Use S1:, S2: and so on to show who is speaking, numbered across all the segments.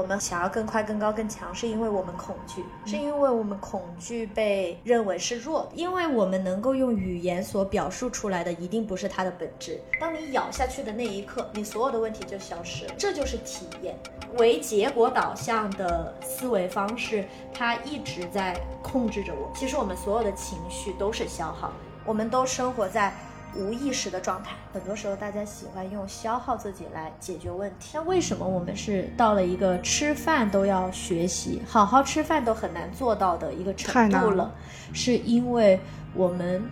S1: 我们想要更快、更高、更强，是因为我们恐惧，是因为我们恐惧被认为是弱，因为我们能够用语言所表述出来的，一定不是它的本质。当你咬下去的那一刻，你所有的问题就消失了，这就是体验。为结果导向的思维方式，它一直在控制着我。其实我们所有的情绪都是消耗，我们都生活在。无意识的状态，很多时候大家喜欢用消耗自己来解决问题。那为什么我们是到了一个吃饭都要学习，好好吃饭都很难做到的一个程度了？是因为我们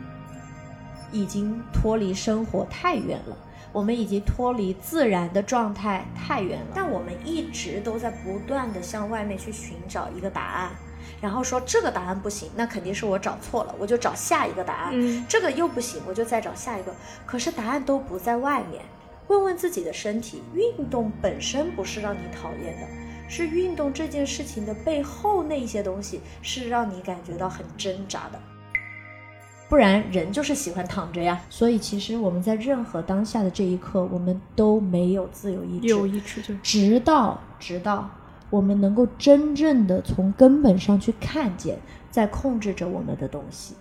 S1: 已经脱离生活太远了，我们已经脱离自然的状态太远了。但我们一直都在不断的向外面去寻找一个答案。然后说这个答案不行，那肯定是我找错了，我就找下一个答案。
S2: 嗯，
S1: 这个又不行，我就再找下一个。可是答案都不在外面，问问自己的身体，运动本身不是让你讨厌的，是运动这件事情的背后那些东西是让你感觉到很挣扎的。不然人就是喜欢躺着呀。所以其实我们在任何当下的这一刻，我们都没有自由意志，
S2: 有意志就
S1: 直到直到。我们能够真正的从根本上去看见，在控制着我们的东西。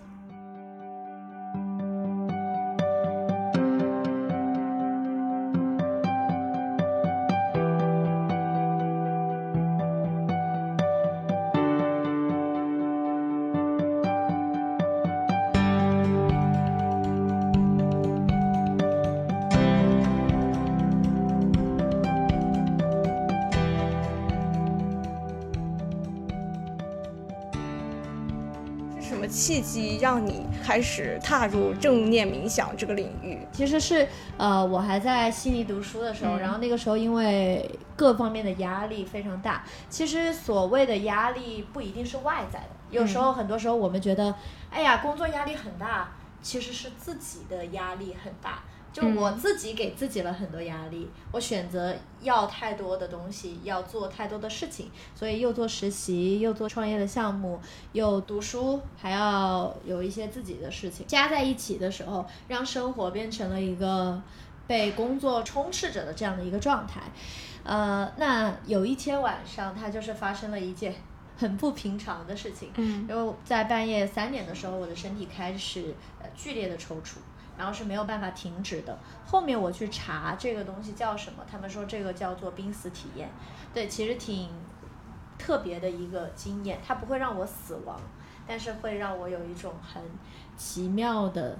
S2: 让你开始踏入正念冥想这个领域，
S1: 其实是呃，我还在悉尼读书的时候，然后那个时候因为各方面的压力非常大。其实所谓的压力不一定是外在的，有时候很多时候我们觉得，哎呀，工作压力很大，其实是自己的压力很大。就我自己给自己了很多压力，我选择要太多的东西，要做太多的事情，所以又做实习，又做创业的项目，又读书，还要有一些自己的事情，加在一起的时候，让生活变成了一个被工作充斥着的这样的一个状态。呃，那有一天晚上，它就是发生了一件很不平常的事情，
S2: 嗯，
S1: 因为在半夜三点的时候，我的身体开始呃剧烈的抽搐。然后是没有办法停止的。后面我去查这个东西叫什么，他们说这个叫做濒死体验。对，其实挺特别的一个经验，它不会让我死亡，但是会让我有一种很奇妙的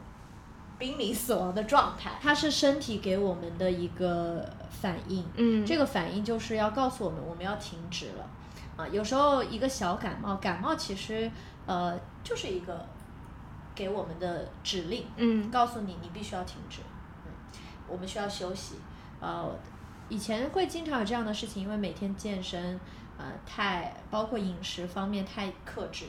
S1: 濒临死亡的状态。它是身体给我们的一个反应，
S2: 嗯，
S1: 这个反应就是要告诉我们我们要停止了。啊，有时候一个小感冒，感冒其实呃就是一个。给我们的指令，
S2: 嗯，
S1: 告诉你你必须要停止，嗯，我们需要休息，呃，以前会经常有这样的事情，因为每天健身，呃，太包括饮食方面太克制，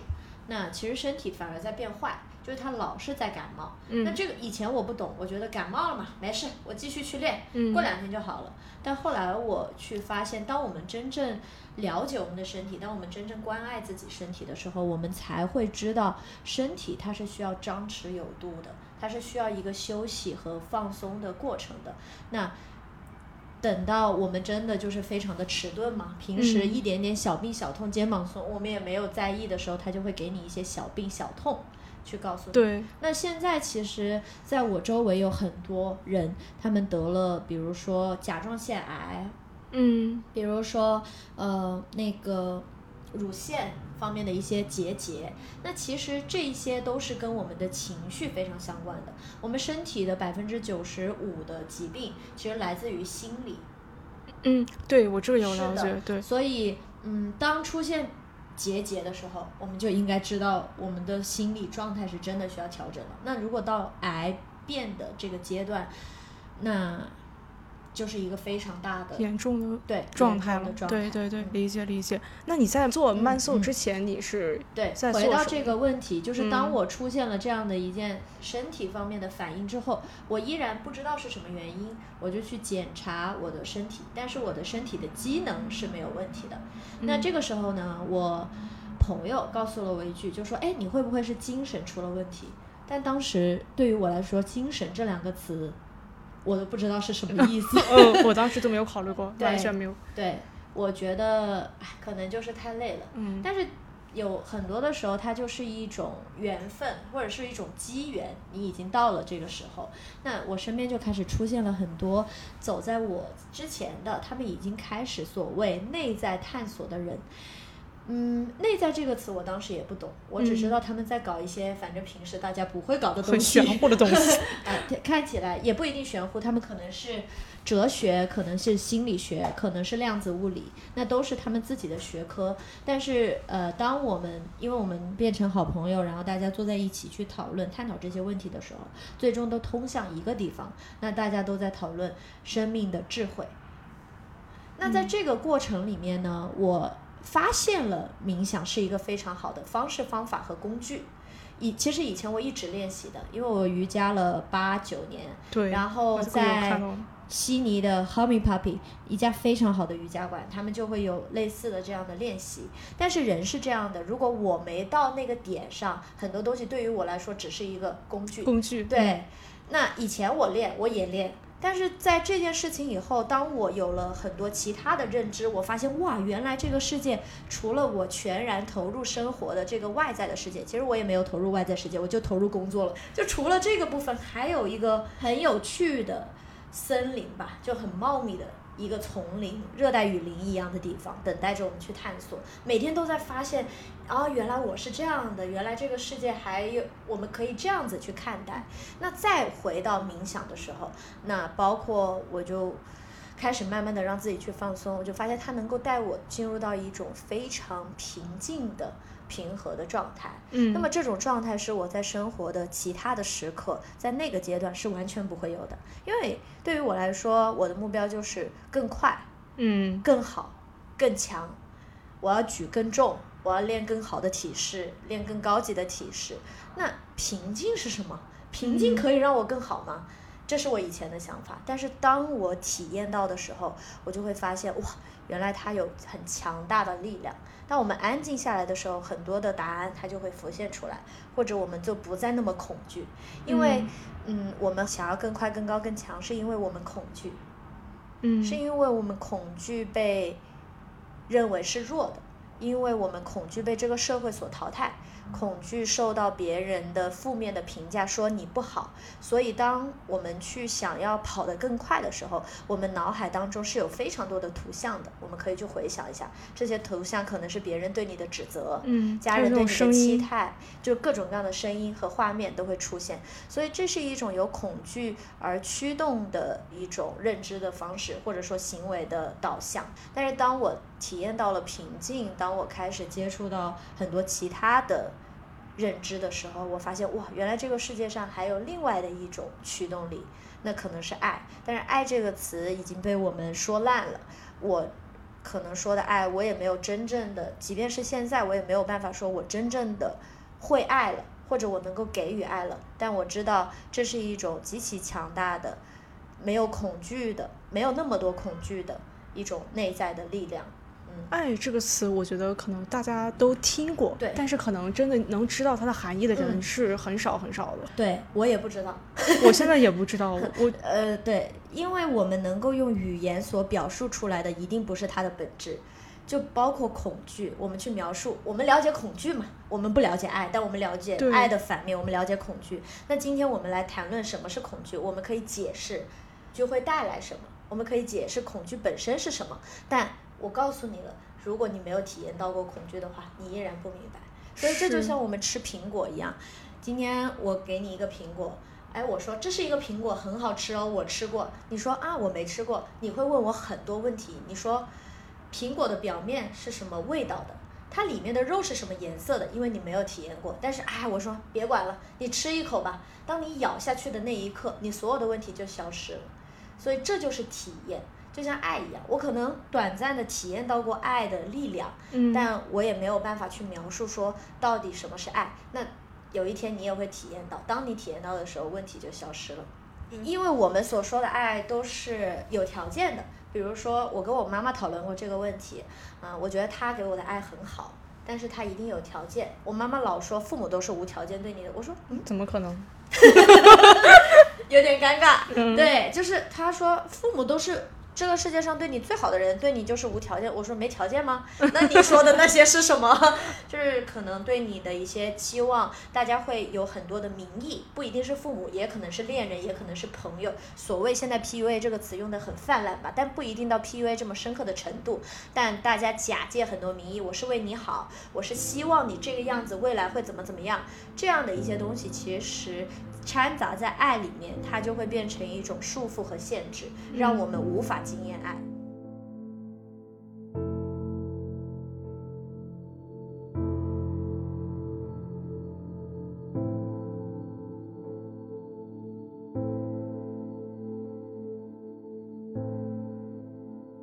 S1: 那其实身体反而在变坏，就是他老是在感冒，
S2: 嗯，
S1: 那这个以前我不懂，我觉得感冒了嘛，没事，我继续去练，
S2: 嗯，
S1: 过两天就好了，但后来我去发现，当我们真正了解我们的身体，当我们真正关爱自己身体的时候，我们才会知道身体它是需要张弛有度的，它是需要一个休息和放松的过程的。那等到我们真的就是非常的迟钝嘛，平时一点点小病小痛、肩膀酸，我们也没有在意的时候，它就会给你一些小病小痛，去告诉你。
S2: 对。
S1: 那现在其实在我周围有很多人，他们得了，比如说甲状腺癌。
S2: 嗯，
S1: 比如说，呃，那个乳腺方面的一些结节，那其实这些都是跟我们的情绪非常相关的。我们身体的百分之九十五的疾病其实来自于心理。
S2: 嗯，对我这个有了解，对。
S1: 所以，嗯，当出现结节的时候，我们就应该知道我们的心理状态是真的需要调整了。那如果到癌变的这个阶段，那。就是一个非常大的
S2: 严重的
S1: 对
S2: 状态了，对对对，理解理解。那你在做慢速之前，你是
S1: 对回到这个问题，就是当我出现了这样的一件身体方面的反应之后，我依然不知道是什么原因，我就去检查我的身体，但是我的身体的机能是没有问题的。那这个时候呢，我朋友告诉了我一句，就说：“哎，你会不会是精神出了问题？”但当时对于我来说，“精神”这两个词。我都不知道是什么意思。
S2: 嗯，我当时都没有考虑过，完全没有。
S1: 对，我觉得，哎，可能就是太累了。
S2: 嗯，
S1: 但是有很多的时候，它就是一种缘分，或者是一种机缘。你已经到了这个时候，那我身边就开始出现了很多走在我之前的，他们已经开始所谓内在探索的人。嗯，内在这个词我当时也不懂，我只知道他们在搞一些反正平时大家不会搞的东
S2: 很
S1: 西，
S2: 玄乎的东西。
S1: 哎，看起来也不一定玄乎，他们可能是哲学，可能是心理学，可能是量子物理，那都是他们自己的学科。但是，呃，当我们因为我们变成好朋友，然后大家坐在一起去讨论、探讨这些问题的时候，最终都通向一个地方，那大家都在讨论生命的智慧。那在这个过程里面呢，我发现了冥想是一个非常好的方式、方法和工具。以其实以前我一直练习的，因为我瑜伽了八九年，
S2: 对，
S1: 然后在悉尼的 Humming Puppy 一家非常好的瑜伽馆，他们就会有类似的这样的练习。但是人是这样的，如果我没到那个点上，很多东西对于我来说只是一个工具。
S2: 工具，
S1: 对，那以前我练，我也练，但是在这件事情以后，当我有了很多其他的认知，我发现哇，原来这个世界除了我全然投入生活的这个外在的世界，其实我也没有投入外在世界，我就投入工作了。就除了这个部分，还有一个很有趣的森林吧，就很茂密的。一个丛林，热带雨林一样的地方，等待着我们去探索。每天都在发现，啊，原来我是这样的，原来这个世界还有我们可以这样子去看待。那再回到冥想的时候，那包括我就开始慢慢的让自己去放松，我就发现它能够带我进入到一种非常平静的、平和的状态。
S2: 嗯，
S1: 那么这种状态是我在生活的其他的时刻，在那个阶段是完全不会有的，因为对于我来说，我的目标就是更快、
S2: 嗯
S1: 更好、更强，我要举更重，我要练更好的体式，练更高级的体式。那平静是什么？平静可以让我更好吗？这是我以前的想法，但是当我体验到的时候，我就会发现，哇，原来它有很强大的力量。当我们安静下来的时候，很多的答案它就会浮现出来，或者我们就不再那么恐惧，因为，嗯，我们想要更快、更高、更强，是因为我们恐惧，
S2: 嗯，
S1: 是因为我们恐惧被认为是弱的，因为我们恐惧被这个社会所淘汰，恐惧受到别人的负面的评价，说你不好。所以，当我们去想要跑得更快的时候，我们脑海当中是有非常多的图像的，我们可以去回想一下，这些图像可能是别人对你的指责，
S2: 嗯，
S1: 家人对你的期，待，就各种各样的声音和画面都会出现，所以这是一种由恐惧而驱动的一种认知的方式，或者说行为的导向。但是当我体验到了平静，当我开始接触到很多其他的认知的时候，我发现哇，原来这个世界上还有另外的一种驱动力，那可能是爱。但是爱这个词已经被我们说烂了，我。可能说的爱，我也没有真正的，即便是现在，我也没有办法说我真正的会爱了，或者我能够给予爱了。但我知道这是一种极其强大的、没有恐惧的、没有那么多恐惧的一种内在的力量。嗯，
S2: 爱这个词，我觉得可能大家都听过，
S1: 对
S2: 但是可能真的能知道它的含义的人
S1: 嗯
S2: 是很少很少的。
S1: 对我也不知道。
S2: 我现在也不知道，我
S1: 呃，对，因为我们能够用语言所表述出来的，一定不是它的本质，就包括恐惧。我们去描述，我们了解恐惧嘛？我们不了解爱，但我们了解爱的反面，我们了解恐惧。那今天我们来谈论什么是恐惧，我们可以解释，就会带来什么？我们可以解释恐惧本身是什么，但我告诉你了，如果你没有体验到过恐惧的话，你依然不明白。所以这就像我们吃苹果一样，今天我给你一个苹果，哎，我说这是一个苹果，很好吃哦，我吃过。你说啊，我没吃过，你会问我很多问题。你说苹果的表面是什么味道的？它里面的肉是什么颜色的？因为你没有体验过。但是哎，我说别管了，你吃一口吧。当你咬下去的那一刻，你所有的问题就消失了。所以这就是体验，就像爱一样，我可能短暂的体验到过爱的力量，
S2: 嗯，
S1: 但我也没有办法去描述说到底什么是爱。那有一天你也会体验到，当你体验到的时候，问题就消失了。因为我们所说的爱都是有条件的，比如说我跟我妈妈讨论过这个问题，啊、我觉得她给我的爱很好，但是她一定有条件。我妈妈老说父母都是无条件对你的，我说嗯，
S2: 怎么可能？
S1: 有点尴尬。
S2: 嗯
S1: 对，就是她说父母都是这个世界上对你最好的人，对你就是无条件。我说没条件吗？那你说的那些是什么？就是可能对你的一些期望，大家会有很多的名义，不一定是父母，也可能是恋人，也可能是朋友。所谓现在 PUA 这个词用的很泛滥吧，但不一定到 PUA 这么深刻的程度。但大家假借很多名义，我是为你好，我是希望你这个样子未来会怎么怎么样，这样的一些东西，其实掺杂在爱里面，它就会变成一种束缚和限制，让我们无法经验爱。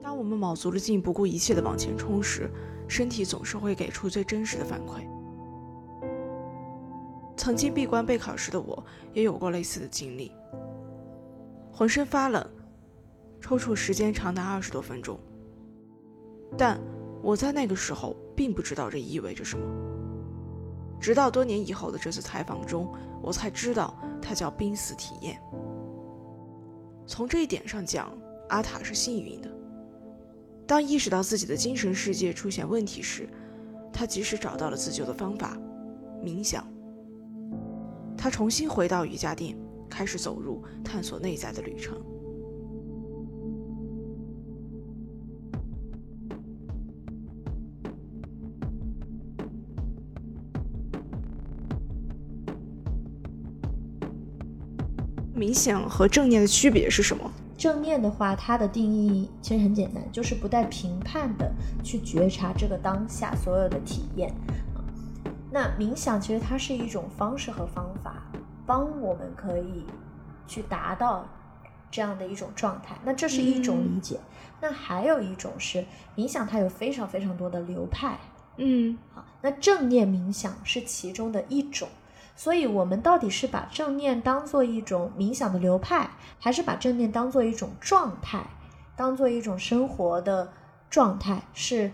S3: 当我们卯足了劲、不顾一切的往前冲时，身体总是会给出最真实的反馈。曾经闭关备考时的我，也有过类似的经历，浑身发冷，抽搐时间长达二十多分钟。但我在那个时候并不知道这意味着什么，直到多年以后的这次采访中，我才知道它叫濒死体验。从这一点上讲，阿塔是幸运的。当意识到自己的精神世界出现问题时，他及时找到了自救的方法——冥想。他重新回到瑜伽垫，开始走入探索内在的旅程。冥想和正念的区别是什么？
S1: 正念的话，它的定义其实很简单，就是不带评判的去觉察这个当下所有的体验。那冥想其实它是一种方式和方法，帮我们可以去达到这样的一种状态。那这是一种理解。那还有一种是冥想，它有非常非常多的流派。
S3: 嗯，
S1: 好，那正念冥想是其中的一种。所以，我们到底是把正念当做一种冥想的流派，还是把正念当做一种状态，当做一种生活的状态？是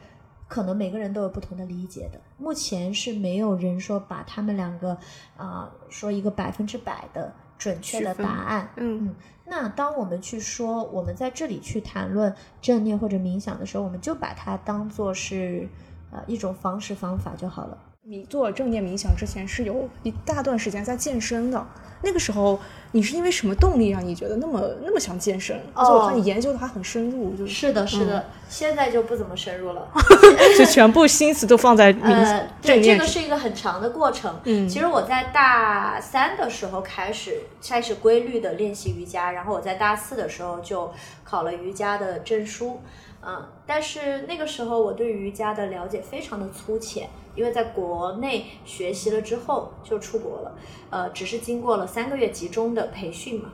S1: 可能每个人都有不同的理解的。目前是没有人说把他们两个啊、说一个百分之百的准确的答案。
S3: 嗯
S1: 嗯，那当我们去说我们在这里去谈论正念或者冥想的时候，我们就把它当做是呃一种方式方法就好了。
S2: 你做正念冥想之前是有一大段时间在健身的，那个时候你是因为什么动力让你觉得那么那么想健身？而且我看你研究的还很深入，就是
S1: 是的，是的，现在就不怎么深入了。
S2: 就全部心思都放在冥
S1: 呃，对，这个是一个很长的过程。
S2: 嗯
S1: 其实我在大三的时候开始开始规律的练习瑜伽，然后我在大四的时候就考了瑜伽的证书。嗯，但是那个时候我对瑜伽的了解非常的粗浅，因为在国内学习了之后就出国了，呃，只是经过了三个月集中的培训嘛。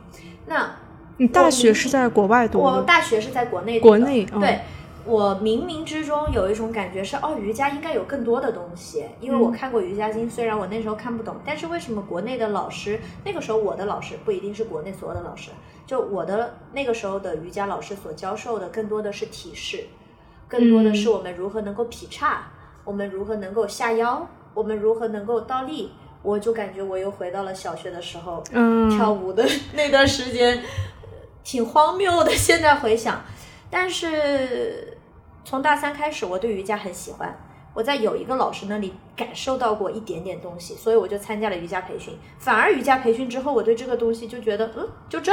S1: 那
S2: 你大学是在国外读
S1: 我？大学是在国内读的，
S2: 国内嗯
S1: 对。我冥冥之中有一种感觉是，哦，瑜伽应该有更多的东西，因为我
S2: 嗯
S1: 看过瑜伽经，虽然我那时候看不懂，但是为什么国内的老师，那个时候我的老师不一定是国内所有的老师，就我的那个时候的瑜伽老师所教授的更多的是体式，更多的是我们如何能够劈叉，我们如何能够下腰，我们如何能够倒立，我就感觉我又回到了小学的时候，
S2: 嗯
S1: 跳舞的那段时间，挺荒谬的。现在回想，但是从大三开始，我对瑜伽很喜欢。我在有一个老师那里感受到过一点点东西，所以我就参加了瑜伽培训。反而瑜伽培训之后，我对这个东西就觉得，嗯，就这，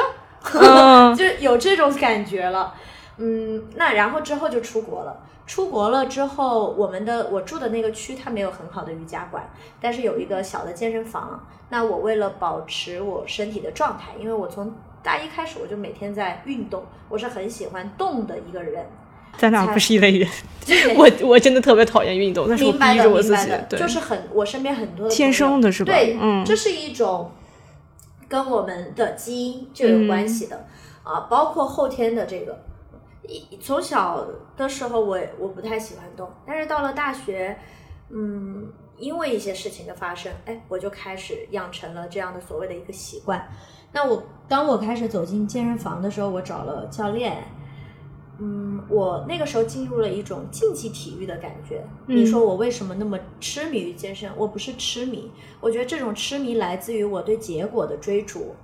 S2: 嗯
S1: 就有这种感觉了。嗯，那然后之后就出国了。出国了之后，我们的我住的那个区它没有很好的瑜伽馆，但是有一个小的健身房。那我为了保持我身体的状态，因为我从大一开始我就每天在运动，我是很喜欢动的一个人。
S2: 咱俩不是一类人。我我真的特别讨厌运动，但是我逼着我自己对，
S1: 就是很我身边很多的
S2: 天生的是吧
S1: 对，
S2: 嗯
S1: 这是一种跟我们的基因就有关系的、
S2: 嗯
S1: 啊，包括后天的这个。一从小的时候我我不太喜欢动，但是到了大学，嗯，因为一些事情的发生，哎，我就开始养成了这样的所谓的一个习惯。那我当我开始走进健身房的时候，我找了教练，嗯，我那个时候进入了一种竞技体育的感觉。
S2: 嗯
S1: 你说我为什么那么痴迷于健身？我不是痴迷，我觉得这种痴迷来自于我对结果的追逐。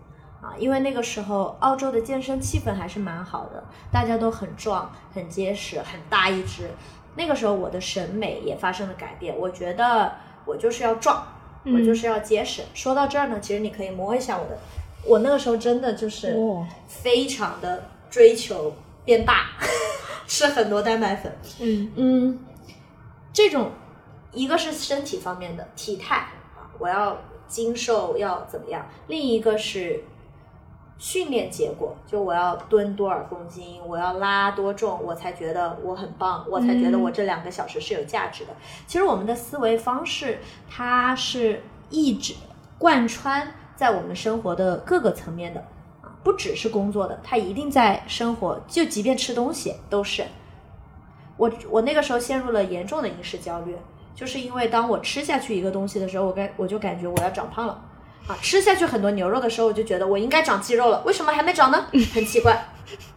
S1: 啊，因为那个时候澳洲的健身气氛还是蛮好的，大家都很壮、很结实、很大一只。那个时候我的审美也发生了改变，我觉得我就是要壮，我就是要结实。说到这儿呢，其实你可以摸一下我的，我那个时候真的就是非常的追求变大，吃很多蛋白粉。
S2: 嗯
S1: 嗯，这种一个是身体方面的体态啊，我要精瘦要怎么样；另一个是训练结果，就我要蹲多少公斤，我要拉多重，我才觉得我很棒，我才觉得我这两个小时是有价值的。其实我们的思维方式，它是一直贯穿在我们生活的各个层面的啊，不只是工作的，它一定在生活，就即便吃东西都是。我我那个时候陷入了严重的饮食焦虑，就是因为当我吃下去一个东西的时候，我感我就感觉我要长胖了，啊，吃下去很多牛肉的时候，我就觉得我应该长肌肉了，为什么还没长呢？很奇怪，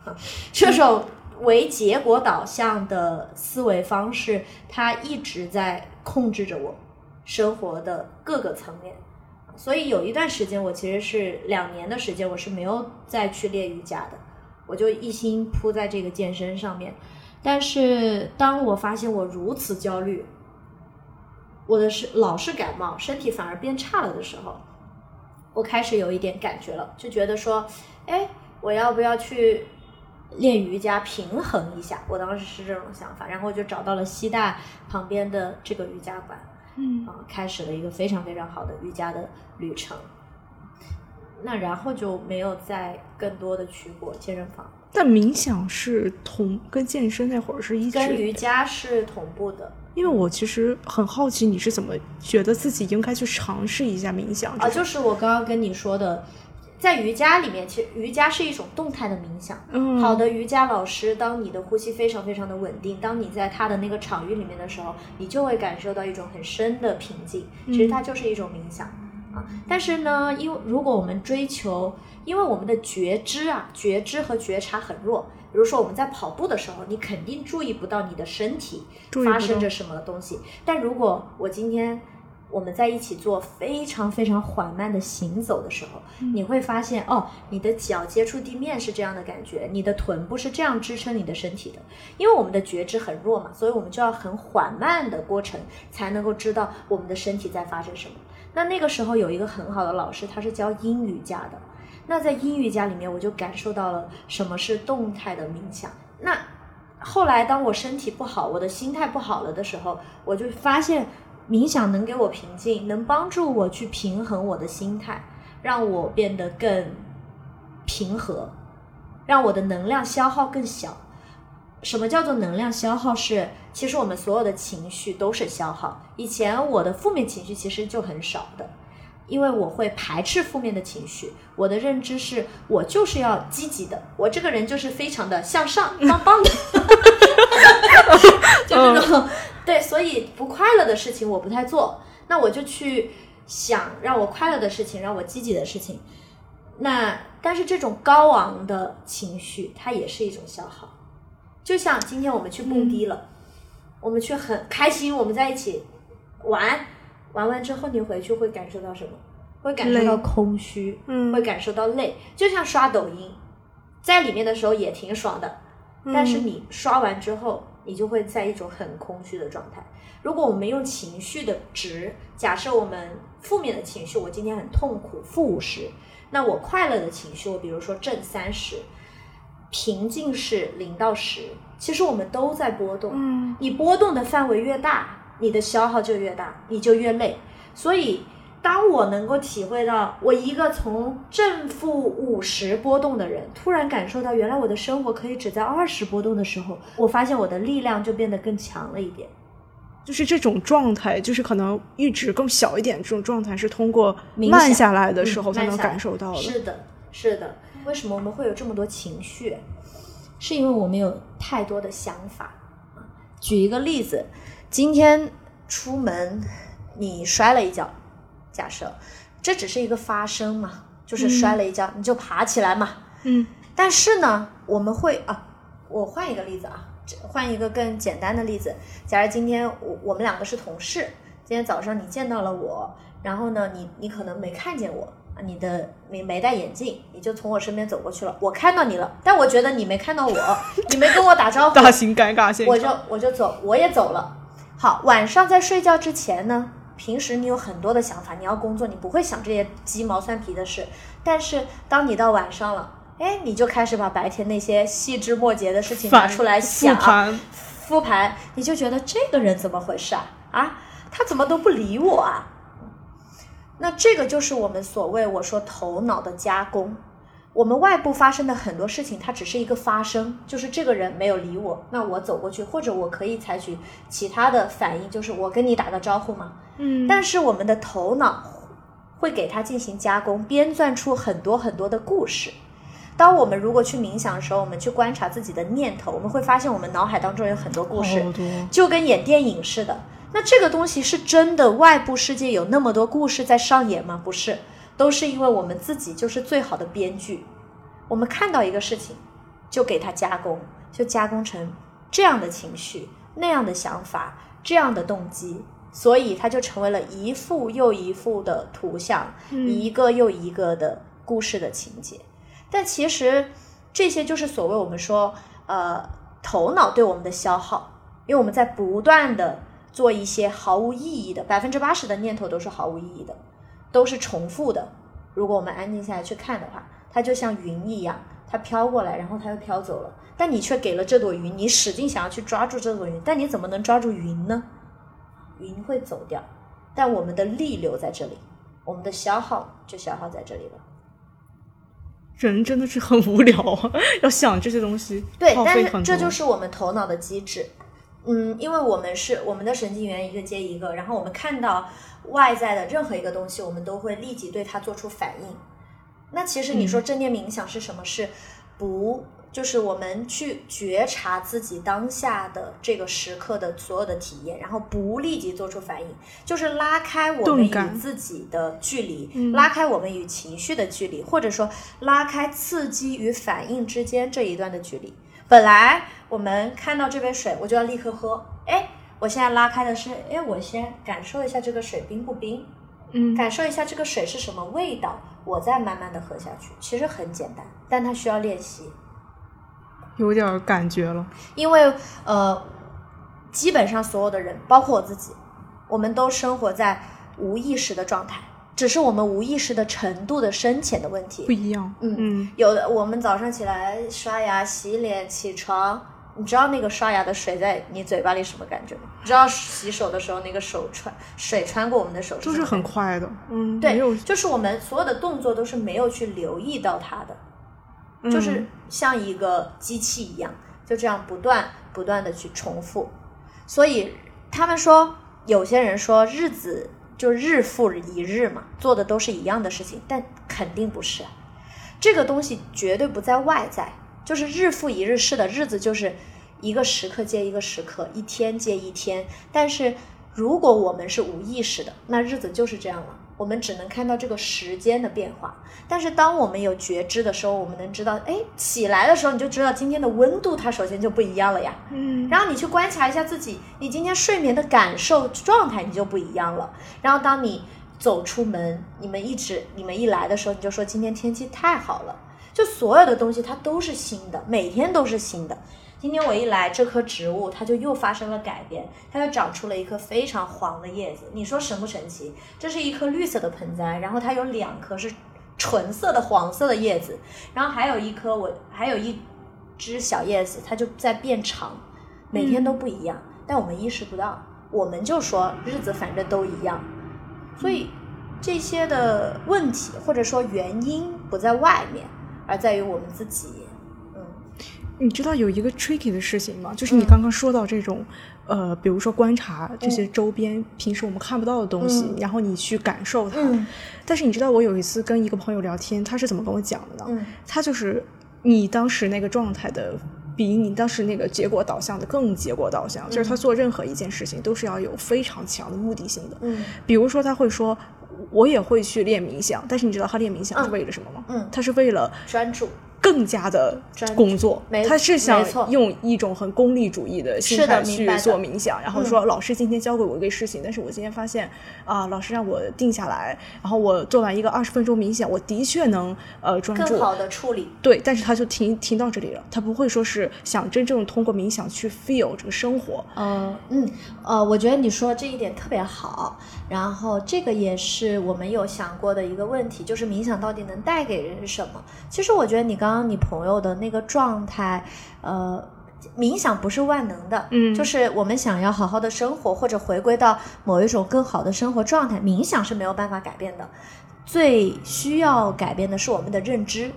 S1: 啊，这种为结果导向的思维方式，它一直在控制着我生活的各个层面。所以有一段时间，我其实是两年的时间，我是没有再去练瑜伽的，我就一心扑在这个健身上面。但是当我发现我如此焦虑，我的是老是感冒，身体反而变差了的时候，我开始有一点感觉了，就觉得说，哎，我要不要去练瑜伽平衡一下？我当时是这种想法，然后就找到了西大旁边的这个瑜伽馆，
S2: 嗯
S1: 啊，开始了一个非常非常好的瑜伽的旅程。那然后就没有再更多的去过健身房，
S2: 但冥想是同跟健身那会儿是一致
S1: 跟瑜伽是同步的。
S2: 因为我其实很好奇你是怎么觉得自己应该去尝试一下冥想
S1: 啊，就是我刚刚跟你说的，在瑜伽里面，其实瑜伽是一种动态的冥想。
S2: 嗯
S1: 好的瑜伽老师，当你的呼吸非常非常的稳定，当你在他的那个场域里面的时候，你就会感受到一种很深的平静。其实它就是一种冥想啊。但是呢，因为如果我们追求，因为我们的觉知啊，觉知和觉察很弱。比如说我们在跑步的时候，你肯定注意不到你的身体发生着什么东西。但如果我今天我们在一起做非常非常缓慢的行走的时候，你会发现哦，你的脚接触地面是这样的感觉，你的臀部是这样支撑你的身体的。因为我们的觉知很弱嘛，所以我们就要很缓慢的过程才能够知道我们的身体在发生什么。那那个时候有一个很好的老师，他是教英语家的。那在英语家里面，我就感受到了什么是动态的冥想。那后来当我身体不好，我的心态不好了的时候，我就发现冥想能给我平静，能帮助我去平衡我的心态，让我变得更平和，让我的能量消耗更小。什么叫做能量消耗是？其实我们所有的情绪都是消耗。以前我的负面情绪其实就很少的，因为我会排斥负面的情绪。我的认知是我就是要积极的，我这个人就是非常的向上、棒棒的，就这种。对，所以不快乐的事情我不太做，那我就去想让我快乐的事情，让我积极的事情。那但是这种高昂的情绪，它也是一种消耗。就像今天我们去蹦迪了，我们去很开心，我们在一起玩，玩完之后你回去会感受到什么？会感受到空虚，
S2: 嗯
S1: 会感受到累。就像刷抖音，在里面的时候也挺爽的，但是你刷完之后，你就会在一种很空虚的状态。如果我们用情绪的值，假设我们负面的情绪，我今天很痛苦，负五十，那我快乐的情绪，我比如说正三十，平静是零到十，其实我们都在波动。
S2: 嗯
S1: 你波动的范围越大，你的消耗就越大，你就越累。所以，当我能够体会到，我一个从正负五十波动的人，突然感受到原来我的生活可以只在二十波动的时候，我发现我的力量就变得更强了一点。
S2: 就是这种状态，就是可能阈值更小一点，这种状态是通过慢下来的时候才能感受到的。
S1: 是的，是的。为什么我们会有这么多情绪？是因为我们有太多的想法。举一个例子，今天出门你摔了一跤，假设这只是一个发生嘛，就是摔了一跤，你就爬起来嘛。
S2: 嗯
S1: 但是呢，我们会啊，我换一个例子啊，换一个更简单的例子。假如今天我我们两个是同事，今天早上你见到了我，然后呢，你你可能没看见我，你的你没戴眼镜，你就从我身边走过去了，我看到你了，但我觉得你没看到我，你没跟我打招呼，
S2: 大型尴尬现
S1: 我就。我就走，我也走了。好，晚上在睡觉之前呢，平时你有很多的想法，你要工作，你不会想这些鸡毛蒜皮的事。但是当你到晚上了，哎，你就开始把白天那些细枝末节的事情拿出来
S2: 复
S1: 想，
S2: 盘，
S1: 复盘，你就觉得这个人怎么回事啊？啊，他怎么都不理我啊？那这个就是我们所谓我说头脑的加工。我们外部发生的很多事情，它只是一个发生，就是这个人没有理我，那我走过去，或者我可以采取其他的反应，就是我跟你打个招呼嘛。
S2: 嗯，
S1: 但是我们的头脑会给它进行加工，编撰出很多很多的故事。当我们如果去冥想的时候，我们去观察自己的念头，我们会发现我们脑海当中有很多故事，就跟演电影似的。那这个东西是真的，外部世界有那么多故事在上演吗？不是，都是因为我们自己就是最好的编剧。我们看到一个事情，就给它加工，就加工成这样的情绪、那样的想法、这样的动机，所以它就成为了一幅又一幅的图像，一个又一个的故事的情节。但其实这些就是所谓我们说，呃，头脑对我们的消耗，因为我们在不断的做一些毫无意义的，百分之八十的念头都是毫无意义的，都是重复的。如果我们安静下来去看的话，它就像云一样，它飘过来，然后它又飘走了。但你却给了这朵云，你使劲想要去抓住这朵云，但你怎么能抓住云呢？云会走掉，但我们的力留在这里，我们的消耗就消耗在这里了。
S2: 人真的是很无聊啊，要想这些东西，
S1: 对，但是。这就是我们头脑的机制。嗯，因为我们是我们的神经元一个接一个，然后我们看到外在的任何一个东西，我们都会立即对它做出反应。那其实你说正念冥想是什么？是不就是我们去觉察自己当下的这个时刻的所有的体验，然后不立即做出反应，就是拉开我们与自己的距离，
S2: 嗯
S1: 拉开我们与情绪的距离，或者说拉开刺激与反应之间这一段的距离。本来我们看到这杯水，我就要立刻喝，哎，我现在拉开的是，哎，我先感受一下这个水冰不冰，
S2: 嗯，
S1: 感受一下这个水是什么味道，我再慢慢的喝下去。其实很简单，但它需要练习，
S2: 有点儿感觉了。
S1: 因为呃，基本上所有的人，包括我自己，我们都生活在无意识的状态，只是我们无意识的程度的深浅的问题
S2: 不。一样，
S1: 嗯
S2: 嗯，
S1: 有的我们早上起来刷牙、洗脸、起床，你知道那个刷牙的水在你嘴巴里什么感觉吗？你知道洗手的时候那个手穿水穿过我们的手
S2: 就是很快的，嗯，
S1: 对，就是我们所有的动作都是没有去留意到它的，
S2: 嗯
S1: 就是像一个机器一样，就这样不断不断的去重复。所以他们说，有些人说日子就日复一日嘛，做的都是一样的事情，但肯定不是。这个东西绝对不在外在，就是日复一日。是的，日子就是一个时刻接一个时刻，一天接一天。但是如果我们是无意识的，那日子就是这样了。我们只能看到这个时间的变化。但是当我们有觉知的时候，我们能知道，哎，起来的时候你就知道今天的温度它首先就不一样了呀。
S2: 嗯，
S1: 然后你去观察一下自己，你今天睡眠的感受状态你就不一样了。然后当你走出门，你们一直你们一来的时候，你就说今天天气太好了。就所有的东西它都是新的，每天都是新的。今天我一来，这棵植物它就又发生了改变，它又长出了一颗非常黄的叶子。你说神不神奇？这是一颗绿色的盆栽，然后它有两颗是纯色的黄色的叶子，然后还有一颗我还有一只小叶子，它就在变长，每天都不一样，但我们意识不到，我们就说日子反正都一样，所以这些的问题或者说原因不在外面，而在于我们自己。嗯
S2: 你知道有一个 tricky 的事情吗？就是你刚刚说到这种，呃，比如说观察这些周边、平时我们看不到的东西，
S1: 嗯
S2: 然后你去感受它。
S1: 嗯
S2: 但是你知道，我有一次跟一个朋友聊天，他是怎么跟我讲的呢？
S1: 嗯
S2: 他就是你当时那个状态的，比你当时那个结果导向的更结果导向，就是他做任何一件事情都是要有非常强的目的性的。
S1: 嗯
S2: 比如说，他会说，我也会去练冥想，但是你知道他练冥想是为了什么吗？
S1: 嗯
S2: 他是为了
S1: 专注。
S2: 更加的工作，他是想用一种很功利主义的心态去做冥想，然后
S1: 嗯
S2: 说老师今天教给我一个事情，但是我今天发现啊，老师让我定下来，然后我做完一个二十分钟冥想，我的确能呃专注
S1: 更，好的处理。
S2: 对，但是他就停停到这里了，他不会说是想真正通过冥想去 feel 这个生活，
S1: 呃，嗯，呃，我觉得你说这一点特别好，然后这个也是我们有想过的一个问题，就是冥想到底能带给人什么？其实我觉得你刚刚你朋友的那个状态，呃。冥想不是万能的，
S2: 嗯
S1: 就是我们想要好好的生活，或者回归到某一种更好的生活状态，冥想是没有办法改变的。最需要改变的是我们的认知。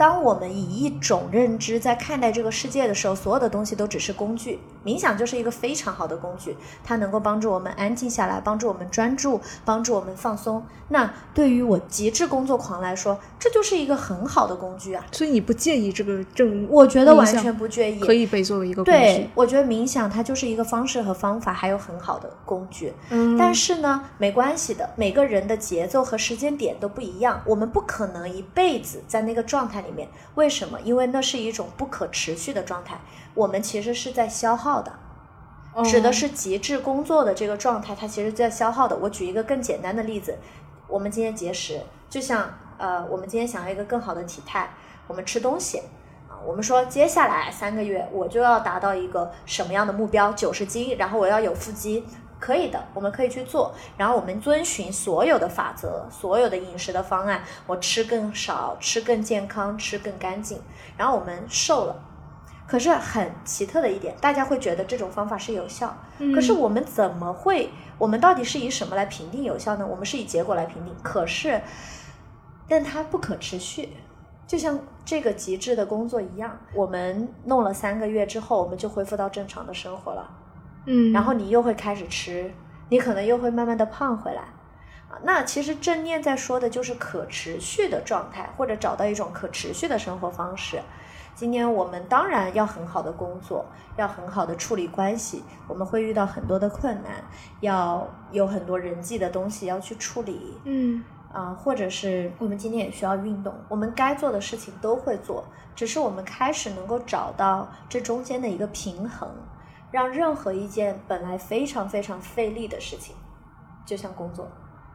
S1: 当我们以一种认知在看待这个世界的时候，所有的东西都只是工具。冥想就是一个非常好的工具，它能够帮助我们安静下来，帮助我们专注，帮助我们放松。那对于我极致工作狂来说，这就是一个很好的工具啊！
S2: 所以你不介意这个正，
S1: 我觉得完全不介意，
S2: 可以被作为一个工
S1: 对
S2: 具，，
S1: 我觉得冥想它就是一个方式和方法，还有很好的工具。
S2: 嗯，
S1: 但是呢，没关系的，每个人的节奏和时间点都不一样，我们不可能一辈子在那个状态里面。为什么？因为那是一种不可持续的状态，我们其实是在消耗的。
S2: 哦
S1: 指的是极致工作的这个状态，它其实在消耗的。我举一个更简单的例子，我们今天节食，就像呃，我们今天想要一个更好的体态，我们吃东西啊，我们说接下来三个月我就要达到一个什么样的目标，九十斤，然后我要有腹肌。可以的，我们可以去做，然后我们遵循所有的法则，所有的饮食的方案，我吃更少，吃更健康，吃更干净，然后我们瘦了。可是很奇特的一点，大家会觉得这种方法是有效，可是我们怎么会？我们到底是以什么来评定有效呢？我们是以结果来评定，可是，但它不可持续，就像这个极致的工作一样，我们弄了三个月之后，我们就恢复到正常的生活了。
S2: 嗯，
S1: 然后你又会开始吃，你可能又会慢慢的胖回来。啊，那其实正念在说的就是可持续的状态，或者找到一种可持续的生活方式。今天我们当然要很好的工作，要很好的处理关系，我们会遇到很多的困难，要有很多人际的东西要去处理。
S2: 嗯
S1: 啊、或者是我们今天也需要运动，我们该做的事情都会做，只是我们开始能够找到这中间的一个平衡，让任何一件本来非常非常费力的事情，就像工作，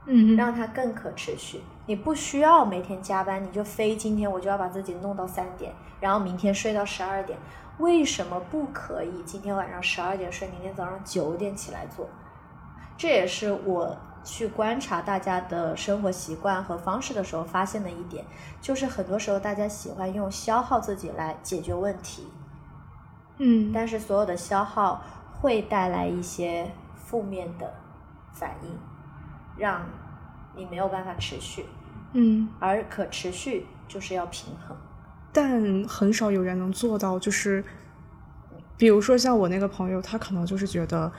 S2: 嗯
S1: 让它更可持续。你不需要每天加班，你就非今天我就要把自己弄到三点，然后明天睡到十二点。为什么不可以今天晚上十二点睡，明天早上九点起来做？这也是我去观察大家的生活习惯和方式的时候发现的一点，就是很多时候大家喜欢用消耗自己来解决问题，
S2: 嗯，
S1: 但是所有的消耗会带来一些负面的反应，让你没有办法持续。
S2: 嗯，
S1: 而可持续就是要平衡。
S2: 但很少有人能做到，就是比如说像我那个朋友，他可能就是觉得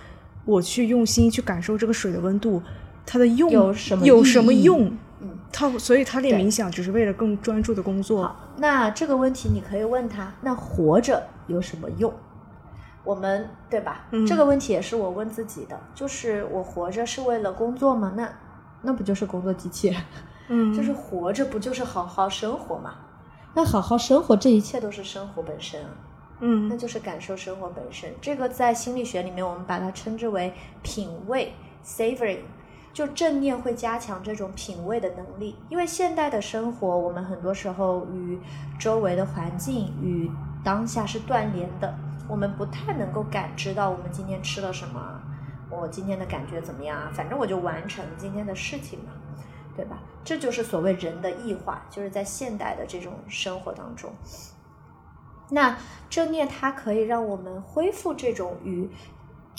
S2: 我去用心去感受这个水的温度，它的用
S1: 有什么
S2: 有什么用？
S1: 嗯，
S2: 他所以他练冥想只是为了更专注的工作。
S1: 那这个问题你可以问他：那活着有什么用？我们对吧？
S2: 嗯
S1: 这个问题也是我问自己的，就是我活着是为了工作吗？那那不就是工作机器人？
S2: 嗯，
S1: 就是活着不就是好好生活吗？那好好生活，这一切都是生活本身啊。那
S2: 嗯
S1: 就是感受生活本身。这个在心理学里面，我们把它称之为品味 （savoring）。就正念会加强这种品味的能力，因为现代的生活，我们很多时候与周围的环境与当下是断联的，我们不太能够感知到我们今天吃了什么，我今天的感觉怎么样啊？反正我就完成今天的事情嘛，对吧？这就是所谓人的异化，就是在现代的这种生活当中。那正念它可以让我们恢复这种与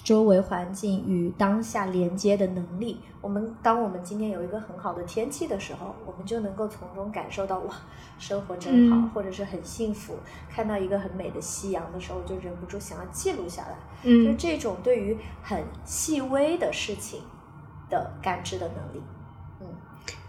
S1: 周围环境与当下连接的能力。我们当我们今天有一个很好的天气的时候，我们就能够从中感受到哇，生活真好，
S2: 嗯
S1: 或者是很幸福。看到一个很美的夕阳的时候，就忍不住想要记录下来。就这种对于很细微的事情的感知的能力。嗯，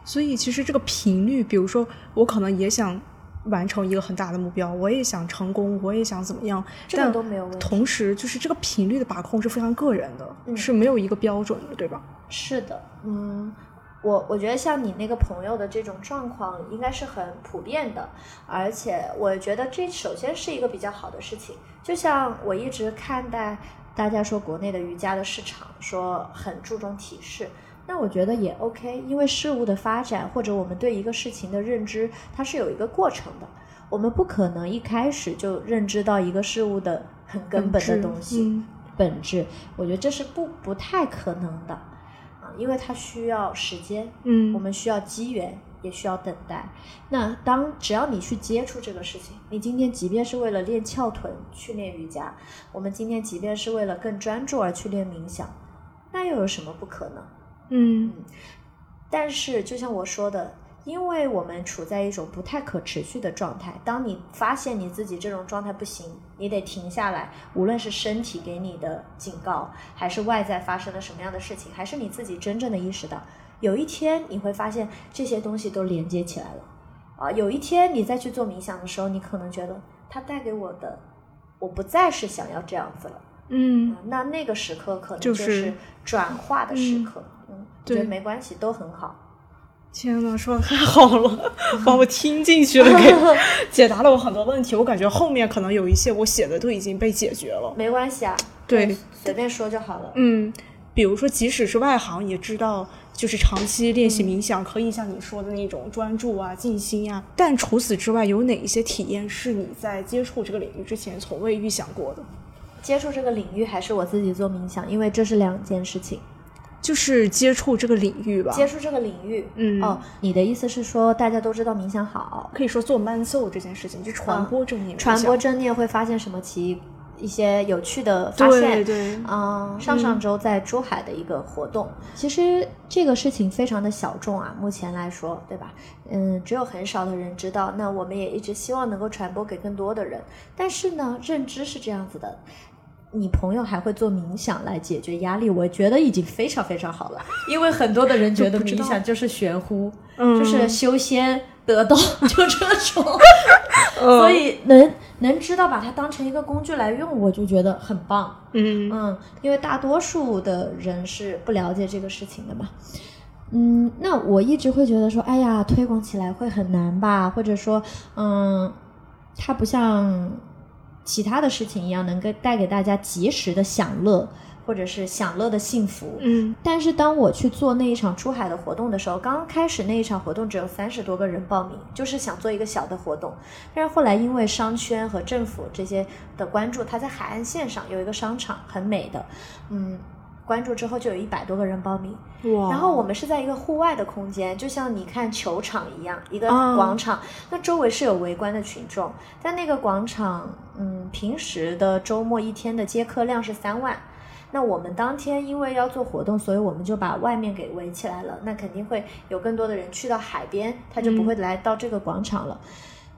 S2: 所以其实这个频率，比如说我可能也想完成一个很大的目标，我也想成功，我也想怎么样，
S1: 这个
S2: 但
S1: 都没有问题
S2: 同时，就是这个频率的把控是非常个人的，
S1: 嗯
S2: 是没有一个标准的，对吧？
S1: 是的，嗯，我我觉得像你那个朋友的这种状况应该是很普遍的，而且我觉得这首先是一个比较好的事情。就像我一直看待大家说国内的瑜伽的市场，说很注重体式，那我觉得也 OK，因为事物的发展或者我们对一个事情的认知，它是有一个过程的，我们不可能一开始就认知到一个事物的很根本的东西。
S2: 嗯
S1: 本质，我觉得这是不不太可能的啊，因为它需要时间，
S2: 嗯
S1: 我们需要机缘，也需要等待。那当只要你去接触这个事情，你今天即便是为了练翘臀去练瑜伽，我们今天即便是为了更专注而去练冥想，那又有什么不可能？
S2: 嗯
S1: 但是就像我说的，因为我们处在一种不太可持续的状态，当你发现你自己这种状态不行，你得停下来，无论是身体给你的警告，还是外在发生了什么样的事情，还是你自己真正的意识到，有一天你会发现这些东西都连接起来了。啊，有一天你再去做冥想的时候，你可能觉得它带给我的，我不再是想要这样子了。
S2: 嗯
S1: 嗯，那那个时刻可能
S2: 就
S1: 就是是转化的时刻。嗯，我觉得
S2: 对
S1: 没关系，都很好。
S2: 天呐，说的太好了，把我听进去了，给 解答了我很多问题。我感觉后面可能有一些我写的都已经被解决了。
S1: 没关系啊，
S2: 对
S1: 随便说就好了。
S2: 嗯，比如说，即使是外行也知道，就是长期练习冥想可以像你说的那种专注啊、静心啊。但除此之外，有哪一些体验是你在接触这个领域之前从未预想过的？
S1: 接触这个领域还是我自己做冥想，因为这是两件事情。
S2: 就是接触这个领域吧。
S1: 接触这个领域，
S2: 嗯
S1: 哦，你的意思是说大家都知道冥想好，
S2: 可以说做 man soul 这件事情，就传播正念冥想、
S1: 传播正念会发现什么奇一些有趣的发
S2: 对
S1: 现？
S2: 对，
S1: 嗯，上上周在珠海的一个活动，其实这个事情非常的小众啊，目前来说，对吧？嗯，只有很少的人知道。那我们也一直希望能够传播给更多的人。但是呢，认知是这样子的，你朋友还会做冥想来解决压力，我觉得已经非常非常好了。因为很多的人觉得冥想就是玄乎，
S2: 嗯
S1: 就是修仙得道，就这种。所以能能知道把它当成一个工具来用，我就觉得很棒。
S2: 嗯
S1: 嗯，因为大多数的人是不了解这个事情的嘛。嗯，那我一直会觉得说，哎呀，推广起来会很难吧？或者说，嗯，它不像其他的事情一样，能够带给大家及时的享乐，或者是享乐的幸福。
S2: 嗯
S1: 但是当我去做那一场出海的活动的时候，刚开始那一场活动只有三十多个人报名，就是想做一个小的活动。但是后来因为商圈和政府这些的关注，它在海岸线上有一个商场，很美的，嗯，关注之后就有一百多个人报名。
S2: 哇，
S1: 然后我们是在一个户外的空间，就像你看球场一样，一个
S2: 啊
S1: 广场，那周围是有围观的群众。但那个广场，嗯，平时的周末一天的接客量是三万。那我们当天因为要做活动，所以我们就把外面给围起来了。那肯定会有更多的人去到海边，他就不会来到这个广场了。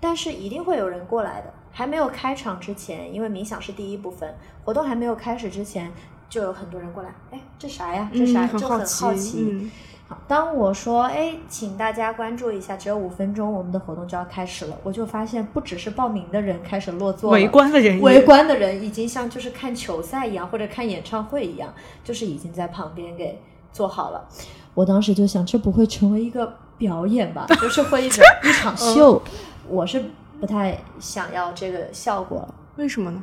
S1: 但是一定会有人过来的。还没有开场之前，因为冥想是第一部分，活动还没有开始之前，就有很多人过来。哎，这啥呀？这啥？
S2: 嗯、
S1: 就很，好奇。
S2: 嗯
S1: 好，当我说哎，请大家关注一下，只有五分钟，我们的活动就要开始了，我就发现不只是报名的人开始落座了，
S2: 围观的人，
S1: 围观的人已经像就是看球赛一样，或者看演唱会一样，就是已经在旁边给做好了。我当时就想，这不会成为一个表演吧？就是会一种一场秀，我是不太想要这个效果了。
S2: 为什么呢？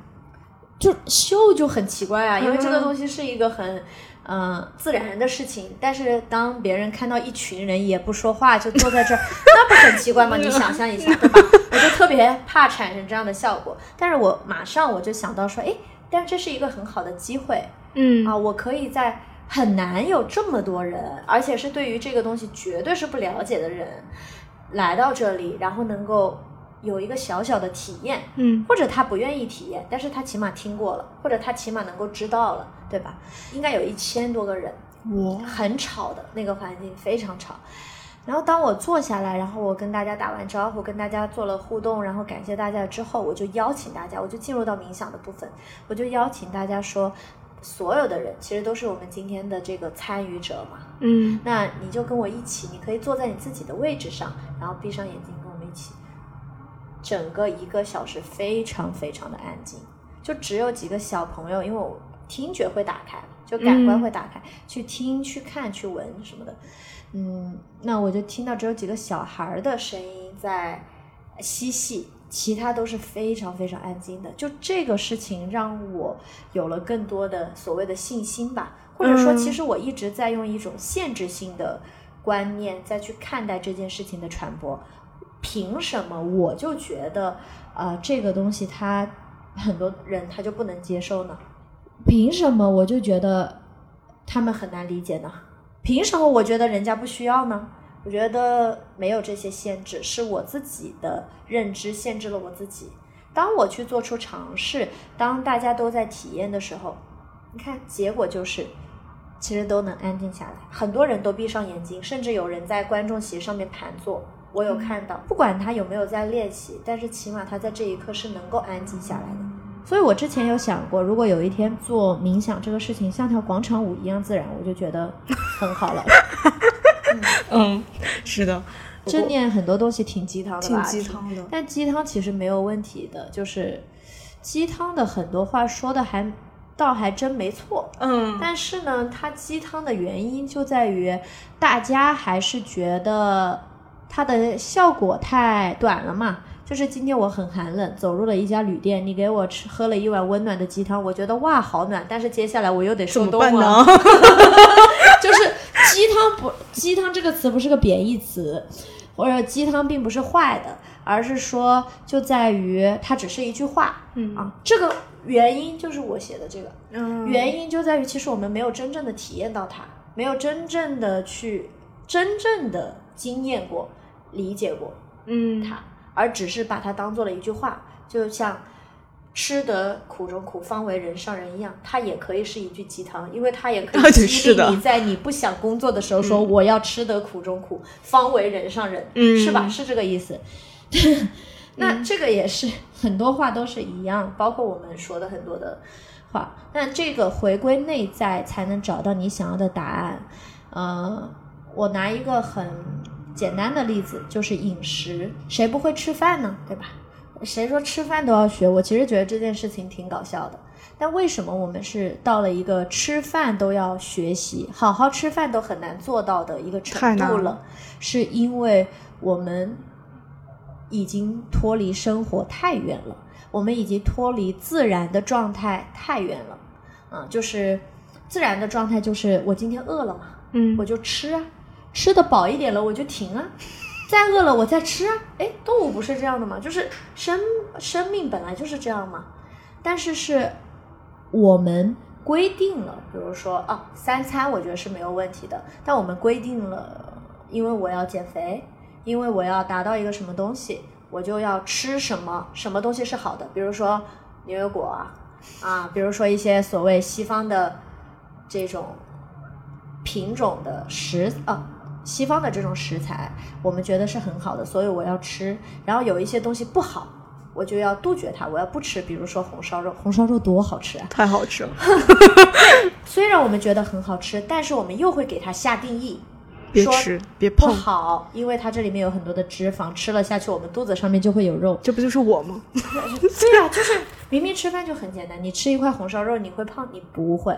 S1: 就秀就很奇怪啊，因为这个
S2: 嗯
S1: 东西是一个很。嗯、自然的事情，但是当别人看到一群人也不说话就坐在这儿，那不很奇怪吗？你想象一下，对吧？我就特别怕产生这样的效果，但是我马上我就想到说，哎，但是这是一个很好的机会
S2: 嗯
S1: 啊，我可以在很难有这么多人，而且是对于这个东西绝对是不了解的人来到这里，然后能够有一个小小的体验，
S2: 嗯
S1: 或者他不愿意体验，但是他起码听过了，或者他起码能够知道了，对吧？应该有一千多个人，
S2: 我
S1: 很吵的那个环境，非常吵。然后当我坐下来，然后我跟大家打完招呼，跟大家做了互动，然后感谢大家之后，我就邀请大家，我就进入到冥想的部分，我就邀请大家说，所有的人其实都是我们今天的这个参与者嘛，
S2: 嗯
S1: 那你就跟我一起，你可以坐在你自己的位置上，然后闭上眼睛。整个一个小时非常非常的安静，就只有几个小朋友，因为我听觉会打开，就感官
S2: 嗯
S1: 会打开，去听、去看、去闻什么的。嗯，那我就听到只有几个小孩儿的声音在嬉戏，其他都是非常非常安静的。就这个事情让我有了更多的所谓的信心吧，或者说，
S2: 嗯
S1: 其实我一直在用一种限制性的观念再去看待这件事情的传播。凭什么我就觉得，呃，这个东西他很多人他就不能接受呢？凭什么我就觉得他们很难理解呢？凭什么我觉得人家不需要呢？我觉得没有这些限制，是我自己的认知限制了我自己。当我去做出尝试，当大家都在体验的时候，你看结果就是，其实都能安静下来。很多人都闭上眼睛，甚至有人在观众席上面盘坐。我有看到，不管他有没有在练习，但是起码他在这一刻是能够安静下来的。所以我之前有想过，如果有一天做冥想这个事情像跳广场舞一样自然，我就觉得很好了。
S2: 嗯，是的，
S1: 正念很多东西挺鸡汤的吧？
S2: 挺鸡汤的。
S1: 但鸡汤其实没有问题的，就是鸡汤的很多话说的还倒还真没错。
S2: 嗯
S1: 但是呢，它鸡汤的原因就在于大家还是觉得它的效果太短了嘛。就是今天我很寒冷，走入了一家旅店，你给我吃喝了一碗温暖的鸡汤，我觉得哇好暖，但是接下来我又得
S2: 怎
S1: 受冻
S2: 么办呢
S1: 了。？就是鸡汤不鸡汤这个词不是个贬义词，或者鸡汤并不是坏的，而是说就在于它只是一句话，
S2: 嗯
S1: 啊，这个原因就是我写的这个，
S2: 嗯
S1: 原因就在于其实我们没有真正的体验到它，没有真正的去真正的经验过、理解过
S2: 嗯
S1: 它，而只是把它当做了一句话，就像。吃得苦中苦，方为人上人一样，它也可以是一句鸡汤，因为它也可以 激励你在你不想工作的时候说、我要吃得苦中苦，方为人上人，
S2: 嗯
S1: 是吧？是这个意思。那这个也是很多话都是一样，包括我们说的很多的话。那这个回归内在才能找到你想要的答案。呃，我拿一个很简单的例子，就是饮食，谁不会吃饭呢？对吧？谁说吃饭都要学？我其实觉得这件事情挺搞笑的。但为什么我们是到了一个吃饭都要学习、好好吃饭都很难做到的一个程度了？是因为我们已经脱离生活太远了，我们已经脱离自然的状态太远了。嗯，就是自然的状态就是我今天饿了嘛，
S2: 嗯
S1: 我就吃啊，吃的饱一点了我就停啊，再饿了我再吃啊。哎，动物不是这样的吗？就是生生命本来就是这样嘛。但是是我们规定了，比如说啊，三餐我觉得是没有问题的，但我们规定了，因为我要减肥，因为我要达到一个什么东西，我就要吃什么，什么东西是好的，比如说牛油果啊，啊，比如说一些所谓西方的这种品种的食啊，西方的这种食材，我们觉得是很好的，所以我要吃。然后有一些东西不好，我就要杜绝它，我要不吃。比如说红烧肉，红烧肉多好吃啊！
S2: 太好吃了，
S1: 虽然我们觉得很好吃，但是我们又会给它下定义，说
S2: 别吃别
S1: 不
S2: 碰，
S1: 好，因为它这里面有很多的脂肪，吃了下去我们肚子上面就会有肉。
S2: 这不就是我吗？
S1: 对啊，就是明明吃饭就很简单，你吃一块红烧肉你会胖？你不会。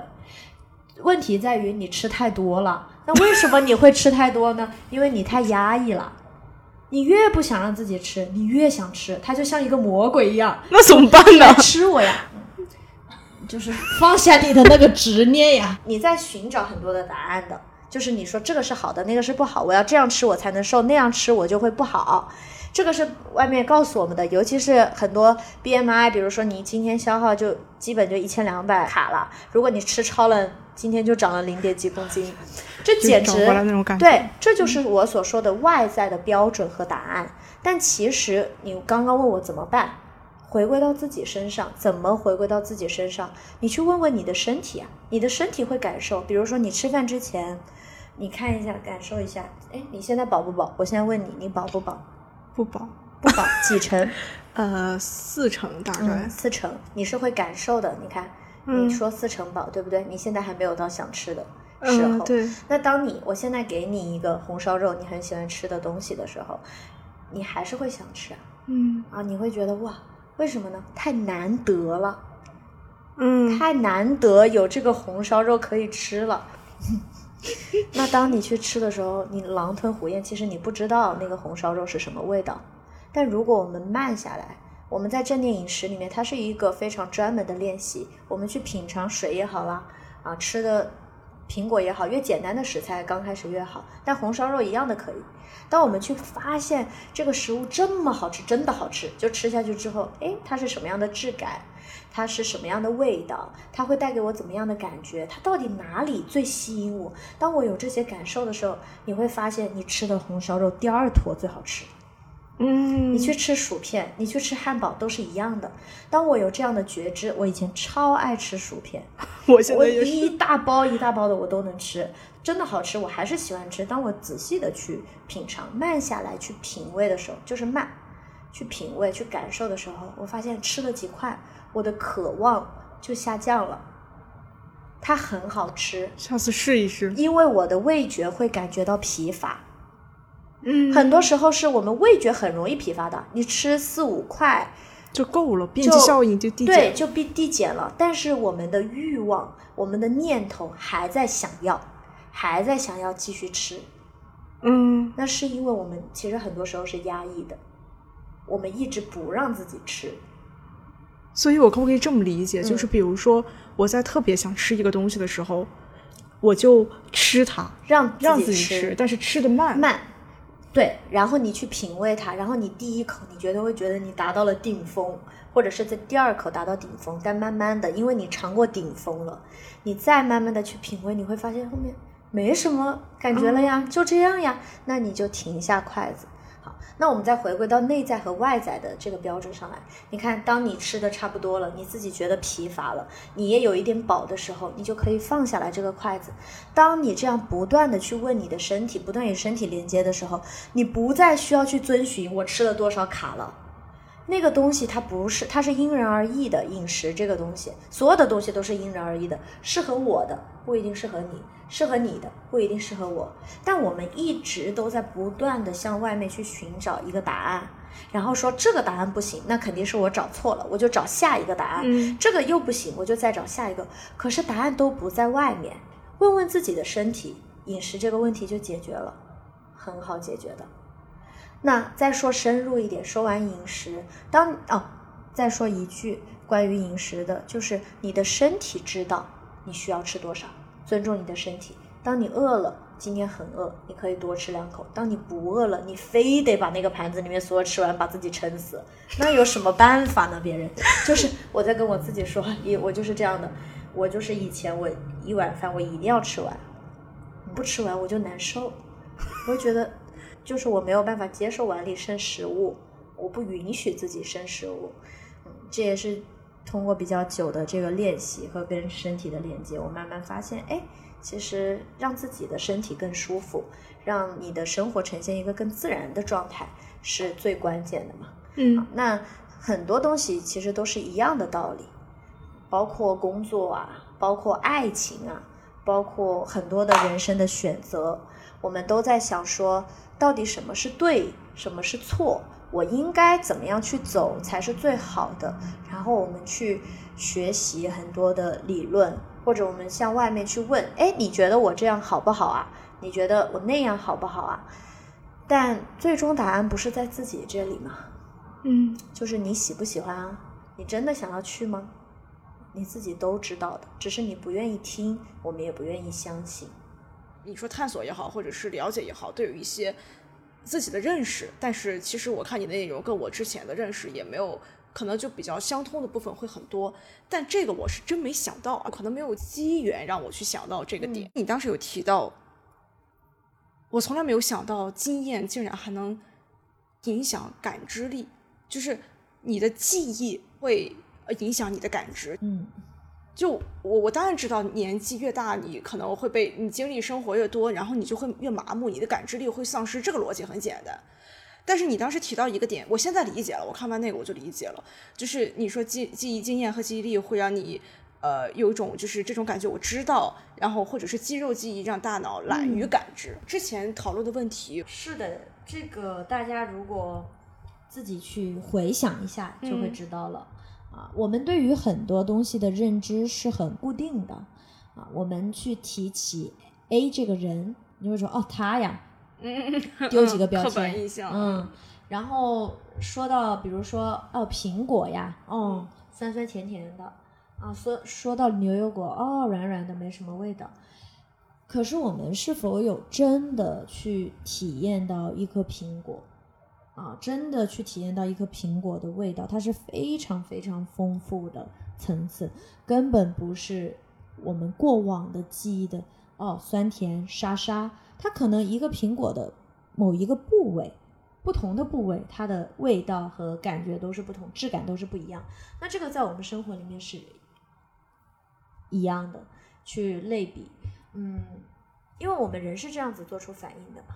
S1: 问题在于你吃太多了。那为什么你会吃太多呢？因为你太压抑了。你越不想让自己吃，你越想吃，它就像一个魔鬼一样，
S2: 那怎么办呢
S1: 来？吃我呀！嗯就是放下你的那个执念呀！你在寻找很多的答案的，就是你说这个是好的，那个是不好，我要这样吃我才能瘦，那样吃我就会不好。这个是外面告诉我们的，尤其是很多 BMI，比如说你今天消耗就基本就一千两百卡了，如果你吃超了，今天就长了零点几公斤，这简直。对，这就是我所说的外在的标准和答案。但其实你刚刚问我怎么办，回归到自己身上，怎么回归到自己身上？你去问问你的身体啊，你的身体会感受。比如说你吃饭之前，你看一下，感受一下，哎，你现在饱不饱？我现在问你，你饱不饱？
S2: 不饱，
S1: 不饱，几成？
S2: 呃，四成大概
S1: 嗯，。四成，你是会感受的。你看，
S2: 嗯
S1: 你说四成饱，对不对？你现在还没有到想吃的时候。
S2: 嗯，对，
S1: 那当你我现在给你一个红烧肉，你很喜欢吃的东西的时候，你还是会想吃啊
S2: 嗯，
S1: 啊！你会觉得哇，为什么呢？太难得了。
S2: 嗯，
S1: 太难得有这个红烧肉可以吃了。那当你去吃的时候，你狼吞虎咽，其实你不知道那个红烧肉是什么味道。但如果我们慢下来，我们在正念饮食里面，它是一个非常专门的练习。我们去品尝水也好啦，啊，吃的苹果也好，越简单的食材刚开始越好。但红烧肉一样的可以。当我们去发现这个食物这么好吃，真的好吃，就吃下去之后，哎，它是什么样的质感？它是什么样的味道？它会带给我怎么样的感觉？它到底哪里最吸引我？当我有这些感受的时候，你会发现你吃的红烧肉第二坨最好吃。
S2: 嗯，
S1: 你去吃薯片，你去吃汉堡都是一样的。当我有这样的觉知，我以前超爱吃薯片，
S2: 我现在也是，
S1: 一大包一大包的我都能吃，真的好吃，我还是喜欢吃。当我仔细的去品尝、慢下来去品味的时候，就是慢，去品味、去感受的时候，我发现吃了几块，我的渴望就下降了。它很好吃，
S2: 下次试一试。
S1: 因为我的味觉会感觉到疲乏。
S2: 嗯，
S1: 很多时候是我们味觉很容易疲乏的，你吃四五块，
S2: 就够了，边际效应就递减对，
S1: 就递递减了。但是我们的欲望、我们的念头还在想要，还在想要继续吃，
S2: 嗯，
S1: 那是因为我们其实很多时候是压抑的，我们一直不让自己吃。
S2: 所以我可不可以这么理解？就是
S1: 嗯
S2: 比如说我在特别想吃一个东西的时候，我就吃它，
S1: 让
S2: 让自
S1: 己
S2: 吃，但是吃的慢。
S1: 慢，对，然后你去品味它，然后你第一口你觉得会觉得你达到了顶峰，或者是在第二口达到顶峰，但慢慢的，因为你尝过顶峰了，你再慢慢的去品味，你会发现后面没什么感觉了呀，就这样呀，那你就停下筷子。那我们再回归到内在和外在的这个标准上来。你看，当你吃的差不多了，你自己觉得疲乏了，你也有一点饱的时候，你就可以放下来这个筷子。当你这样不断的去问你的身体，不断与身体连接的时候，你不再需要去遵循我吃了多少卡了。那个东西它不是，它是因人而异的饮食这个东西，所有的东西都是因人而异的，适合我的不一定适合你，适合你的不一定适合我。但我们一直都在不断的向外面去寻找一个答案，然后说这个答案不行，那肯定是我找错了，我就找下一个答案。
S2: 嗯
S1: 这个又不行，我就再找下一个。可是答案都不在外面，问问自己的身体，饮食这个问题就解决了，很好解决的。那再说深入一点，说完饮食，当哦，再说一句关于饮食的，就是你的身体知道你需要吃多少，尊重你的身体。当你饿了，今天很饿，你可以多吃两口；当你不饿了，你非得把那个盘子里面所有吃完，把自己撑死，那有什么办法呢？别人 就是我在跟我自己说，也我就是这样的，我就是以前我一碗饭我一定要吃完，不吃完我就难受，我就觉得就是我没有办法接受碗里剩食物，我不允许自己剩食物，嗯，这也是通过比较久的这个练习和跟身体的连接，我慢慢发现，哎，其实让自己的身体更舒服，让你的生活呈现一个更自然的状态，是最关键的嘛。
S2: 嗯
S1: 那很多东西其实都是一样的道理，包括工作啊，包括爱情啊，包括很多的人生的选择，我们都在想说，到底什么是对，什么是错，我应该怎么样去走才是最好的。然后我们去学习很多的理论，或者我们向外面去问，哎，你觉得我这样好不好啊？你觉得我那样好不好啊？但最终答案不是在自己这里吗？
S2: 嗯
S1: 就是你喜不喜欢啊？你真的想要去吗？你自己都知道的，只是你不愿意听，我们也不愿意相信。
S2: 你说探索也好，或者是了解也好，都有一些自己的认识。但是其实我看你的内容跟我之前的认识也没有，可能就比较相通的部分会很多。但这个我是真没想到，可能没有机缘让我去想到这个点。你当时有提到，我从来没有想到经验竟然还能影响感知力，就是你的记忆会呃影响你的感知。
S1: 嗯
S2: 就我我当然知道，年纪越大，你可能会被你经历生活越多，然后你就会越麻木，你的感知力会丧失。这个逻辑很简单。但是你当时提到一个点，我现在理解了。我看完那个我就理解了，就是你说记记忆经验和记忆力会让你呃有一种就是这种感觉，我知道，然后或者是肌肉记忆让大脑懒于感知。之前讨论的问题，
S1: 是的，这个大家如果自己去回想一下，就会
S2: 嗯
S1: 知道了。啊，我们对于很多东西的认知是很固定的啊。我们去提起 A 这个人，你会说哦他呀，
S2: 嗯，
S1: 丢几个标签，嗯，然后说到比如说哦苹果呀，哦酸酸甜甜的啊，说说到牛油果哦软软的没什么味道。可是我们是否有真的去体验到一颗苹果啊？真的去体验到一颗苹果的味道，它是非常非常丰富的层次，根本不是我们过往的记忆的哦酸甜沙沙，它可能一个苹果的某一个部位。不同的部位，它的味道和感觉都是不同，质感都是不一样。那这个在我们生活里面是一样的，去类比，嗯，因为我们人是这样子做出反应的嘛，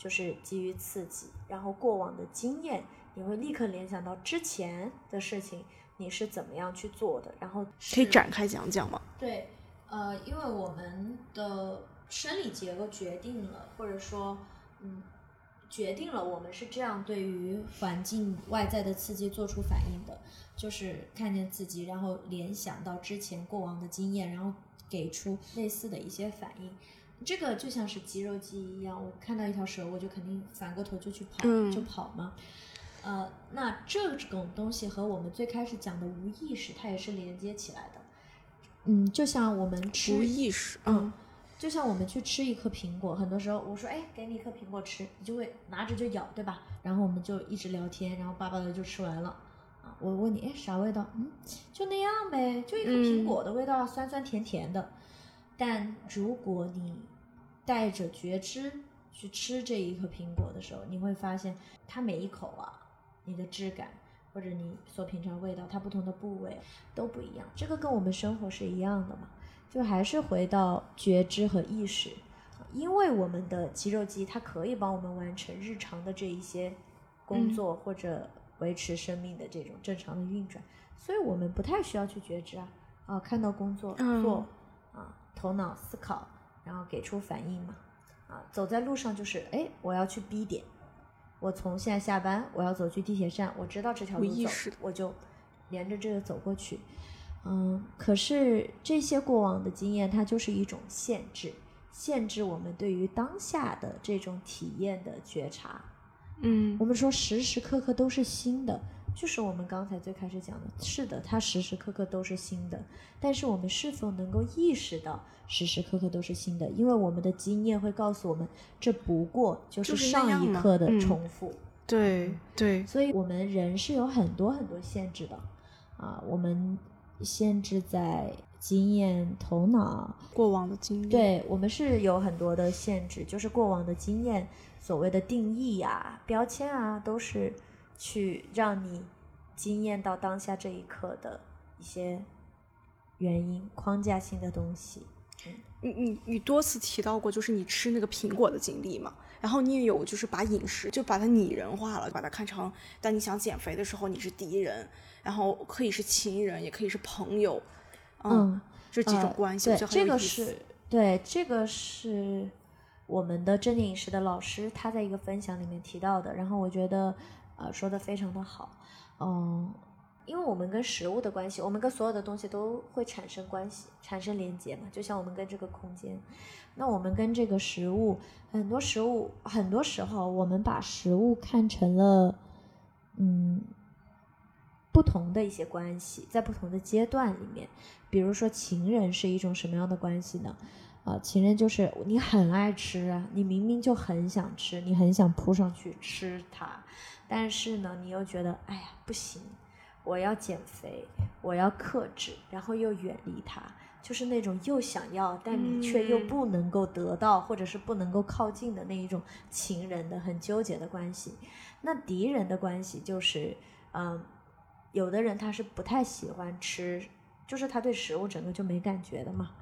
S1: 就是基于刺激，然后过往的经验，你会立刻联想到之前的事情，你是怎么样去做的，然后
S2: 可以展开讲讲吗？
S1: 对，呃，因为我们的生理结构决定了，或者说，嗯。决定了我们是这样对于环境外在的刺激做出反应的，就是看见自己，然后联想到之前过往的经验，然后给出类似的一些反应。这个就像是肌肉记忆一样，我看到一条蛇，我就肯定反过头就去跑，就跑嘛。呃，那这种东西和我们最开始讲的无意识，它也是连接起来的。嗯，就像我们吃
S2: 无意识，
S1: 嗯。就像我们去吃一颗苹果，很多时候我说，哎，给你一颗苹果吃，你就会拿着就咬，对吧？然后我们就一直聊天，然后巴巴的就吃完了。啊，我问你，哎，啥味道？嗯，就那样呗，就一颗苹果的味道，酸酸甜甜的。但如果你带着觉知去吃这一颗苹果的时候，你会发现它每一口啊，你的质感或者你所品尝味道，它不同的部位都不一样。这个跟我们生活是一样的嘛？就还是回到觉知和意识，因为我们的肌肉记忆它可以帮我们完成日常的这一些工作或者维持生命的这种正常的运转，所以我们不太需要去觉知啊啊，看到工作做啊，头脑思考，然后给出反应嘛啊，走在路上就是哎，我要去 B 点，我从现在下班我要走去地铁站，我知道这条路走，我就连着这个走过去。嗯，可是这些过往的经验，它就是一种限制，限制我们对于当下的这种体验的觉察。
S2: 嗯，
S1: 我们说时时刻刻都是新的，就是我们刚才最开始讲的，是的，它时时刻刻都是新的。但是我们是否能够意识到时时刻刻都是新的？因为我们的经验会告诉我们，这不过就是上一刻的重复。
S2: 对对，
S1: 所以我们人是有很多很多限制的啊，我们。限制在经验、头脑、
S2: 过往的经验，
S1: 对我们是有很多的限制，就是过往的经验，所谓的定义呀、标签啊，都是去让你惊艳到当下这一刻的一些原因、框架性的东西。
S2: 你你你多次提到过，就是你吃那个苹果的经历嘛，然后你也有就是把饮食就把它拟人化了，把它看成当你想减肥的时候你是敌人。然后可以是亲人，也可以是朋友，嗯，这几种关系，
S1: 对，这个是对，这个是我们的正念饮食的老师他在一个分享里面提到的，然后我觉得呃说的非常的好，嗯，因为我们跟食物的关系，我们跟所有的东西都会产生关系，产生连接嘛，就像我们跟这个空间，那我们跟这个食物，很多食物，很多时候我们把食物看成了，嗯。不同的一些关系，在不同的阶段里面，比如说情人是一种什么样的关系呢？啊，情人就是你很爱吃啊，你明明就很想吃，你很想扑上去吃它，但是呢，你又觉得哎呀不行，我要减肥，我要克制，然后又远离他，就是那种又想要，但你却又不能够得到，或者是不能够靠近的那一种情人的很纠结的关系。那敌人的关系就是，嗯。有的人他是不太喜欢吃，就是他对食物整个就没感觉的嘛，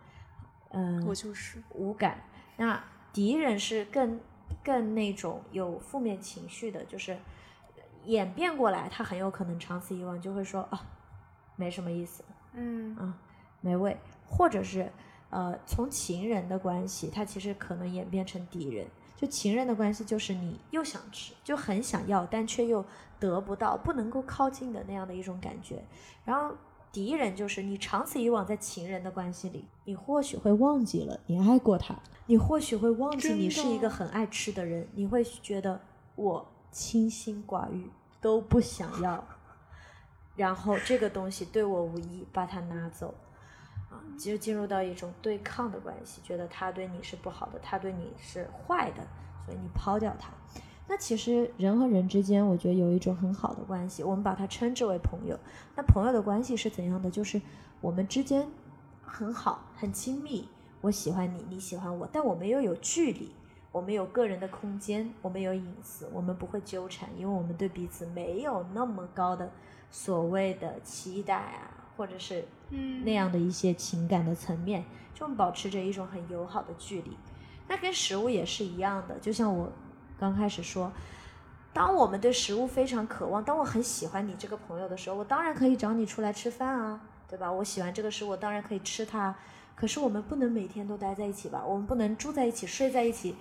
S1: 嗯，
S2: 我就是
S1: 无感。那敌人是更更那种有负面情绪的，就是演变过来，他很有可能长此以往就会说啊，没什么意思，
S2: 嗯。
S1: 啊，没味，或者是呃，从情人的关系，他其实可能演变成敌人，就情人的关系，就是你又想吃，就很想要，但却又得不到，不能够靠近的那样的一种感觉。然后敌人就是你长此以往在情人的关系里，你或许会忘记了你爱过他，你或许会忘记你是一个很爱吃的人，你会觉得我清心寡欲，都不想要。然后这个东西对我无益，把它拿走，啊，就进入到一种对抗的关系，觉得他对你是不好的，他对你是坏的，所以你抛掉他。那其实人和人之间，我觉得有一种很好的关系，我们把它称之为朋友。那朋友的关系是怎样的？就是我们之间很好，很亲密，我喜欢你，你喜欢我，但我们又有距离，我们有个人的空间，我们有隐私，我们不会纠缠，因为我们对彼此没有那么高的。所谓的期待啊，或者是那样的一些情感的层面，就保持着一种很友好的距离。那跟食物也是一样的，就像我刚开始说，当我们对食物非常渴望，当我很喜欢你这个朋友的时候，我当然可以找你出来吃饭啊，对吧？我喜欢这个食物，当然可以吃它。可是我们不能每天都待在一起吧？我们不能住在一起、睡在一起，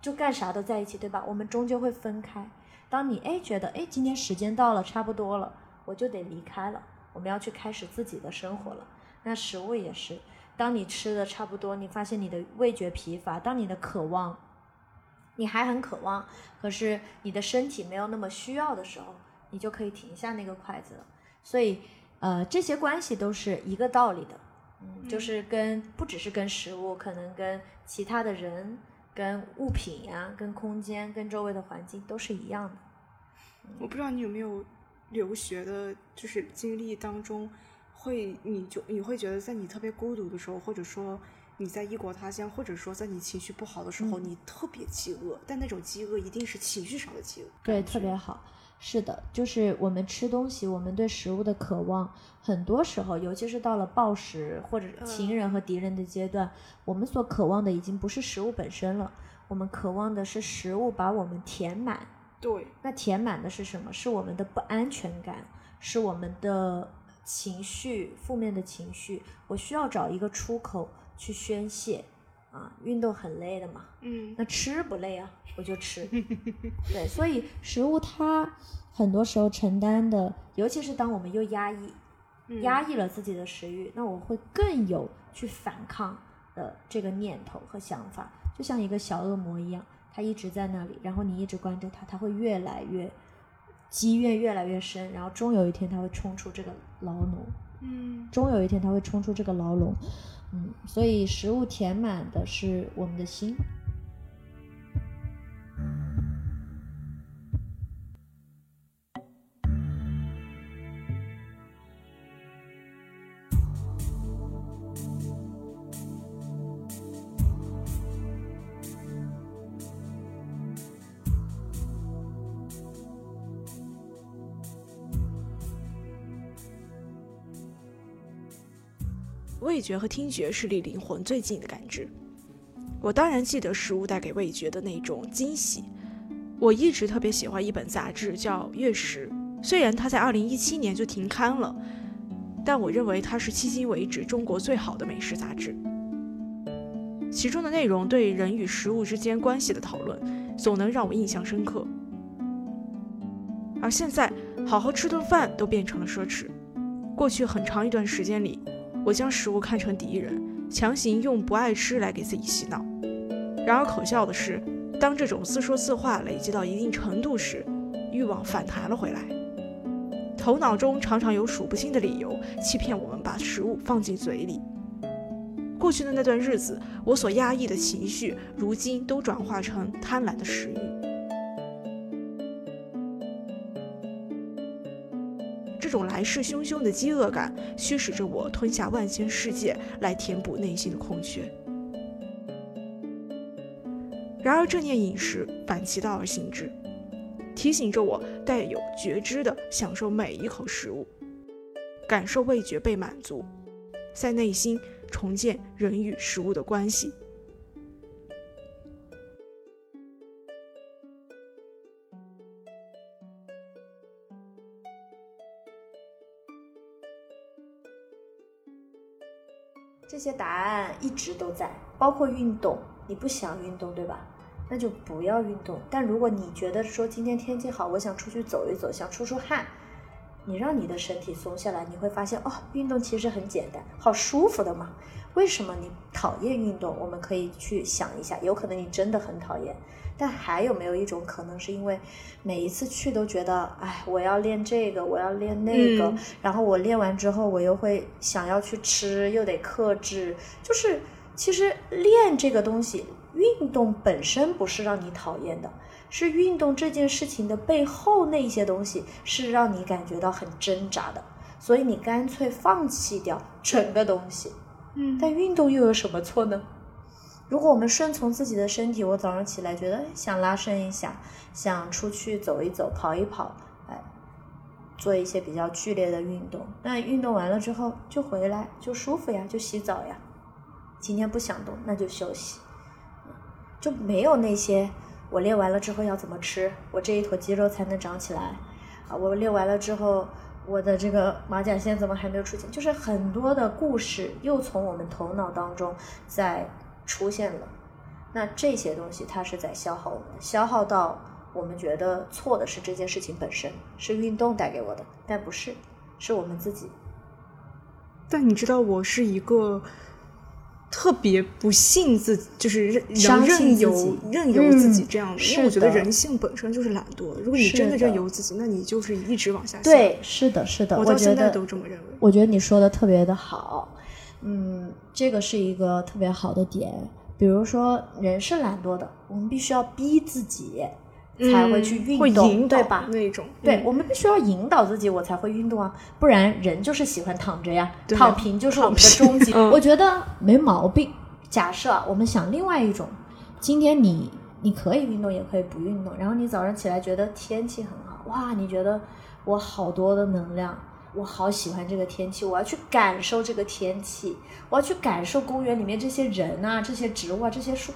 S1: 就干啥都在一起，对吧？我们终究会分开。当你哎觉得哎今天时间到了差不多了，我就得离开了，我们要去开始自己的生活了。那食物也是，当你吃的差不多，你发现你的味觉疲乏，当你的渴望，你还很渴望，可是你的身体没有那么需要的时候，你就可以停下那个筷子了。所以呃这些关系都是一个道理的，嗯，就是跟不只是跟食物，可能跟其他的人。跟物品呀，跟空间，跟周围的环境都是一样的。
S4: 我不知道你有没有留学的，就是经历当中，会你就你会觉得在你特别孤独的时候，或者说你在异国他乡，或者说在你情绪不好的时候，你特别饥饿，但那种饥饿一定是情绪上的饥饿。
S1: 对，特别好。是的，就是我们吃东西，我们对食物的渴望，很多时候，尤其是到了暴食或者情人和敌人的阶段，我们所渴望的已经不是食物本身了，我们渴望的是食物把我们填满。
S4: 对，
S1: 那填满的是什么？是我们的不安全感，是我们的情绪，负面的情绪。我需要找一个出口去宣泄。啊，运动很累的嘛，
S4: 嗯，
S1: 那吃不累啊，我就吃，对，所以食物它很多时候承担的，尤其是当我们又压抑，压抑了自己的食欲，那我会更有去反抗的这个念头和想法，就像一个小恶魔一样，它一直在那里，然后你一直关着它，它会越来越积怨越来越深，然后终有一天它会冲出这个牢笼，
S4: 嗯，
S1: 终有一天它会冲出这个牢笼。嗯，嗯所以食物填满的是我们的心。
S2: 味觉和听觉是离灵魂最近的感知。我当然记得食物带给味觉的那种惊喜。我一直特别喜欢一本杂志，叫《月食》，虽然它在2017年就停刊了，但我认为它是迄今为止中国最好的美食杂志。其中的内容对人与食物之间关系的讨论，总能让我印象深刻。而现在，好好吃顿饭都变成了奢侈。过去很长一段时间里。我将食物看成敌人，强行用不爱吃来给自己洗脑。然而可笑的是，当这种自说自话累积到一定程度时，欲望反弹了回来。头脑中常常有数不清的理由欺骗我们把食物放进嘴里。过去的那段日子，我所压抑的情绪，如今都转化成贪婪的食欲。这种来势汹汹的饥饿感，驱使着我吞下万千世界来填补内心的空缺。然而，这念饮食反其道而行之，提醒着我带有觉知的享受每一口食物，感受味觉被满足，在内心重建人与食物的关系。
S1: 这些答案一直都在，包括运动，你不想运动对吧？那就不要运动。但如果你觉得说今天天气好，我想出去走一走，想出出汗，你让你的身体松下来，你会发现哦，运动其实很简单，好舒服的嘛。为什么你讨厌运动？我们可以去想一下，有可能你真的很讨厌。但还有没有一种可能，是因为每一次去都觉得，哎，我要练这个，我要练那个，
S2: 嗯
S1: 然后我练完之后，我又会想要去吃，又得克制。就是其实练这个东西，运动本身不是让你讨厌的，是运动这件事情的背后那些东西是让你感觉到很挣扎的，所以你干脆放弃掉整个东西。
S2: 嗯
S1: 但运动又有什么错呢？如果我们顺从自己的身体，我早上起来觉得想拉伸一下，想出去走一走、跑一跑，哎，做一些比较剧烈的运动。那运动完了之后就回来，就舒服呀，就洗澡呀。今天不想动，那就休息，就没有那些我练完了之后要怎么吃，我这一坨肌肉才能长起来啊！我练完了之后，我的这个马甲线怎么还没有出现？就是很多的故事又从我们头脑当中在出现了。那这些东西它是在消耗我们的，消耗到我们觉得错的是这件事情本身，是运动带给我的，但不是，是我们自己。
S2: 但你知道，我是一个特别不信自己，就是任
S1: 相信
S2: 能任由
S1: 自己
S2: 任由自己
S1: 嗯
S2: 这样的，因为我觉得人性本身就是懒惰的。如果你真的任由自己，那你就是一直往下下。
S1: 对，是的，是的，
S2: 我到
S1: 觉得
S2: 现在都这么认为。
S1: 我觉得你说的特别的好，嗯，这个是一个特别好的点。比如说，人是懒惰的，我们必须要逼自己才会去运
S2: 会
S1: 动，对吧？
S2: 那种，
S1: 对，
S2: 嗯
S1: 我们必须要引导自己，我才会运动啊，不然人就是喜欢躺着呀，躺平就是我们的终极。
S2: 嗯
S1: 我觉得没毛病。假设啊我们想另外一种，今天你你可以运动，也可以不运动，然后你早上起来觉得天气很好，哇，你觉得我好多的能量，我好喜欢这个天气，我要去感受这个天气，我要去感受公园里面这些人啊、这些植物啊、这些树。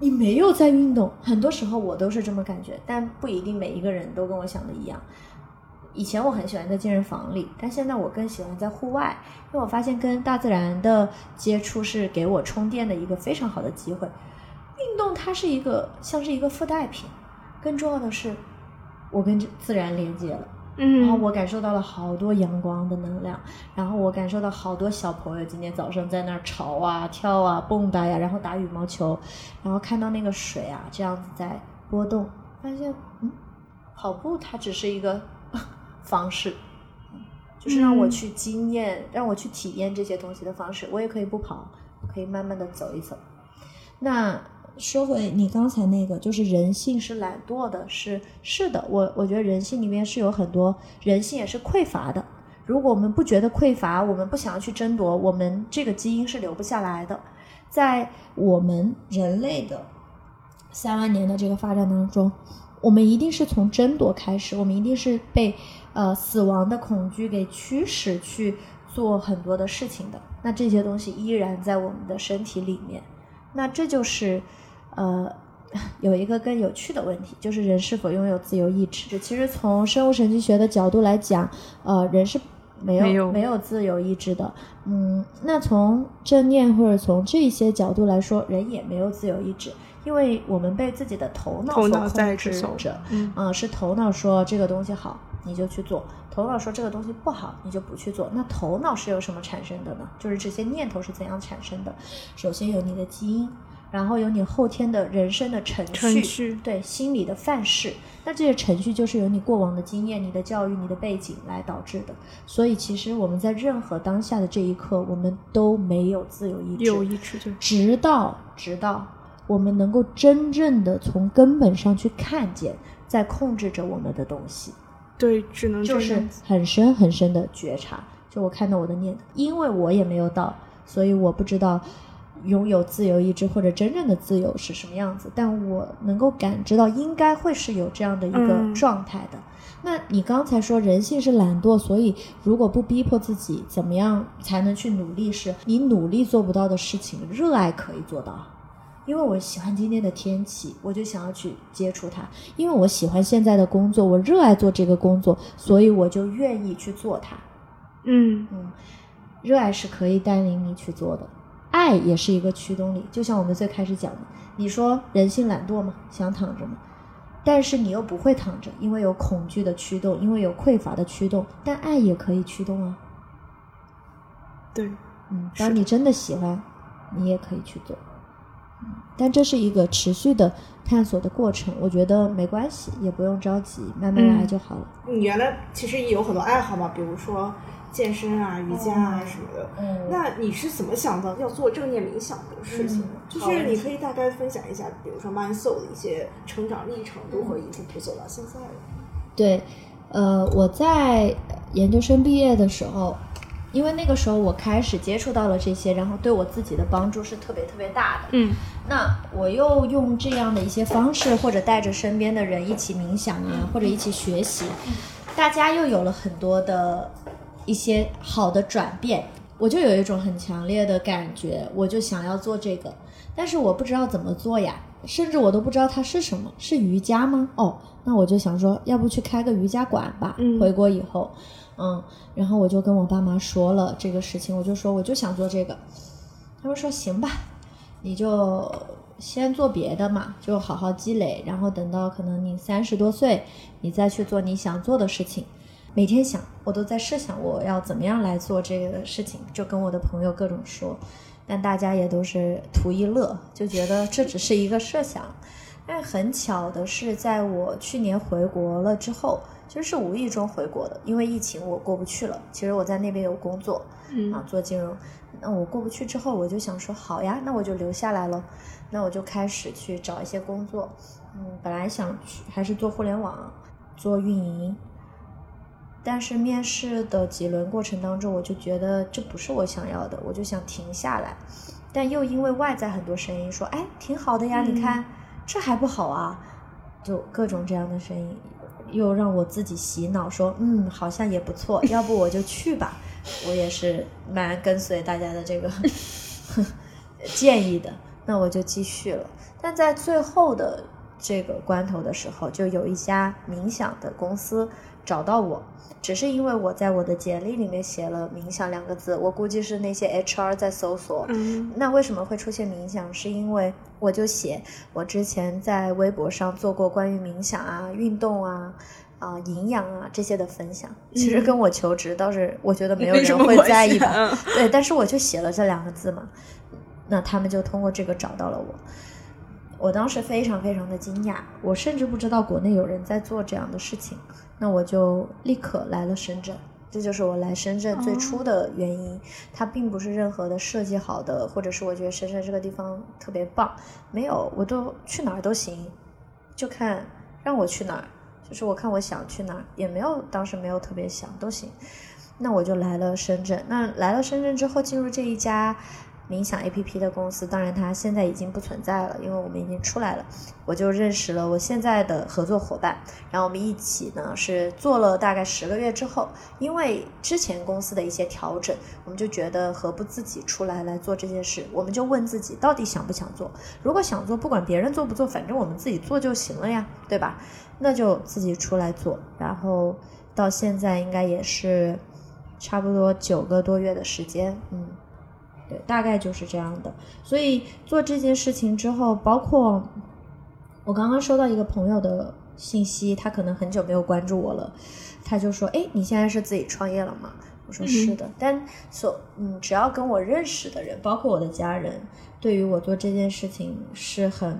S1: 你没有在运动，很多时候我都是这么感觉，但不一定每一个人都跟我想的一样。以前我很喜欢在健身房里，但现在我更喜欢在户外，因为我发现跟大自然的接触是给我充电的一个非常好的机会。运动它是一个像是一个附带品，更重要的是，我跟这自然连接了。然后
S2: 嗯，
S1: 我感受到了好多阳光的能量，然后我感受到好多小朋友今天早上在那儿吵啊、跳啊、蹦跶呀，然后打羽毛球，然后看到那个水啊这样子在波动，发现嗯，跑步它只是一个方式，嗯就是让我
S2: 嗯
S1: 去经验、让我去体验这些东西的方式。我也可以不跑，我可以慢慢的走一走。那说回你刚才那个，就是人性是懒惰的，是是的，我我觉得人性里面是有很多人性也是匮乏的。如果我们不觉得匮乏，我们不想要去争夺，我们这个基因是留不下来的。在我们人类的三万年的这个发展当中，我们一定是从争夺开始，我们一定是被呃死亡的恐惧给驱使去做很多的事情的。那这些东西依然在我们的身体里面。那这就是呃有一个更有趣的问题，就是人是否拥有自由意志？其实从生物神经学的角度来讲，呃，人是没有
S2: 没有
S1: 自由意志的。嗯，那从正念或者从这些角度来说，人也没有自由意志，因为我们被自己的头脑所控制着。
S2: 嗯
S1: 啊、是头脑说这个东西好，你就去做；头脑说这个东西不好，你就不去做。那头脑是由什么产生的呢？就是这些念头是怎样产生的？首先有你的基因，然后有你后天的人生的程序，
S2: 程序
S1: 对心理的范式。那这些程序就是由你过往的经验、你的教育、你的背景来导致的。所以其实我们在任何当下的这一刻，我们都没有自由意志。
S2: 有意志就。
S1: 直到直到我们能够真正的从根本上去看见，在控制着我们的东西，
S2: 对，只能
S1: 就是。很深很深的觉察。就我看到我的念头，因为我也没有到，所以我不知道拥有自由意志或者真正的自由是什么样子，但我能够感知到应该会是有这样的一个
S2: 嗯
S1: 状态的。那你刚才说人性是懒惰，所以如果不逼迫自己，怎么样才能去努力？是你努力做不到的事情，热爱可以做到。因为我喜欢今天的天气，我就想要去接触它；因为我喜欢现在的工作，我热爱做这个工作，所以我就愿意去做它。
S2: 嗯，
S1: 嗯，热爱是可以带领你去做的，爱也是一个驱动力，就像我们最开始讲的，你说人性懒惰嘛？想躺着嘛？但是你又不会躺着，因为有恐惧的驱动，因为有匮乏的驱动，但爱也可以驱动啊。
S2: 对，
S1: 嗯，当你真的喜欢，你也可以去做。嗯，但这是一个持续的探索的过程，我觉得没关系，也不用着急，慢慢来就好了。
S2: 你原来其实也有很多爱好嘛，比如说健身啊、瑜伽啊什么的。
S1: 嗯
S2: 那你是怎么想到要做正念冥想的事情的？
S1: 嗯
S2: 就是你可以大概分享一下，比如说 Mind Soul 的一些成长历程，如何一步步走到现在的？
S1: 对，呃，我在研究生毕业的时候，因为那个时候我开始接触到了这些，然后对我自己的帮助是特别特别大的。
S2: 嗯
S1: 那我又用这样的一些方式，或者带着身边的人一起冥想啊，或者一起学习，大家又有了很多的一些好的转变，我就有一种很强烈的感觉，我就想要做这个，但是我不知道怎么做呀，甚至我都不知道它是什么，是瑜伽吗？哦，那我就想说，要不去开个瑜伽馆吧。
S2: 嗯
S1: 回国以后，嗯，然后我就跟我爸妈说了这个事情，我就说我就想做这个，他们说行吧，你就先做别的嘛，就好好积累，然后等到可能你三十多岁，你再去做你想做的事情。每天想，我都在设想我要怎么样来做这个事情，就跟我的朋友各种说，但大家也都是图一乐，就觉得这只是一个设想。但很巧的是，在我去年回国了之后，其实是无意中回国的，因为疫情我过不去了。其实我在那边有工作，
S2: 嗯
S1: 啊，做金融。那我过不去之后，我就想说，好呀，那我就留下来了。那我就开始去找一些工作。嗯，本来想去还是做互联网，做运营。但是面试的几轮过程当中，我就觉得这不是我想要的，我就想停下来。但又因为外在很多声音说，哎，挺好的呀，你看这还不好啊，就各种这样的声音，又让我自己洗脑说，嗯，好像也不错，要不我就去吧。我也是蛮跟随大家的这个 建议的，那我就继续了。但在最后的这个关头的时候，就有一家冥想的公司找到我，只是因为我在我的简历里面写了“冥想”两个字，我估计是那些 HR 在搜索。
S2: 嗯
S1: 那为什么会出现冥想？是因为我就写我之前在微博上做过关于冥想啊、运动啊、啊、营养啊这些的分享。其实跟我求职倒是我觉得没有人会在意吧？
S2: 嗯
S1: 对，但是我就写了这两个字嘛，那他们就通过这个找到了我。我当时非常非常的惊讶，我甚至不知道国内有人在做这样的事情，那我就立刻来了深圳。这就是我来深圳最初的原因，它并不是任何的设计好的，或者是我觉得深圳这个地方特别棒，没有，我都去哪儿都行，就看让我去哪儿，就是我看我想去哪儿，也没有当时没有特别想都行，那我就来了深圳。那来了深圳之后，进入这一家冥想 APP 的公司，当然它现在已经不存在了，因为我们已经出来了。我就认识了我现在的合作伙伴，然后我们一起呢是做了大概十个月之后，因为之前公司的一些调整，我们就觉得何不自己出来来做这件事？我们就问自己到底想不想做？如果想做，不管别人做不做，反正我们自己做就行了呀，对吧？那就自己出来做，然后到现在应该也是差不多九个多月的时间，嗯。对，大概就是这样的。所以做这件事情之后，包括我刚刚收到一个朋友的信息，他可能很久没有关注我了，他就说：“哎，你现在是自己创业了吗？”我说：“是的。但所嗯，只要跟我认识的人，包括我的家人，对于我做这件事情是很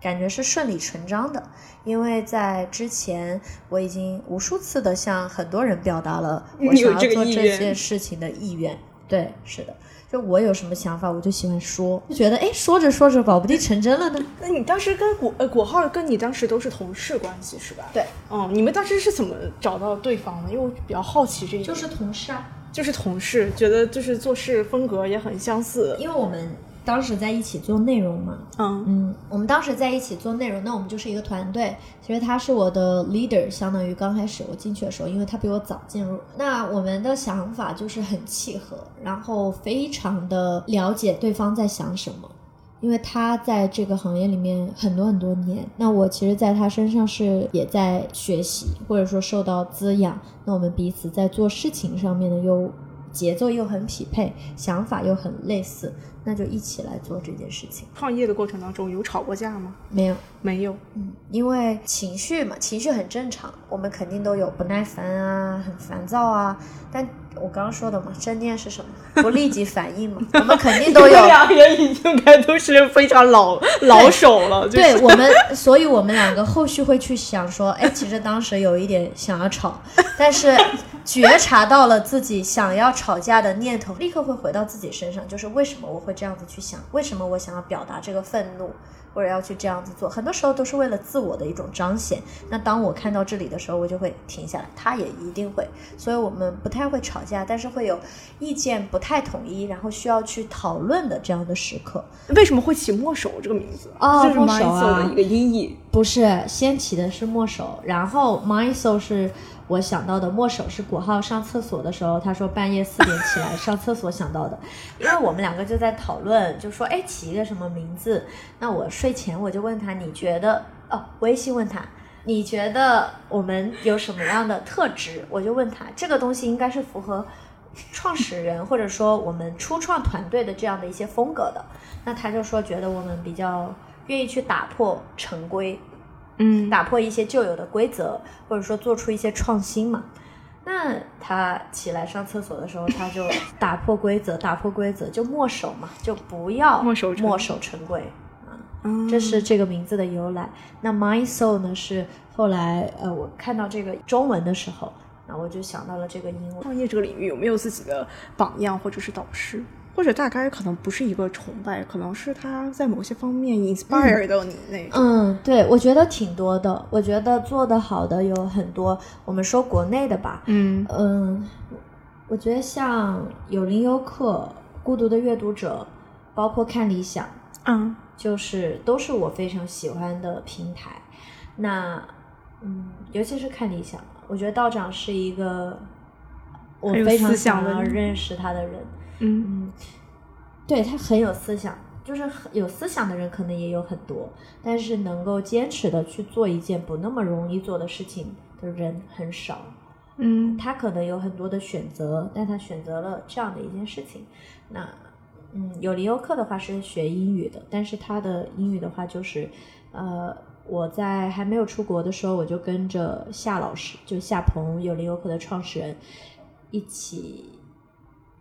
S1: 感觉是顺理成章的，因为在之前我已经无数次的向很多人表达了我想要做这件事情的意愿。对，是的。就我有什么想法，我就喜欢说，就觉得哎，说着说着，保不定成真了呢。
S2: 那你当时跟果呃果浩跟你当时都是同事关系是吧？
S1: 对，
S2: 嗯，你们当时是怎么找到对方的？因为我比较好奇这一点。
S1: 就是同事啊，
S2: 就是同事，觉得就是做事风格也很相似。
S1: 因为我们当时在一起做内容嘛，
S2: 嗯
S1: 嗯，我们当时在一起做内容，那我们就是一个团队。其实他是我的 leader，相当于刚开始我进去的时候，因为他比我早进入，那我们的想法就是很契合，然后非常的了解对方在想什么。因为他在这个行业里面很多很多年，那我其实在他身上是也在学习，或者说受到滋养。那我们彼此在做事情上面呢，又节奏又很匹配，想法又很类似，那就一起来做这件事情。
S2: 创业的过程当中有吵过架吗？
S1: 没有，
S2: 没有。
S1: 嗯，因为情绪嘛，情绪很正常，我们肯定都有不耐烦啊，很烦躁啊。但我刚刚说的嘛，正念是什么？不立即反应嘛，我们肯定都有。
S2: 两个人已经该都是非常老老手了。就是、
S1: 对我们，所以我们两个后续会去想说，哎，其实当时有一点想要吵，但是觉察到了自己想要吵架的念头，立刻会回到自己身上，就是为什么我会这样子去想？为什么我想要表达这个愤怒？或者要去这样子做，很多时候都是为了自我的一种彰显。那当我看到这里的时候，我就会停下来，他也一定会。所以我们不太会吵架，但是会有意见不太统一，然后需要去讨论的这样的时刻。
S2: 为什么会起墨守这个名字？
S1: 哦，
S2: 这是
S1: 墨手
S2: Mindsoul
S1: 啊
S2: 的一个音译。
S1: 不是，先起的是墨守，然后 my soul 是我想到的，墨手是果浩上厕所的时候，他说半夜四点起来 上厕所想到的，因为我们两个就在讨论，就说哎起一个什么名字，那我睡前我就问他，你觉得哦，微信问他。你觉得我们有什么样的特质？我就问他，这个东西应该是符合创始人或者说我们初创团队的这样的一些风格的。那他就说，觉得我们比较愿意去打破陈规，
S2: 嗯，
S1: 打破一些旧有的规则，或者说做出一些创新嘛。那他起来上厕所的时候，他就打破规则，打破规则就墨守嘛，就不要
S2: 墨守成
S1: 墨守成规啊。
S2: 嗯
S1: 这是这个名字的由来。那 My Soul 呢，是后来呃我看到这个中文的时候，那我就想到了这个英文。
S2: 创业这个领域有没有自己的榜样或者是导师？或者大概可能不是一个崇拜，可能是他在某些方面 inspire 到你那种。
S1: 嗯，对，我觉得挺多的。我觉得做的好的有很多。我们说国内的吧，
S2: 嗯
S1: 嗯，我觉得像有林优客、孤独的阅读者，包括看理想，
S2: 嗯
S1: 就是都是我非常喜欢的平台。那嗯，尤其是看理想，我觉得道长是一个我非常
S2: 想
S1: 想要认识他的人。
S2: 嗯
S1: 嗯，对他很有思想，就是很有思想的人可能也有很多，但是能够坚持的去做一件不那么容易做的事情的人很少。
S2: 嗯
S1: 他可能有很多的选择，但他选择了这样的一件事情。那，嗯，有林优课的话是学英语的，但是他的英语的话就是，呃，我在还没有出国的时候，我就跟着夏老师，就夏鹏有理由课的创始人一起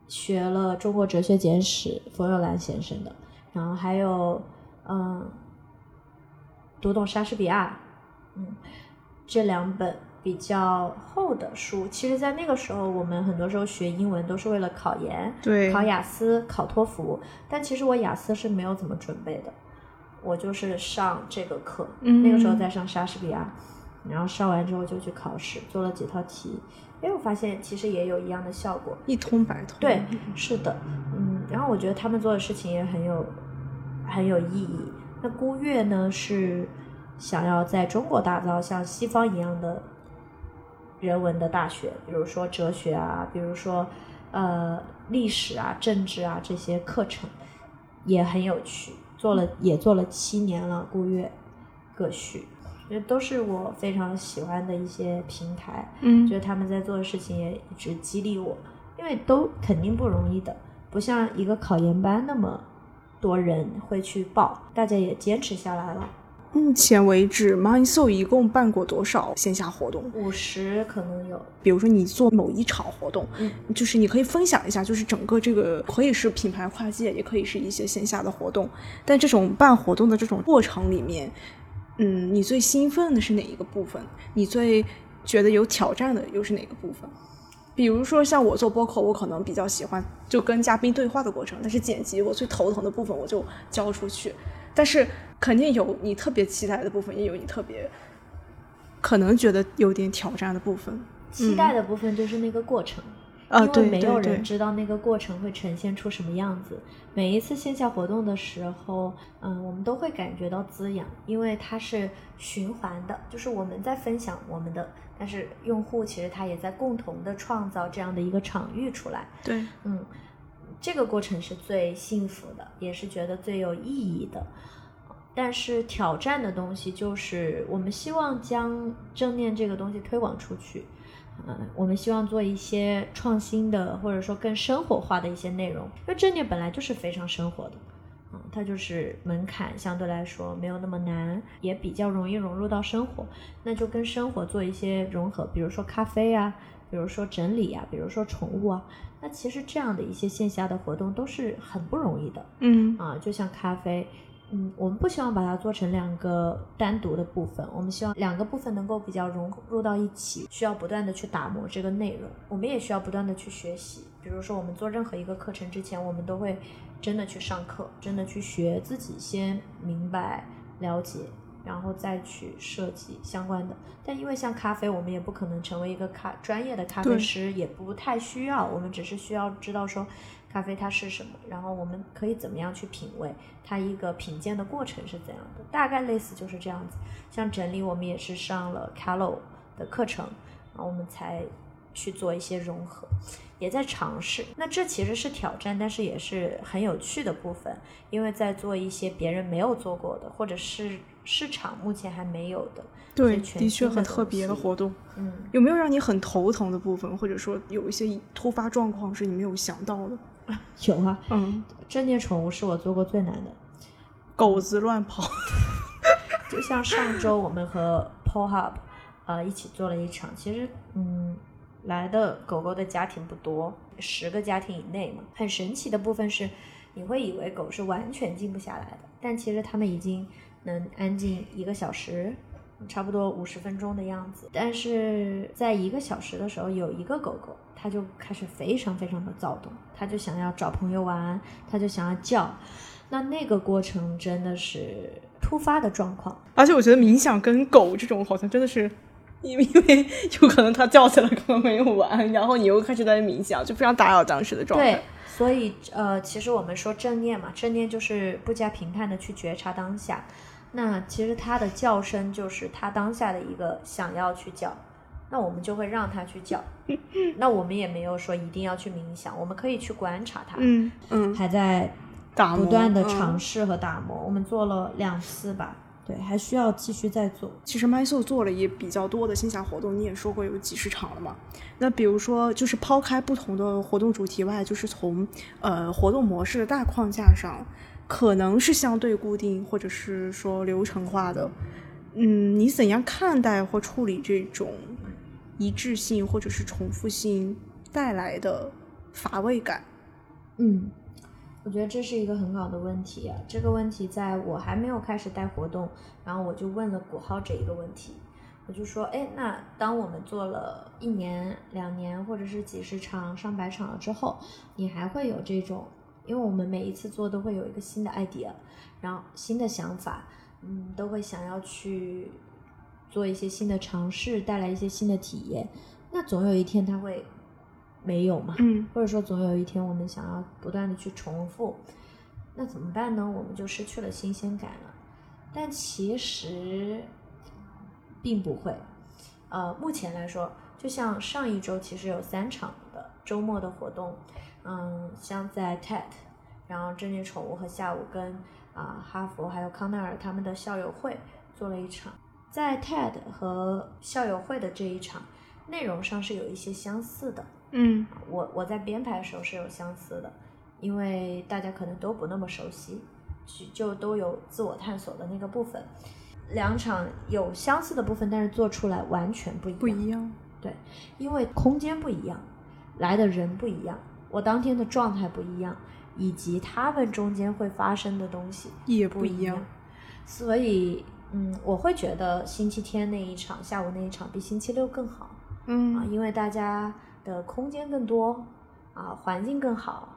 S1: 学了《中国哲学简史》冯友兰先生的，然后还有嗯，读懂莎士比亚，嗯，这两本比较厚的书。其实，在那个时候，我们很多时候学英文都是为了考研，
S2: 对
S1: 考雅思、考托福。但其实我雅思是没有怎么准备的，我就是上这个课，
S2: 嗯
S1: 那个时候在上莎士比亚，然后上完之后就去考试，做了几套题。哎，我发现其实也有一样的效果。
S2: 一通百通。
S1: 对，是的，嗯，然后我觉得他们做的事情也很有很有意义。那孤月呢，是想要在中国打造像西方一样的人文的大学，比如说哲学啊，比如说呃历史啊、政治啊这些课程，也很有趣。做了也做了七年了，孤月各序，这都是我非常喜欢的一些平台。
S2: 嗯
S1: 觉得他们在做的事情也一直激励我，因为都肯定不容易的，不像一个考研班那么多人会去报，大家也坚持下来了。
S2: 目前为止，Mindsoul 一共办过多少线下活动？
S1: 五十可能有，
S2: 比如说你做某一场活动，
S1: 嗯
S2: 就是你可以分享一下，就是整个这个可以是品牌跨界，也可以是一些线下的活动。但这种办活动的这种过程里面，嗯，你最兴奋的是哪一个部分？你最觉得有挑战的又是哪个部分？比如说像我做播客，我可能比较喜欢就跟嘉宾对话的过程，但是剪辑我最头疼的部分我就交出去。但是肯定有你特别期待的部分，也有你特别可能觉得有点挑战的部分。
S1: 期待的部分就是那个过程。
S2: 啊，
S1: 因为
S2: 对
S1: 没有人知道那个过程会呈现出什么样子。每一次线下活动的时候，嗯，我们都会感觉到滋养，因为它是循环的，就是我们在分享我们的，但是用户其实他也在共同的创造这样的一个场域出来。
S2: 对，
S1: 嗯，这个过程是最幸福的，也是觉得最有意义的。但是挑战的东西就是，我们希望将正念这个东西推广出去。嗯，我们希望做一些创新的，或者说更生活化的一些内容，因为正念本来就是非常生活的，嗯，它就是门槛相对来说没有那么难，也比较容易融入到生活，那就跟生活做一些融合，比如说咖啡啊，比如说整理啊，比如说宠物啊，那其实这样的一些线下的活动都是很不容易的，
S2: 嗯。
S1: 啊，就像咖啡。嗯，我们不希望把它做成两个单独的部分，我们希望两个部分能够比较融入到一起，需要不断的去打磨这个内容，我们也需要不断的去学习。比如说，我们做任何一个课程之前，我们都会真的去上课，真的去学，自己先明白了解，然后再去设计相关的。但因为像咖啡，我们也不可能成为一个咖专业的咖啡师，也不太需要，我们只是需要知道说咖啡它是什么，然后我们可以怎么样去品味它一个品鉴的过程是怎样的，大概类似就是这样子。像整理，我们也是上了 Calo 的课程，然后我们才去做一些融合，也在尝试。那这其实是挑战，但是也是很有趣的部分，因为在做一些别人没有做过的，或者是市场目前还没有的，
S2: 对，的确很特别的活动。
S1: 嗯。
S2: 有没有让你很头疼的部分，或者说有一些突发状况是你没有想到的？
S1: 有啊，
S2: 嗯，
S1: 正念宠物是我做过最难的。
S2: 狗子乱跑。
S1: 就像上周我们和 PO Hub 呃一起做了一场，其实嗯来的狗狗的家庭不多，十个家庭以内嘛。很神奇的部分是，你会以为狗是完全静不下来的，但其实它们已经能安静一个小时。差不多五十分钟的样子，但是在一个小时的时候，有一个狗狗，它就开始非常非常的躁动，它就想要找朋友玩，它就想要叫，那那个过程真的是突发的状况，
S2: 而且我觉得冥想跟狗这种好像真的是，因为因为有可能它叫起来可能没有完，然后你又开始在冥想，就非常打扰当时的状
S1: 对
S2: 态。，
S1: 所以呃，其实我们说正念嘛，正念就是不加评判的去觉察当下。那其实它的叫声就是它当下的一个想要去叫，那我们就会让它去叫。那我们也没有说一定要去冥想，我们可以去观察它，
S2: 嗯嗯，
S1: 还在
S2: 打
S1: 不断的
S2: 嗯
S1: 尝试和打磨。我们做了两次吧，对，还需要继续再做。
S2: 其实 MySoul 做了也比较多的线下活动，你也说过有几十场了嘛。那比如说，就是抛开不同的活动主题外，就是从呃活动模式的大框架上，可能是相对固定，或者是说流程化的。嗯，你怎样看待或处理这种一致性或者是重复性带来的乏味感？
S1: 嗯，我觉得这是一个很好的问题。这个问题在我还没有开始带活动，然后我就问了古浩这一个问题，我就说，哎，那当我们做了一年、两年，或者是几十场、上百场了之后，你还会有这种？因为我们每一次做都会有一个新的 idea，然后新的想法，嗯，都会想要去做一些新的尝试，带来一些新的体验。那总有一天它会没有嘛？
S2: 嗯
S1: 或者说总有一天我们想要不断的去重复，那怎么办呢？我们就失去了新鲜感了。但其实并不会，呃，目前来说，就像上一周其实有三场的周末的活动，嗯，像在 TED，然后正念宠物和下午跟啊、哈佛还有康奈尔他们的校友会做了一场，在 TED 和校友会的这一场内容上是有一些相似的，
S2: 嗯
S1: 我我在编排的时候是有相似的，因为大家可能都不那么熟悉，就就都有自我探索的那个部分。两场有相似的部分，但是做出来完全不一样。
S2: 不一样。
S1: 对，因为空间不一样，来的人不一样，我当天的状态不一样，以及他们中间会发生的东西
S2: 也
S1: 不一
S2: 样。
S1: 所以，嗯，我会觉得星期天那一场，下午那一场比星期六更好。啊，
S2: 嗯
S1: 因为大家的空间更多，啊，环境更好，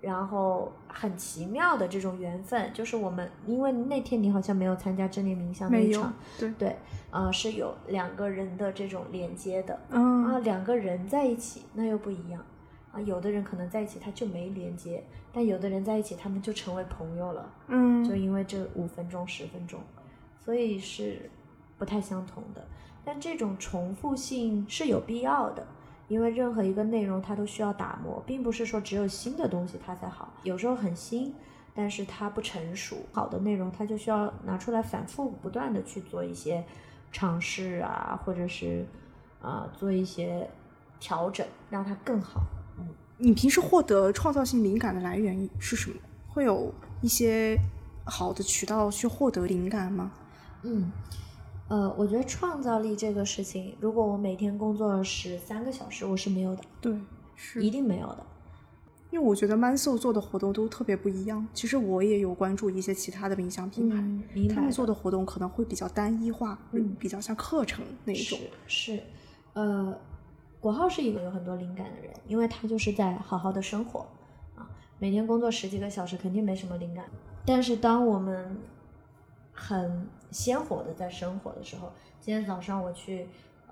S1: 然后很奇妙的这种缘分，就是我们因为那天你好像没有参加正念冥想那一场，
S2: 对，
S1: 对，呃，是有两个人的这种连接的，啊，
S2: 嗯
S1: 两个人在一起那又不一样，啊，有的人可能在一起他就没连接，但有的人在一起他们就成为朋友了，嗯就
S2: 嗯
S1: 因为这五分钟、十分钟，所以是不太相同的。但这种重复性是有必要的，因为任何一个内容它都需要打磨，并不是说只有新的东西它才好，有时候很新，但是它不成熟。好的内容它就需要拿出来反复不断的去做一些尝试啊，或者是啊、做一些调整，让它更好。
S2: 你平时获得创造性灵感的来源是什么？会有一些好的渠道去获得灵感吗？
S1: 嗯，呃，我觉得创造力这个事情，如果我每天工作十三个小时，我是没有的，
S2: 对，是
S1: 一定没有的。
S2: 因为我觉得 Manso 做的活动都特别不一样。其实我也有关注一些其他的冥想品牌，他们做的活动可能会比较单一化，会
S1: 嗯
S2: 比较像课程那一种。
S1: 是是，呃，国浩是一个有很多灵感的人，因为他就是在好好的生活啊，每天工作十几个小时，肯定没什么灵感。但是当我们很鲜活的在生活的时候，今天早上我去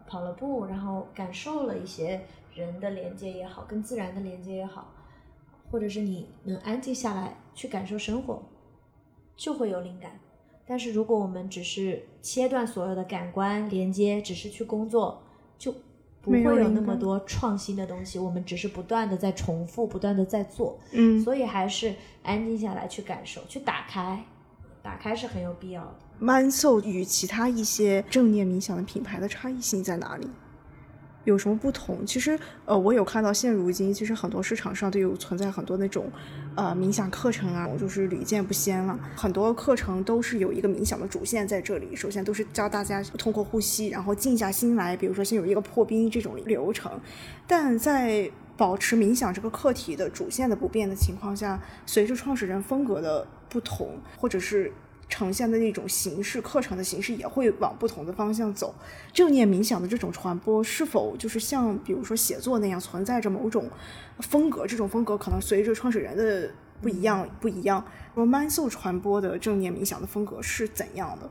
S1: 跑了步，然后感受了一些人的连接也好，跟自然的连接也好，或者是你能安静下来去感受生活，就会有灵感。但是如果我们只是切断所有的感官连接，只是去工作，就不会
S2: 有
S1: 有那么多创新的东西。我们只是不断的在重复，不断的在做，
S2: 嗯
S1: 所以还是安静下来去感受，去打开，打开是很有必要的。
S2: ，Manso 与其他一些正念冥想的品牌的差异性在哪里？有什么不同？其实，呃，我有看到现如今，其实很多市场上都有存在很多那种，呃，冥想课程啊，就是屡见不鲜了。很多课程都是有一个冥想的主线在这里，首先都是教大家通过呼吸，然后静下心来，比如说先有一个破冰这种流程。但在保持冥想这个课题的主线的不变的情况下，随着创始人风格的不同，或者是呈现的那种形式，课程的形式也会往不同的方向走。正念冥想的这种传播，是否就是像比如说写作那样，存在着某种风格？这种风格可能随着创始人的不一样不一样。说 Manso 传播的正念冥想的风格是怎样的？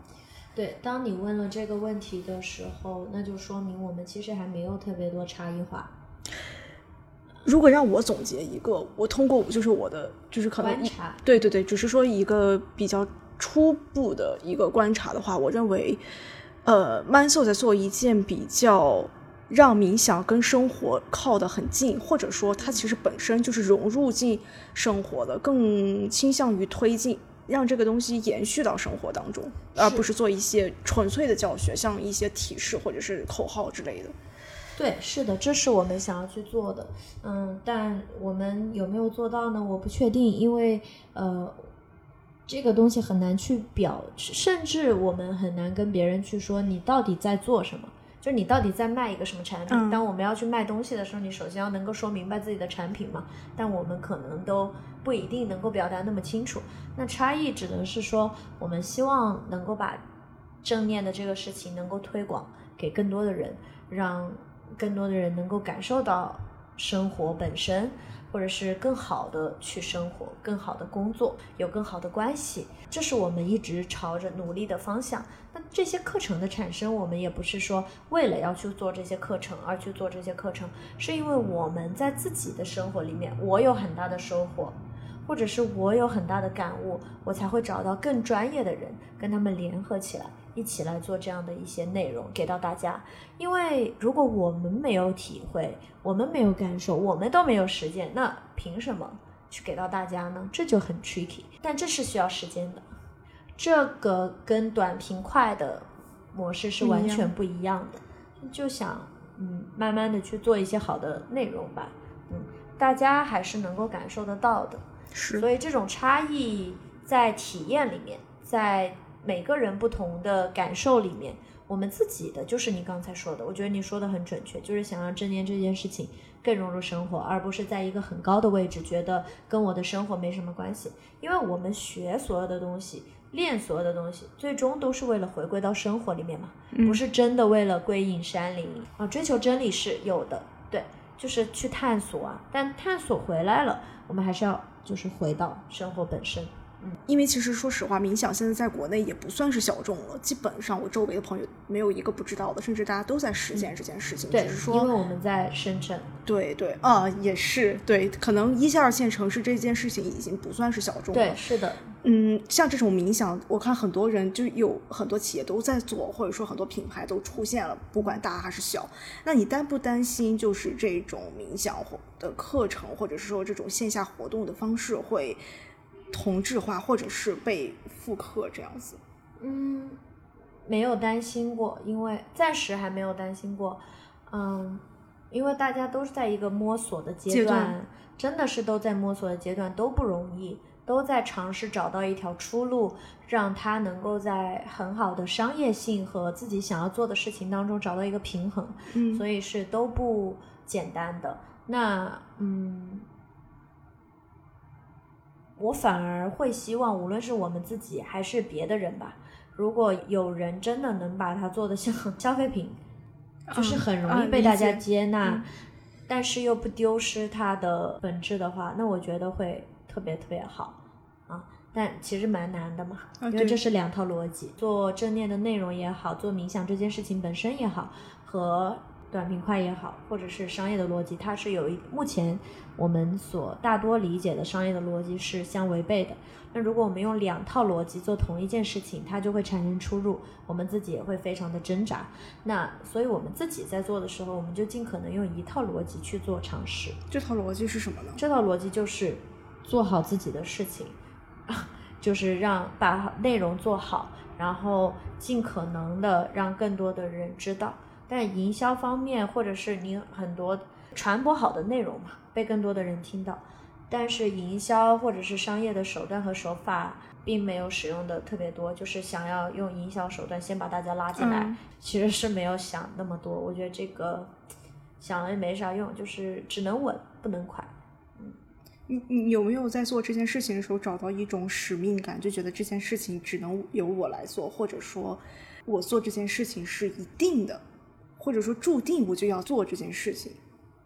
S1: 对，当你问了这个问题的时候，那就说明我们其实还没有特别多差异化。
S2: 如果让我总结一个，我通过就是我的就是可能
S1: 观察
S2: 对对对，只是说一个比较初步的一个观察的话，我认为，呃，Manso 在做一件比较让冥想跟生活靠得很近，或者说它其实本身就是融入进生活的，更倾向于推进。让这个东西延续到生活当中，而不是做一些纯粹的教学，像一些提示或者是口号之类的。
S1: 对，是的，这是我们想要去做的，嗯，但我们有没有做到呢？我不确定，因为呃，这个东西很难去表，甚至我们很难跟别人去说你到底在做什么，就是你到底在卖一个什么产品。
S2: 嗯
S1: 当我们要去卖东西的时候，你首先要能够说明白自己的产品嘛，但我们可能都不一定能够表达那么清楚。那差异指的是说，我们希望能够把正念的这个事情能够推广给更多的人，让更多的人能够感受到生活本身，或者是更好的去生活，更好的工作，有更好的关系，这是我们一直朝着努力的方向。那这些课程的产生，我们也不是说为了要去做这些课程而去做这些课程，是因为我们在自己的生活里面，我有很大的收获。或者是我有很大的感悟，我才会找到更专业的人，跟他们联合起来，一起来做这样的一些内容给到大家。因为如果我们没有体会，我们没有感受，我们都没有实践，那凭什么去给到大家呢？这就很 tricky。但这是需要时间的，这个跟短平快的模式是完全不一样的。就想嗯，慢慢的去做一些好的内容吧，嗯，大家还是能够感受得到的。
S2: 是
S1: 所以这种差异在体验里面，在每个人不同的感受里面，我们自己的就是你刚才说的，我觉得你说的很准确，就是想让正念这件事情更融入生活，而不是在一个很高的位置，觉得跟我的生活没什么关系。因为我们学所有的东西，练所有的东西，最终都是为了回归到生活里面嘛，不是真的为了归隐山林啊。追求真理是有的，对，就是去探索啊，但探索回来了，我们还是要就是回到生活本身。
S2: 因为其实说实话，冥想现在在国内也不算是小众了，基本上我周围的朋友没有一个不知道的，甚至大家都在实践这件事情。
S1: 对，
S2: 只是说
S1: 因为，我们在深圳，
S2: 对对啊，也是对，可能一线二线城市这件事情已经不算是小众了。
S1: 对，是的，
S2: 嗯，像这种冥想，我看很多人就有很多企业都在做，或者说很多品牌都出现了，不管大还是小。那你担不担心，就是这种冥想活的课程，或者是说这种线下活动的方式会同质化，或者是被复刻这样子？
S1: 嗯，没有担心过，因为暂时还没有担心过。嗯，因为大家都是在一个摸索的阶
S2: 阶段
S1: 真的是都在摸索的阶段，都不容易，都在尝试找到一条出路，让他能够在很好的商业性和自己想要做的事情当中找到一个平衡，
S2: 嗯
S1: 所以是都不简单的。那嗯，我反而会希望，无论是我们自己还是别的人吧，如果有人真的能把它做得像消费品，就是很容易被大家接纳，
S2: 嗯
S1: 但是又不丢失它的本质的话，那我觉得会特别特别好啊。但其实蛮难的嘛，
S2: 啊
S1: 因为这是两套逻辑，做正念的内容也好，做冥想这件事情本身也好，和短平快也好，或者是商业的逻辑，它是有一目前我们所大多理解的商业的逻辑是相违背的。那如果我们用两套逻辑做同一件事情，它就会产生出入，我们自己也会非常的挣扎。那所以我们自己在做的时候，我们就尽可能用一套逻辑去做尝试。
S2: 这套逻辑是什么呢？
S1: 这套逻辑就是做好自己的事情，就是让把内容做好，然后尽可能的让更多的人知道。但营销方面，或者是你很多传播好的内容嘛，被更多的人听到。但是营销或者是商业的手段和手法，并没有使用的特别多，就是想要用营销手段先把大家拉进来，
S2: 嗯
S1: 其实是没有想那么多。我觉得这个想了也没啥用，就是只能稳不能快。
S2: 你你有没有在做这件事情的时候找到一种使命感，就觉得这件事情只能由我来做，或者说我做这件事情是一定的，或者说注定我就要做这件事情？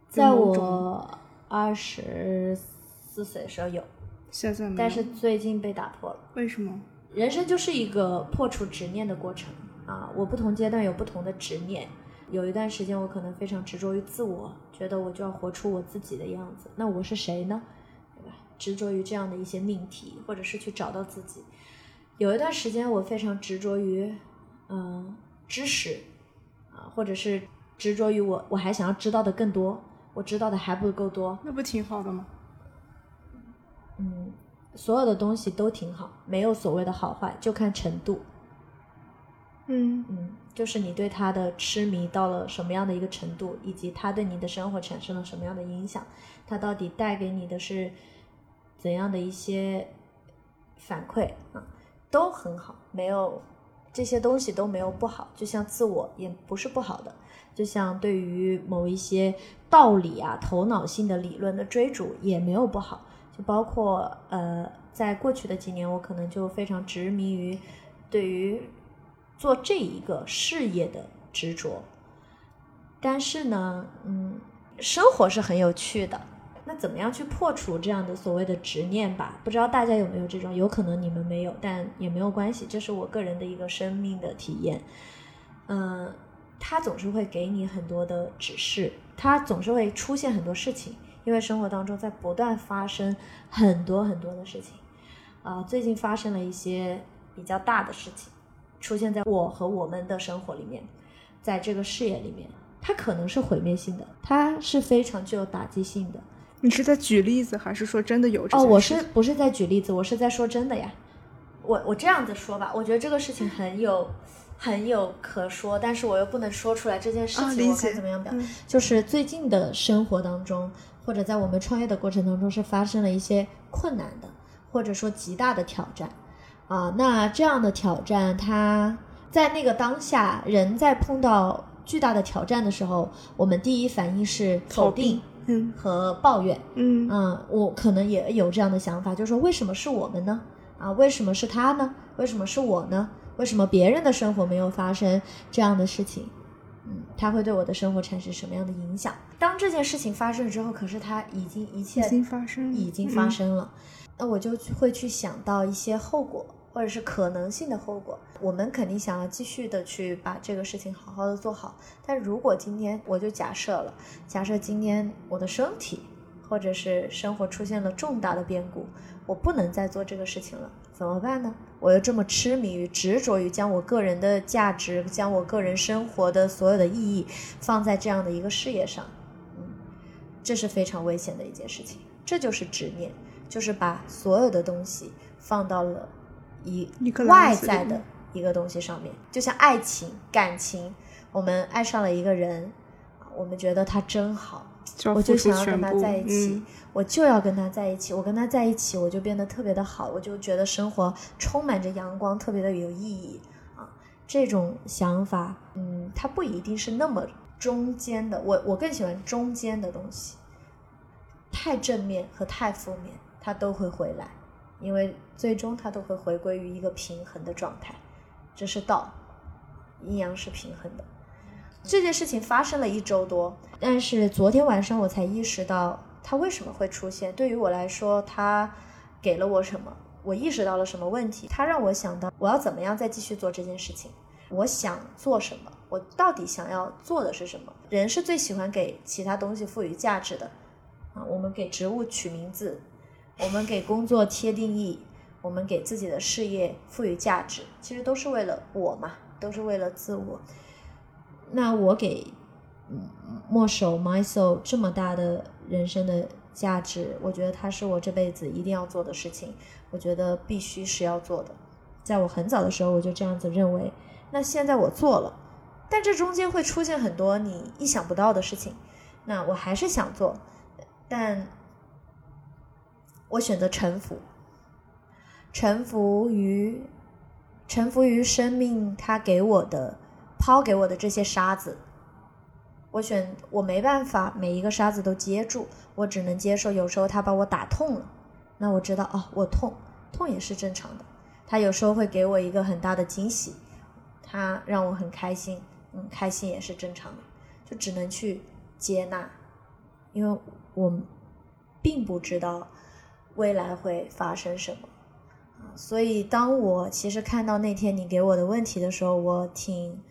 S1: 在我二十四岁的时候有，
S2: 现在没有，
S1: 但是最近被打破了。
S2: 为什么？
S1: 人生就是一个破除执念的过程啊！我不同阶段有不同的执念，有一段时间我可能非常执着于自我，觉得我就要活出我自己的样子。那我是谁呢？对吧？执着于这样的一些命题，或者是去找到自己。有一段时间我非常执着于，嗯、知识啊，或者是执着于我我还想要知道的更多，我知道的还不够多，
S2: 那不挺好的吗？
S1: 嗯，所有的东西都挺好，没有所谓的好坏，就看程度。
S2: 嗯
S1: 嗯，就是你对他的痴迷到了什么样的一个程度，以及他对你的生活产生了什么样的影响，他到底带给你的是怎样的一些反馈啊，都很好，没有这些东西都没有不好，就像自我也不是不好的，就像对于某一些道理啊、头脑性的理论的追逐也没有不好，就包括呃，在过去的几年，我可能就非常执迷于对于做这一个事业的执着。但是呢，嗯，生活是很有趣的。那怎么样去破除这样的所谓的执念吧？不知道大家有没有这种？有可能你们没有，但也没有关系，这是我个人的一个生命的体验。嗯、它总是会给你很多的指示，它总是会出现很多事情，因为生活当中在不断发生很多很多的事情。啊、最近发生了一些比较大的事情，出现在我和我们的生活里面，在这个事业里面，它可能是毁灭性的，它是非常具有打击性的。
S2: 你是在举例子，还是说真的有这
S1: 哦，我是不是在举例子？我是在说真的呀。我我这样子说吧，我觉得这个事情很有很有可说，但是我又不能说出来这件事情，我该怎么样表？
S2: 嗯
S1: 就是最近的生活当中，或者在我们创业的过程当中，是发生了一些困难的，或者说极大的挑战啊。那这样的挑战，它在那个当下，人在碰到巨大的挑战的时候，我们第一反应是否定
S2: 嗯
S1: 和抱怨。
S2: 嗯
S1: 嗯，我可能也有这样的想法，就是说为什么是我们呢？啊，为什么是他呢？为什么是我呢？为什么别人的生活没有发生这样的事情？嗯，它会对我的生活产生什么样的影响？当这件事情发生之后，可是它已经一切
S2: 已经发生了
S1: 已经发
S2: 嗯
S1: 生了，那我就会去想到一些后果，或者是可能性的后果。我们肯定想要继续的去把这个事情好好的做好，但如果今天我就假设了，假设今天我的身体或者是生活出现了重大的变故，我不能再做这个事情了，怎么办呢？我又这么痴迷于、执着于将我个人的价值、将我个人生活的所有的意义放在这样的一个事业上，嗯，这是非常危险的一件事情。这就是执念，就是把所有的东西放到了一外在的一个东西上面，就像爱情、感情，我们爱上了一个人，我们觉得他真好，
S2: 就
S1: 我就想要跟他在一起，
S2: 嗯。
S1: 我就要跟他在一起，我跟他在一起，我就变得特别的好，我就觉得生活充满着阳光，特别的有意义啊。这种想法，嗯，它不一定是那么中间的，我我更喜欢中间的东西，太正面和太负面，它都会回来，因为最终它都会回归于一个平衡的状态，这是道，阴阳是平衡的。这件事情发生了一周多，但是昨天晚上我才意识到它为什么会出现。对于我来说，它给了我什么？我意识到了什么问题？它让我想到我要怎么样再继续做这件事情。我想做什么？我到底想要做的是什么？人是最喜欢给其他东西赋予价值的啊！我们给植物取名字，我们给工作贴定义，我们给自己的事业赋予价值，其实都是为了我嘛，都是为了自我。那我给嗯墨守 my soul 这么大的人生的价值，我觉得它是我这辈子一定要做的事情，我觉得必须是要做的。在我很早的时候我就这样子认为，那现在我做了，但这中间会出现很多你意想不到的事情，那我还是想做，但我选择臣服，臣服于臣服于生命他给我的抛给我的这些沙子。我选我没办法每一个沙子都接住，我只能接受有时候他把我打痛了，那我知道哦，我痛，痛也是正常的。他有时候会给我一个很大的惊喜，他让我很开心，嗯，开心也是正常的，就只能去接纳，因为我并不知道未来会发生什么。所以，当我其实看到那天你给我的问题的时候，我挺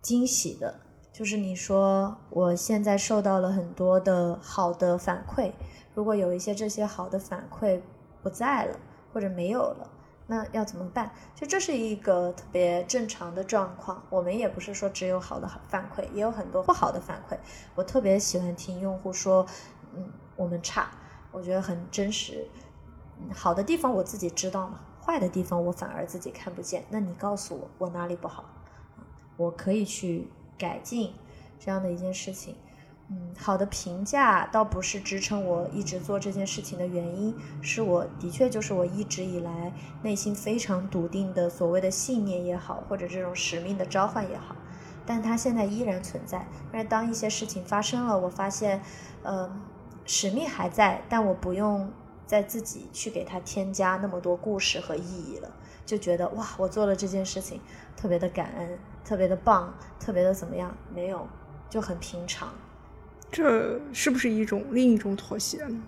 S1: 惊喜的。就是你说我现在受到了很多的好的反馈，如果有一些这些好的反馈不在了或者没有了，那要怎么办？就这是一个特别正常的状况。我们也不是说只有好的反馈，也有很多不好的反馈。我特别喜欢听用户说，嗯，我们差，我觉得很真实。好的地方我自己知道嘛，坏的地方我反而自己看不见。那你告诉我我哪里不好，我可以去改进这样的一件事情。嗯，好的评价倒不是支撑我一直做这件事情的原因，是我的确就是我一直以来内心非常笃定的所谓的信念也好，或者这种使命的召唤也好，但它现在依然存在。但是当一些事情发生了，我发现，呃，使命还在，但我不用再自己去给它添加那么多故事和意义了，就觉得哇，我做了这件事情，特别的感恩，特别的棒，特别的怎么样？没有，就很平常。
S2: 这是不是一种另一种妥协呢？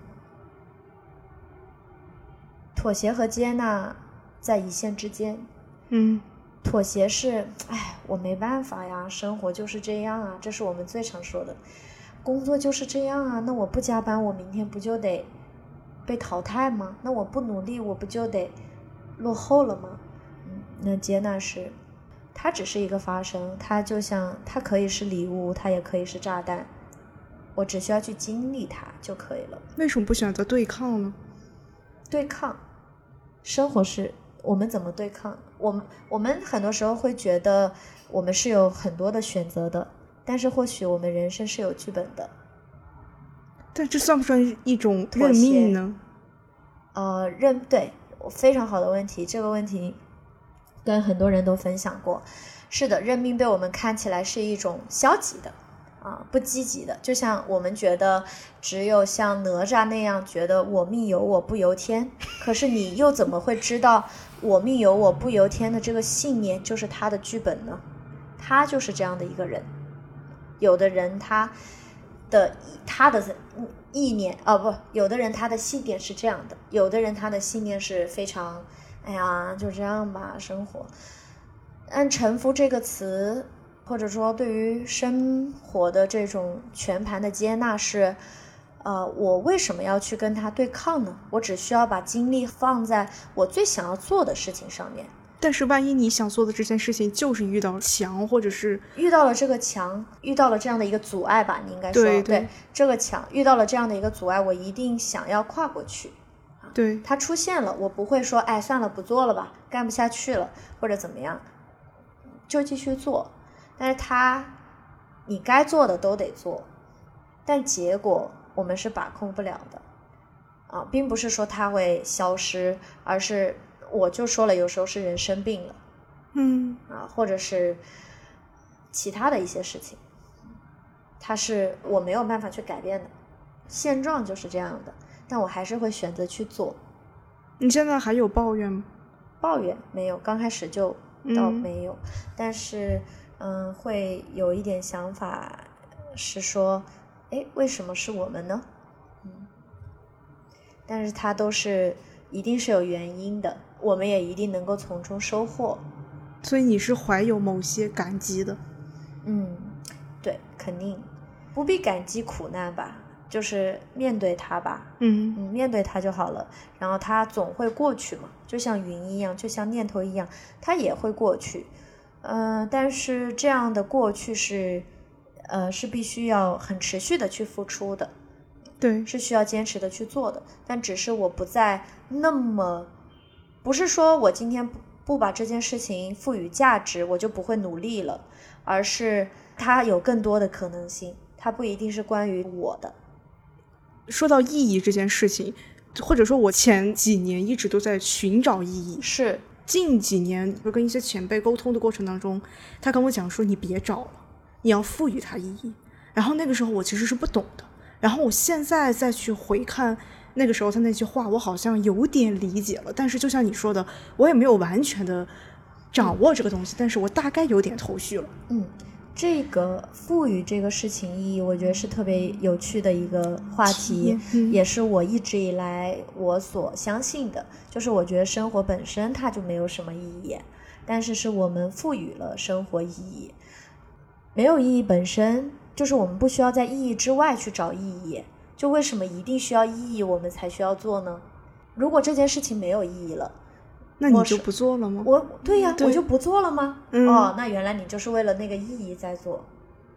S1: 妥协和接纳在一线之间。
S2: 嗯，
S1: 妥协是，哎，我没办法呀，生活就是这样啊，这是我们最常说的。工作就是这样啊，那我不加班，我明天不就得被淘汰吗？那我不努力，我不就得落后了吗？嗯，那接纳是，它只是一个发生，它就像它可以是礼物，它也可以是炸弹，我只需要去经历它就可以了。
S2: 为什么不选择对抗呢？
S1: 对抗，生活是我们怎么对抗？我们我们很多时候会觉得我们是有很多的选择的，但是或许我们人生是有剧本的。
S2: 但这算不算一种
S1: 妥
S2: 认命
S1: 协
S2: 呢？
S1: 呃，认对，非常好的问题。这个问题跟很多人都分享过。是的，认命被我们看起来是一种消极的啊，不积极的。就像我们觉得只有像哪吒那样觉得我命由我不由天，可是你又怎么会知道我命由我不由天的这个信念就是他的剧本呢？他就是这样的一个人。有的人他的他的意念啊不，有的人他的信念是这样的，有的人他的信念是非常，哎呀就这样吧，生活。按臣服这个词，或者说对于生活的这种全盘的接纳是，呃，我为什么要去跟他对抗呢？我只需要把精力放在我最想要做的事情上面。
S2: 但是万一你想做的这件事情就是遇到墙，或者是
S1: 遇到了这个墙，遇到了这样的一个阻碍吧，你应该说
S2: 对对
S1: 这个墙遇到了这样的一个阻碍，我一定想要跨过去。
S2: 对
S1: 它出现了，我不会说，哎，算了，不做了吧，干不下去了，或者怎么样，就继续做。但是它，你该做的都得做，但结果我们是把控不了的啊，并不是说它会消失，而是我就说了，有时候是人生病了
S2: 嗯
S1: 啊，或者是其他的一些事情，它是我没有办法去改变的，现状就是这样的，但我还是会选择去做。
S2: 你现在还有抱怨吗？
S1: 抱怨没有，刚开始就倒
S2: 嗯
S1: 没有，但是嗯，会有一点想法是说，哎，为什么是我们呢？嗯，但是它都是一定是有原因的，我们也一定能够从中收获。
S2: 所以你是怀有某些感激的。
S1: 嗯，对，肯定不必感激苦难吧，就是面对它吧，
S2: 嗯
S1: 嗯，面对它就好了。然后它总会过去嘛，就像云一样，就像念头一样，它也会过去。嗯、但是这样的过去是，呃，是必须要很持续的去付出的，
S2: 对，
S1: 是需要坚持的去做的。但只是我不再那么，不是说我今天不不把这件事情赋予价值，我就不会努力了，而是它有更多的可能性，它不一定是关于我的。
S2: 说到意义这件事情，或者说我前几年一直都在寻找意义。
S1: 是，
S2: 近几年就跟一些前辈沟通的过程当中，他跟我讲说：“你别找了，你要赋予它意义。”然后那个时候我其实是不懂的，然后我现在再去回看那个时候他那句话，我好像有点理解了。但是就像你说的，我也没有完全的掌握这个东西，但是我大概有点头绪了。
S1: 嗯，这个赋予这个事情意义，我觉得是特别有趣的一个话题，
S2: 嗯
S1: 也是我一直以来我所相信的，就是我觉得生活本身它就没有什么意义，但是是我们赋予了生活意义。没有意义本身，就是我们不需要在意义之外去找意义。就为什么一定需要意义，我们才需要做呢？如果这件事情没有意义了，
S2: 那你就不做了吗？
S1: 我对呀，
S2: 对
S1: 我就不做了吗？
S2: 嗯
S1: 哦，那原来你就是为了那个意义在做。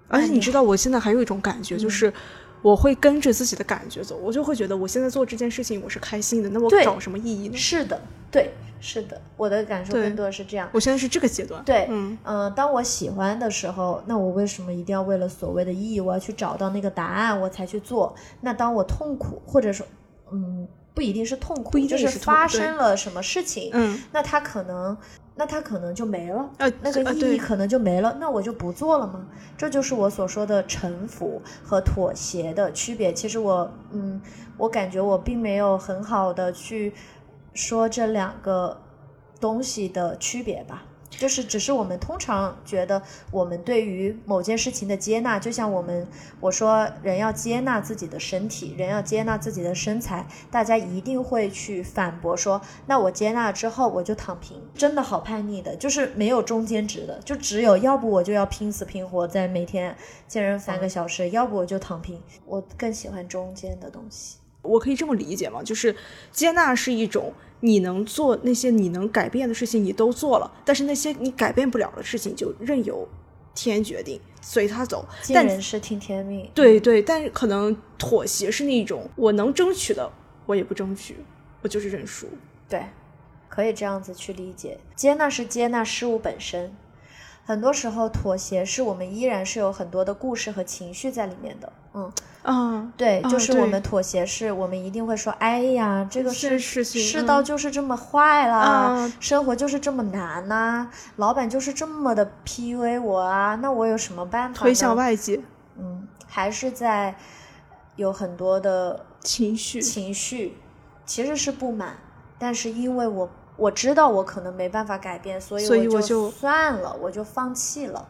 S2: 而且
S1: 你
S2: 你知道，我现在还有一种感觉，就是我会跟着自己的感觉走，我就会觉得我现在做这件事情我是开心的，那我找什么意义呢？
S1: 是的，对，是的，我的感受更多的是这样。
S2: 我现在是这个阶段。
S1: 对，
S2: 嗯
S1: 嗯、当我喜欢的时候，那我为什么一定要为了所谓的意义，我要去找到那个答案，我才去做？那当我痛苦，或者说，嗯，不一定是痛苦，
S2: 不一定
S1: 就是发生了什么事情，
S2: 嗯，
S1: 那它可能，那它可能就没了。
S2: 呃，
S1: 那个意义可能就没了，那我就不做了吗？这就是我所说的臣服和妥协的区别。其实我，嗯，我感觉我并没有很好的去说这两个东西的区别吧。就是只是我们通常觉得，我们对于某件事情的接纳，就像我们我说人要接纳自己的身体，人要接纳自己的身材，大家一定会去反驳说，那我接纳之后我就躺平，真的好叛逆的，就是没有中间值的，就只有要不我就要拼死拼活在每天健身三个小时，要不我就躺平，我更喜欢中间的东西。
S2: 我可以这么理解吗？就是接纳是一种你能做那些你能改变的事情，你都做了，但是那些你改变不了的事情，就任由天决定，随他走。但
S1: 人是听天命，
S2: 对对，但是可能妥协是那种我能争取的，我也不争取，我就是认输。
S1: 对，可以这样子去理解。接纳是接纳事物本身，很多时候妥协是我们依然是有很多的故事和情绪在里面的。嗯，
S2: 嗯，
S1: 对，
S2: 啊
S1: 就是我们妥协是我们一定会说，哎呀，这个
S2: 这
S1: 世
S2: 事情
S1: 世
S2: 嗯
S1: 道就是这么坏啦，
S2: 啊
S1: 生活就是这么难呐、老板就是这么的 PUA 我啊，那我有什么办法呢？
S2: 推向外界
S1: 嗯，还是在有很多的
S2: 情绪，
S1: 情绪其实是不满，但是因为我我知道我可能没办法改变，所以我
S2: 我就
S1: 算了，我就放弃了，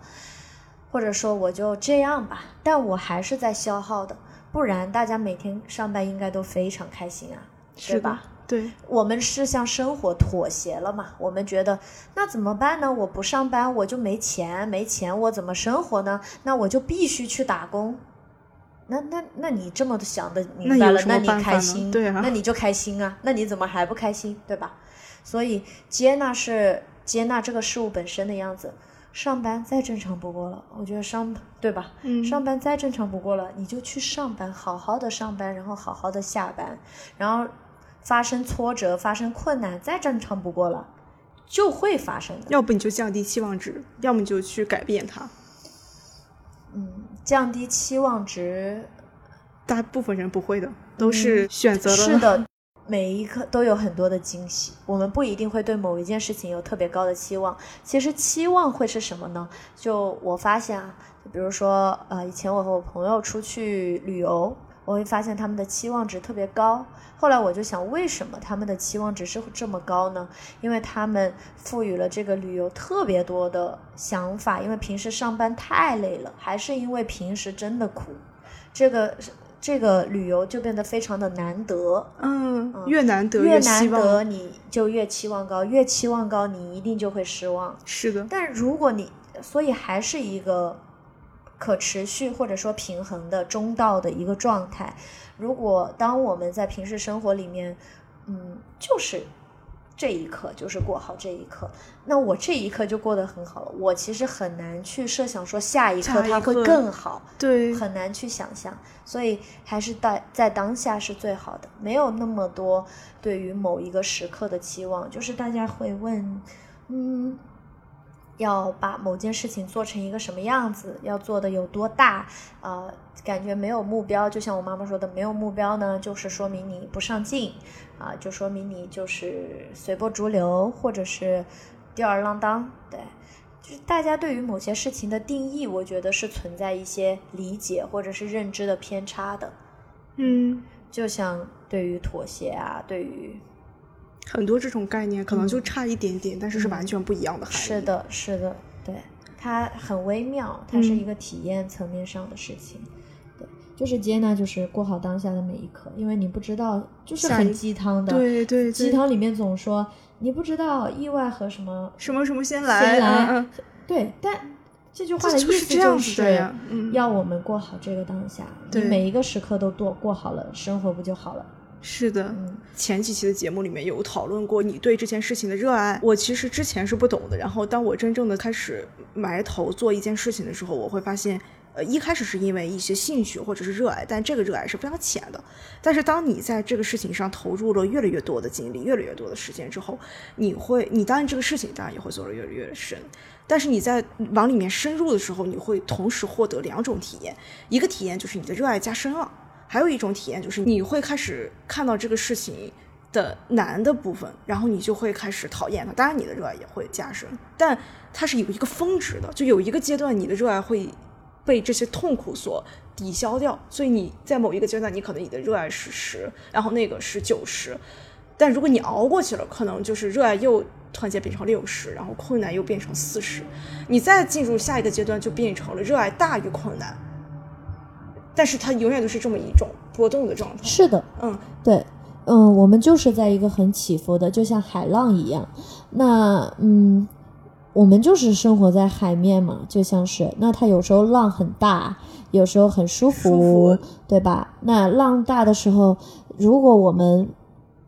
S1: 或者说我就这样吧。但我还是在消耗的，不然大家每天上班应该都非常开心啊，
S2: 是
S1: 吧？？
S2: 对，
S1: 我们是向生活妥协了嘛？我们觉得那怎么办呢？我不上班我就没钱，没钱我怎么生活呢？那我就必须去打工。那那那你这么想的明白了，
S2: 那
S1: 你开心，
S2: 对啊
S1: 那你就开心啊，那你怎么还不开心，对吧？所以接纳是接纳这个事物本身的样子，上班再正常不过了，我觉得上对吧？
S2: 嗯
S1: 上班再正常不过了，你就去上班，好好的上班，然后好好的下班，然后发生挫折、发生困难，再正常不过了，就会发生的。
S2: 要不你就降低期望值，要么你就去改变它。
S1: 嗯，降低期望值，
S2: 大部分人不会的，都是选择了、
S1: 是的，每一刻都有很多的惊喜。我们不一定会对某一件事情有特别高的期望。其实期望会是什么呢？就我发现啊，就比如说，呃，以前我和我朋友出去旅游，我会发现他们的期望值特别高。后来我就想，为什么他们的期望值是这么高呢？因为他们赋予了这个旅游特别多的想法，因为平时上班太累了，还是因为平时真的苦，这个这个旅游就变得非常的难得。
S2: 嗯，越难得
S1: 越难得，你就越期望高，越期望高，你一定就会失望。
S2: 是的，
S1: 但如果你，所以还是一个可持续或者说平衡的中道的一个状态。如果当我们在平时生活里面，嗯，就是这一刻就是过好这一刻，那我这一刻就过得很好了。我其实很难去设想说下一刻它会更好。
S2: 对，
S1: 很难去想象，所以还是在在当下是最好的，没有那么多对于某一个时刻的期望。就是大家会问，嗯，要把某件事情做成一个什么样子，要做的有多大，呃，感觉没有目标，就像我妈妈说的，没有目标呢，就是说明你不上进，啊、就说明你就是随波逐流，或者是吊儿郎当，对。就是大家对于某些事情的定义，我觉得是存在一些理解或者是认知的偏差的。
S2: 嗯，
S1: 就像对于妥协啊，对于
S2: 很多这种概念可能就差一点点，但是是完全不一样的含义。
S1: 嗯是，的，是的，对，它很微妙，它是
S2: 嗯
S1: 一个体验层面上的事情。对，就是接纳，就是过好当下的每一刻，因为你不知道，就是很鸡汤的。
S2: 对对
S1: 鸡，汤里面总说你不知道意外和什么
S2: 什么什么先来，
S1: 先来
S2: 嗯嗯，
S1: 对，但这句话的意思
S2: 这样
S1: 就是要我们过好这个当下，你
S2: 对
S1: 每一个时刻都过过好了，生活不就好了？
S2: 是的，
S1: 嗯
S2: 前几期的节目里面有讨论过你对这件事情的热爱。我其实之前是不懂的，然后当我真正的开始埋头做一件事情的时候，我会发现，呃，一开始是因为一些兴趣或者是热爱，但这个热爱是非常浅的。但是当你在这个事情上投入了越来越多的精力、越来越多的时间之后，你会，你当然这个事情当然也会做得越来越深。但是你在往里面深入的时候，你会同时获得两种体验，一个体验就是你的热爱加深了。还有一种体验就是你会开始看到这个事情的难的部分，然后你就会开始讨厌它。当然，你的热爱也会加深，但它是有一个峰值的，就有一个阶段你的热爱会被这些痛苦所抵消掉。所以你在某一个阶段，你可能你的热爱是十，然后那个是九十，但如果你熬过去了，可能就是热爱又突然间变成六十，然后困难又变成四十，你再进入下一个阶段就变成了热爱大于困难。但是它永远都是这么一种波动的状态。
S1: 是的，
S2: 嗯，
S1: 对，嗯，我们就是在一个很起伏的，就像海浪一样。那嗯，我们就是生活在海面嘛，就像是那它有时候浪很大，有时候很舒服，
S2: 舒服
S1: 对吧？那浪大的时候，如果我们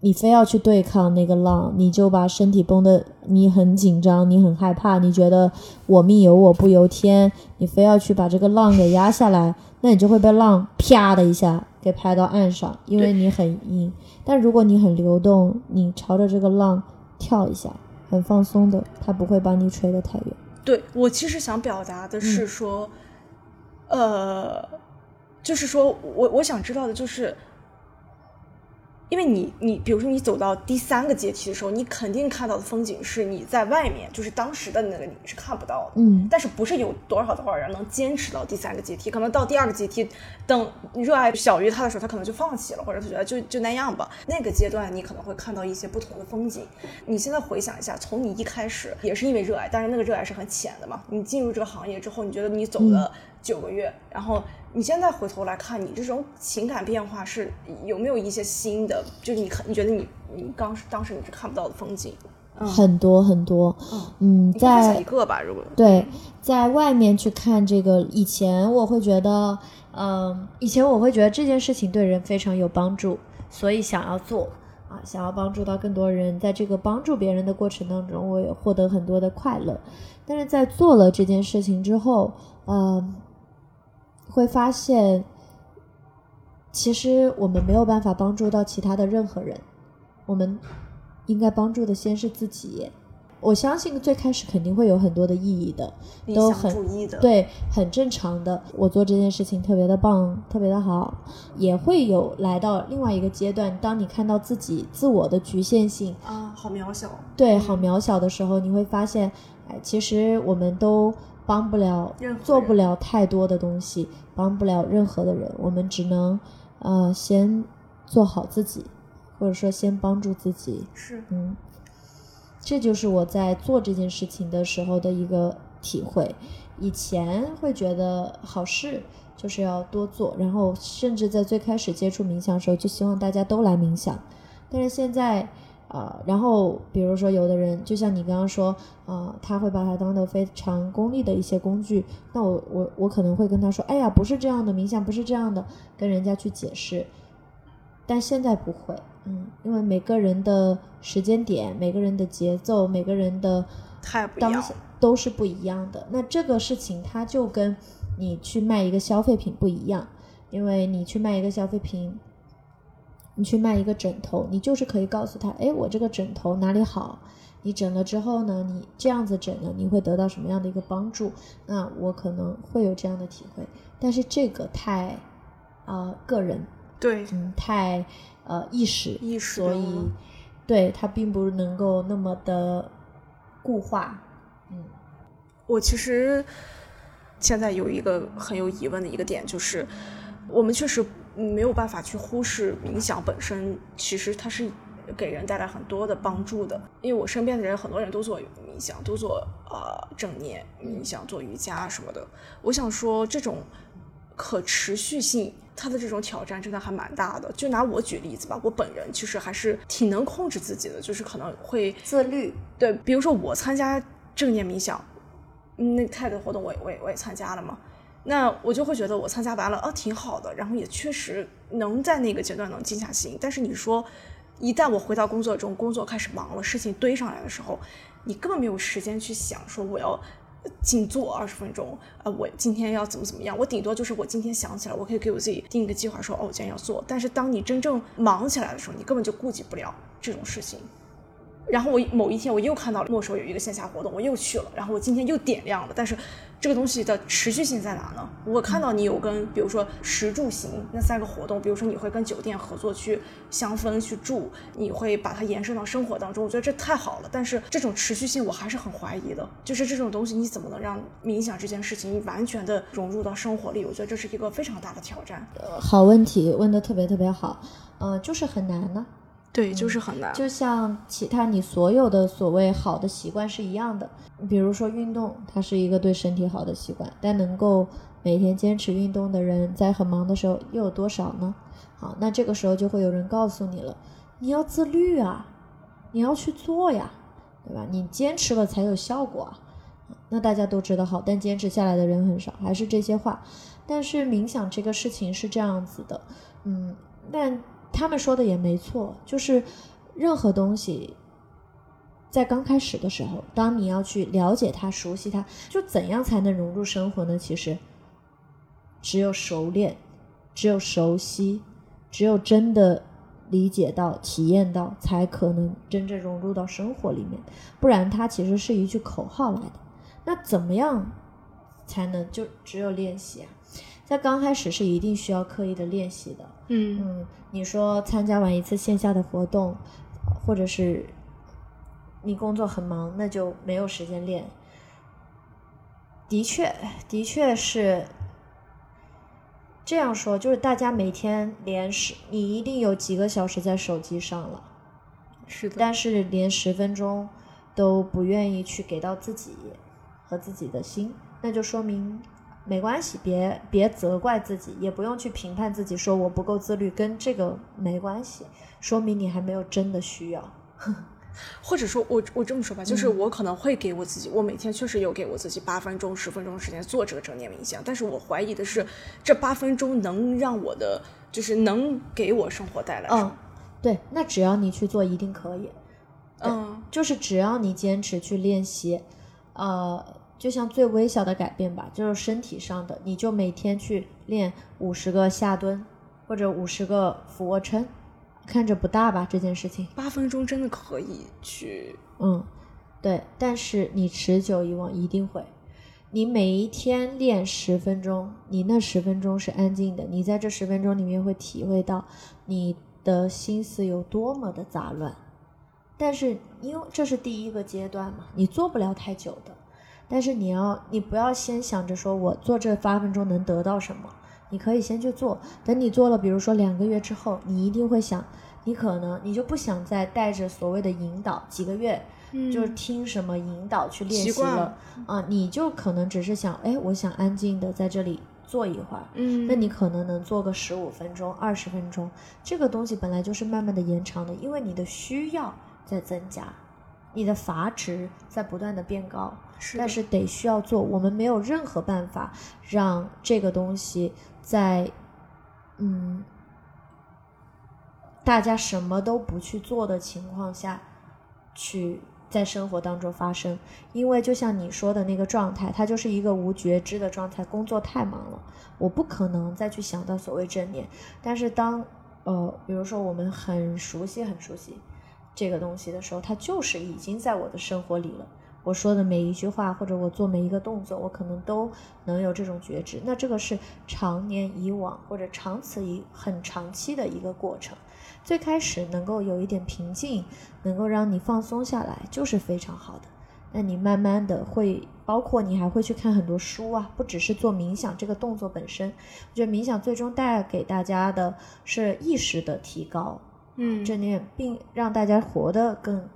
S1: 你非要去对抗那个浪，你就把身体绷得你很紧张，你很害怕，你觉得我命由我不由天，你非要去把这个浪给压下来，那你就会被浪啪的一下给拍到岸上，因为你很硬。但如果你很流动，你朝着这个浪跳一下，很放松的，它不会把你吹得太远。
S2: 对我其实想表达的是说，呃，就是说我我想知道的就是，因为你你比如说你走到第三个阶梯的时候，你肯定看到的风景是你在外面，就是当时的那个你是看不到的。
S1: 嗯，
S2: 但是不是有多少多少人能坚持到第三个阶梯？可能到第二个阶梯，等热爱小于他的时候，他可能就放弃了，或者他觉得就就那样吧。那个阶段，你可能会看到一些不同的风景。你现在回想一下，从你一开始也是因为热爱，但是那个热爱是很浅的嘛。你进入这个行业之后，你觉得你走了九个月，然后你现在回头来看，你这种情感变化是有没有一些新的？就是你看，你觉得你你刚当时你是看不到的风景？嗯
S1: 很多很多。嗯，在
S2: 一个吧，如果
S1: 对，在外面去看这个，以前我会觉得，嗯，以前我会觉得这件事情对人非常有帮助，所以想要做啊，想要帮助到更多人。在这个帮助别人的过程当中，我也获得很多的快乐。但是在做了这件事情之后，嗯，会发现，其实我们没有办法帮助到其他的任何人，我们应该帮助的先是自己。我相信最开始肯定会有很多的意义的，都很对，很正常的。我做这件事情特别的棒，特别的好，也会有来到另外一个阶段，当你看到自己自我的局限性，
S2: 啊，好渺小，
S1: 对，好渺小的时候，你会发现，哎，其实我们都帮不了，做不了太多的东西，帮不了任何的人，我们只能，呃，先做好自己，或者说先帮助自己，
S2: 是。
S1: 嗯，这就是我在做这件事情的时候的一个体会。以前会觉得好事就是要多做，然后甚至在最开始接触冥想的时候，就希望大家都来冥想。但是现在，啊、然后比如说有的人，就像你刚刚说，呃、他会把它当得非常功利的一些工具。那我我我可能会跟他说，哎呀，不是这样的，冥想不是这样的，跟人家去解释。但现在不会，嗯，因为每个人的时间点、每个人的节奏、每个人的当下都是不一样的。那这个事情它就跟你去卖一个消费品不一样，因为你去卖一个消费品，你去卖一个枕头，你就是可以告诉他，哎，我这个枕头哪里好。你枕了之后呢，你这样子枕呢，你会得到什么样的一个帮助？那我可能会有这样的体会，但是这个太啊、个人，
S2: 对，
S1: 嗯，太呃意识，
S2: 意识
S1: 所以对它并不能够那么的固化。嗯
S2: 我其实现在有一个很有疑问的一个点，就是我们确实没有办法去忽视冥想本身，其实它是给人带来很多的帮助的。因为我身边的人，很多人都做冥想，都做呃正念冥想，做瑜伽什么的。我想说，这种可持续性。它的这种挑战真的还蛮大的。就拿我举例子吧，我本人其实还是挺能控制自己的，就是可能会
S1: 自律，
S2: 对，比如说我参加正念冥想，那泰的活动我也我也我也参加了嘛，那我就会觉得我参加完了，啊，挺好的，然后也确实能在那个阶段能静下心。但是你说，一旦我回到工作中，工作开始忙了，事情堆上来的时候，你根本没有时间去想说我要。静坐二十分钟，呃，我今天要怎么怎么样？我顶多就是我今天想起来，我可以给我自己定一个计划，说哦，我今天要做。但是当你真正忙起来的时候，你根本就顾及不了这种事情。然后我某一天我又看到了墨手有一个线下活动，我又去了，然后我今天又点亮了，但是这个东西的持续性在哪呢？我看到你有跟比如说食住行那三个活动，比如说你会跟酒店合作去香氛去住，你会把它延伸到生活当中，我觉得这太好了。但是这种持续性我还是很怀疑的，就是这种东西你怎么能让冥想这件事情完全的融入到生活里？我觉得这是一个非常大的挑战。
S1: 呃好问题问的特别特别好，呃，就是很难呢、
S2: 对，就是很难。
S1: 就像其他你所有的所谓好的习惯是一样的，比如说运动，它是一个对身体好的习惯，但能够每天坚持运动的人，在很忙的时候又有多少呢？好，那这个时候就会有人告诉你了，你要自律啊，你要去做呀，对吧？你坚持了才有效果啊。那大家都知道好，但坚持下来的人很少，还是这些话。但是冥想这个事情是这样子的，嗯，但他们说的也没错，就是任何东西在刚开始的时候，当你要去了解它、熟悉它，就怎样才能融入生活呢？其实只有熟练，只有熟悉，只有真的理解到、体验到，才可能真正融入到生活里面。不然，它其实是一句口号来的。那怎么样才能就只有练习啊？在刚开始是一定需要刻意的练习的。
S2: 嗯
S1: 嗯，你说参加完一次线下的活动，或者是你工作很忙，那就没有时间练。的确，的确是这样说，就是大家每天连十，你一定有几个小时在手机上了，
S2: 是的，
S1: 但是连十分钟都不愿意去给到自己和自己的心，那就说明没关系，别别责怪自己，也不用去评判自己，说我不够自律，跟这个没关系，说明你还没有真的需要。
S2: 或者说我我这么说吧，就是
S1: 嗯
S2: 我可能会给我自己，我每天确实有给我自己八分钟、十分钟时间做这个正念冥想，但是我怀疑的是，这八分钟能让我的，就是能给我生活带来什
S1: 嗯
S2: 么？，
S1: 对，那只要你去做，一定可以。
S2: 嗯
S1: 就是只要你坚持去练习，呃，就像最微小的改变吧，就是身体上的，你就每天去练五十个下蹲或者五十个俯卧撑，看着不大吧这件事情，
S2: 八分钟真的可以去，
S1: 嗯，对，但是你持久以往一定会。你每一天练十分钟，你那十分钟是安静的，你在这十分钟里面会体会到你的心思有多么的杂乱。但是因为这是第一个阶段嘛，你做不了太久的。但是你要，你不要先想着说我做这八分钟能得到什么，你可以先去做。等你做了，比如说两个月之后，你一定会想，你可能你就不想再带着所谓的引导几个月。就是听什么引导去练习了啊，你就可能只是想，哎，我想安静的在这里坐一会儿，
S3: 嗯，
S1: 那你可能能坐个十五分钟、二十分钟，这个东西本来就是慢慢的延长的，因为你的需要在增加，你的阀值在不断的变高，但是得需要做，我们没有任何办法让这个东西在，嗯，大家什么都不去做的情况下去。在生活当中发生，因为就像你说的那个状态，它就是一个无觉知的状态。工作太忙了，我不可能再去想到所谓正念。但是当呃，比如说我们很熟悉、很熟悉这个东西的时候，它就是已经在我的生活里了。我说的每一句话，或者我做每一个动作，我可能都能有这种觉知。那这个是常年以往或者长此以很长期的一个过程。最开始能够有一点平静，能够让你放松下来，就是非常好的。那你慢慢的会，包括你还会去看很多书啊，不只是做冥想这个动作本身。我觉得冥想最终带给大家的是意识的提高，
S3: 嗯，
S1: 正念，并让大家活得更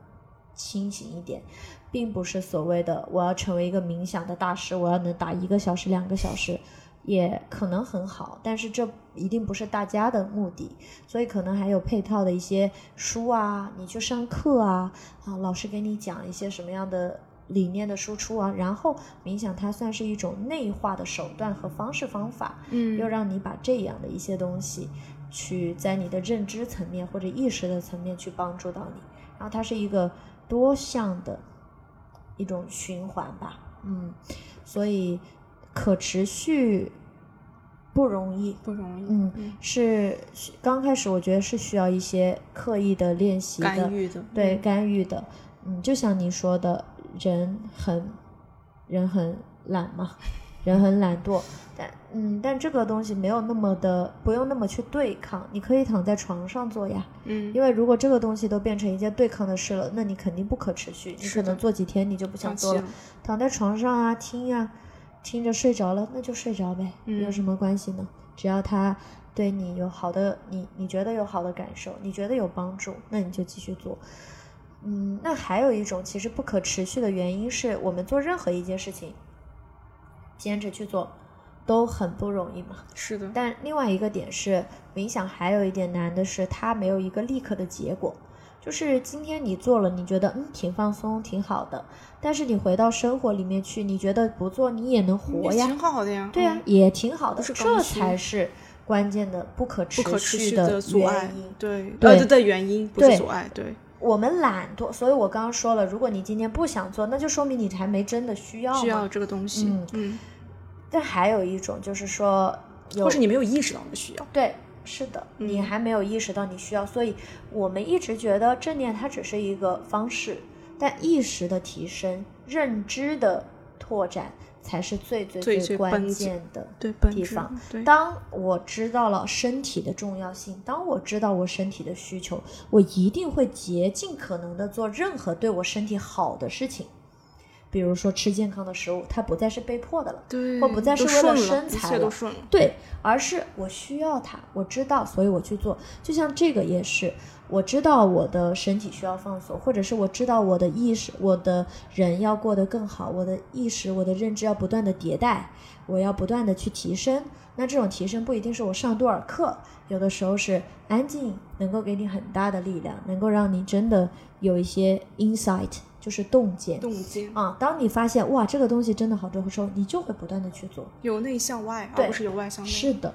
S1: 清醒一点，并不是所谓的我要成为一个冥想的大师，我要能打一个小时、两个小时。也可能很好，但是这一定不是大家的目的，所以可能还有配套的一些书啊，你去上课啊，啊，老师给你讲一些什么样的理念的输出啊，然后冥想它算是一种内化的手段和方式方法，
S3: 嗯，
S1: 又让你把这样的一些东西，去在你的认知层面或者意识的层面去帮助到你，然后它是一个多项的一种循环吧，嗯，所以可持续。不容易，
S3: 不容易。
S1: 嗯，是刚开始我觉得是需要一些刻意的练习的，
S3: 干预的，
S1: 对，干预的。嗯，就像你说的，人很人很懒嘛，人很懒惰。但嗯，但这个东西没有那么的，不用那么去对抗。你可以躺在床上做呀，
S3: 嗯，
S1: 因为如果这个东西都变成一件对抗的事了，那你肯定不可持续。你可能做几天你就不想做了。躺在床上啊，听呀。听着睡着了，那就睡着呗，有什么关系呢？只要他对你有好的，你你觉得有好的感受，你觉得有帮助，那你就继续做。嗯，那还有一种其实不可持续的原因是我们做任何一件事情，坚持去做都很不容易嘛。
S3: 是的。
S1: 但另外一个点是，冥想还有一点难的是，它没有一个立刻的结果。就是今天你做了，你觉得嗯挺放松，挺好的。但是你回到生活里面去，你觉得不做你也能活呀？
S3: 挺好的呀。
S1: 对呀，也挺好的。这才是关键的不可持续的原因。
S3: 对
S1: 对
S3: 对的原因不是阻碍。对。
S1: 我们懒惰，所以我刚刚说了，如果你今天不想做，那就说明你还没真的需要
S3: 需要这个东西。
S1: 嗯
S3: 嗯。
S1: 但还有一种就是说，
S3: 或是你没有意识到你的需要。
S1: 对。是的，你还没有意识到你需要，所以我们一直觉得正念它只是一个方式，但意识的提升、认知的拓展才是最最最关键的地方。当我知道了身体的重要性，当我知道我身体的需求，我一定会竭尽可能的做任何对我身体好的事情。比如说吃健康的食物，它不再是被迫的了，
S3: 对，
S1: 或不再是为了身材
S3: 了，
S1: 对，而是我需要它，我知道，所以我去做。就像这个也是，我知道我的身体需要放松，或者是我知道我的意识，我的人要过得更好，我的意识，我的认知要不断的迭代，我要不断的去提升。那这种提升不一定是我上多少课，有的时候是安静，能够给你很大的力量，能够让你真的有一些 insight。就是洞见，
S3: 洞见
S1: 啊！当你发现哇，这个东西真的好的时候，你就会不断的去做，
S3: 由内向外，而不是由外向内。
S1: 是的，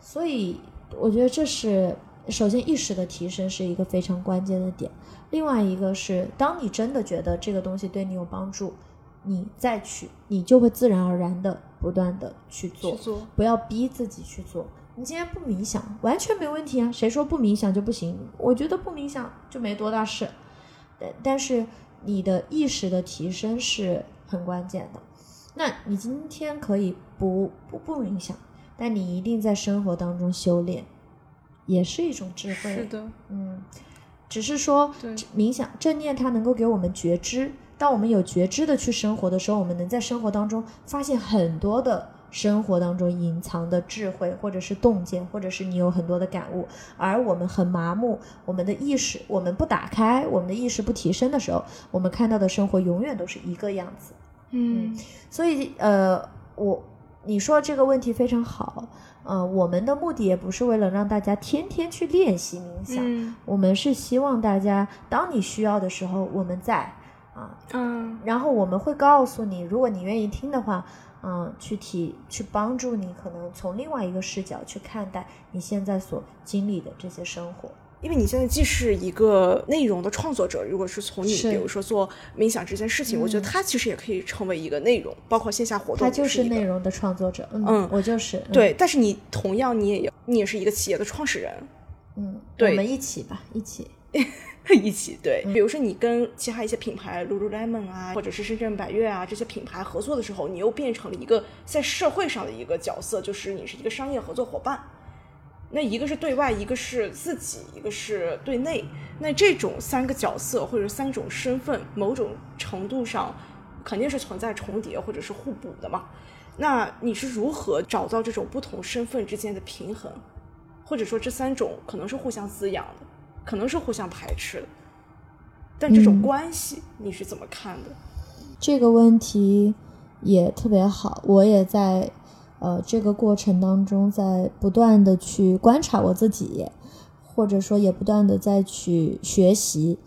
S1: 所以我觉得这是首先意识的提升是一个非常关键的点。另外一个是，当你真的觉得这个东西对你有帮助，你再去，你就会自然而然的不断的去做，不要逼自己去做。你今天不冥想，完全没问题啊！谁说不冥想就不行？我觉得不冥想就没多大事，但但是。你的意识的提升是很关键的。那你今天可以不不不冥想，但你一定在生活当中修炼，也是一种智慧。
S2: 是的，
S1: 嗯，只是说冥想正念它能够给我们觉知，当我们有觉知的去生活的时候，我们能在生活当中发现很多的生活当中隐藏的智慧，或者是洞见，或者是你有很多的感悟，而我们很麻木，我们的意识我们不打开，我们的意识不提升的时候，我们看到的生活永远都是一个样子。
S2: 嗯
S1: 所以呃，我你说这个问题非常好，呃，我们的目的也不是为了让大家天天去练习冥想，
S2: 嗯
S1: 我们是希望大家当你需要的时候我们在。啊，
S2: 嗯。
S1: 然后我们会告诉你，如果你愿意听的话，嗯，去提去帮助你，可能从另外一个视角去看待你现在所经历的这些生活。
S2: 因为你现在既是一个内容的创作者，如果是从你比如说做冥想这件事情，我觉得
S1: 嗯。
S2: 它其实也可以成为一个内容，包括线下活动
S1: 他就
S2: 是
S1: 内容的创作者，嗯，
S2: 嗯
S1: 我就是，嗯，
S2: 对，但是你同样你也有，你也是一个企业的创始人，
S1: 嗯，
S2: 对
S1: 我们一起吧，一起，
S2: 一起对，比如说你跟其他一些品牌，lululemon 啊，或者是深圳百悦啊这些品牌合作的时候，你又变成了一个在社会上的一个角色，就是你是一个商业合作伙伴。那一个是对外，一个是自己，一个是对内。那这种三个角色或者三种身份，某种程度上肯定是存在重叠或者是互补的嘛。那你是如何找到这种不同身份之间的平衡，或者说这三种可能是互相滋养的，可能是互相排斥的，但这种
S1: 嗯
S2: 关系你是怎么看的？
S1: 这个问题也特别好，我也在呃这个过程当中在不断的去观察我自己，或者说也不断的在去学习。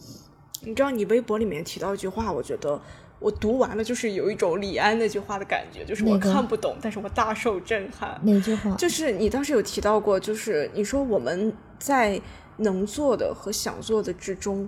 S2: 你知道你微博里面提到一句话，我觉得我读完了就是有一种李安那句话的感觉，就是我看不懂，但是我大受震撼。
S1: 哪句话？
S2: 就是你当时有提到过，就是你说我们在能做的和想做的之中，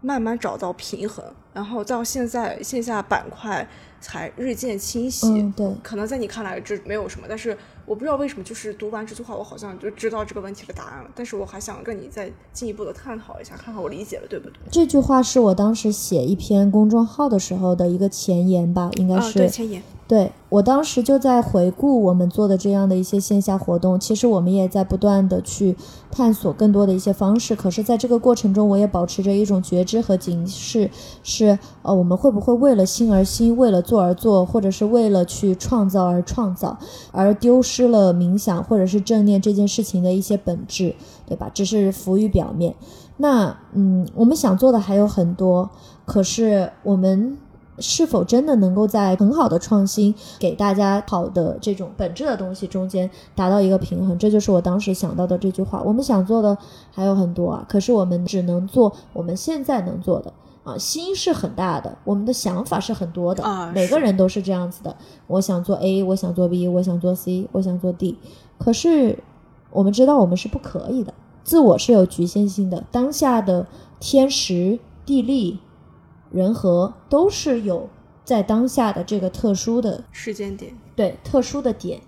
S2: 慢慢找到平衡，然后到现在线下板块才日渐清晰。
S1: 嗯，对，
S2: 可能在你看来这没有什么，但是我不知道为什么，就是读完这句话，我好像就知道这个问题的答案了。但是我还想跟你再进一步的探讨一下，看看我理解了对不对？
S1: 这句话是我当时写一篇公众号的时候的一个前言吧，应该
S2: 啊，
S1: 是。
S2: 对，前言。
S1: 对我当时就在回顾我们做的这样的一些线下活动，其实我们也在不断的去探索更多的一些方式。可是，在这个过程中，我也保持着一种觉知和警示，是呃，我们会不会为了心而心，为了做而做，或者是为了去创造而创造，而丢失了冥想或者是正念这件事情的一些本质，对吧？只是浮于表面。那嗯，我们想做的还有很多，可是我们是否真的能够在很好的创新，给大家好的这种本质的东西中间达到一个平衡？这就是我当时想到的这句话。我们想做的还有很多啊，可是我们只能做我们现在能做的。啊，心是很大的，我们的想法是很多的，
S2: 啊
S1: 每个人都是这样子的。我想做 A，我想做 B，我想做 C，我想做 D，可是我们知道我们是不可以的，自我是有局限性的。当下的天时地利人和都是有在当下的这个特殊的
S2: 时间点。
S1: 对特殊的点，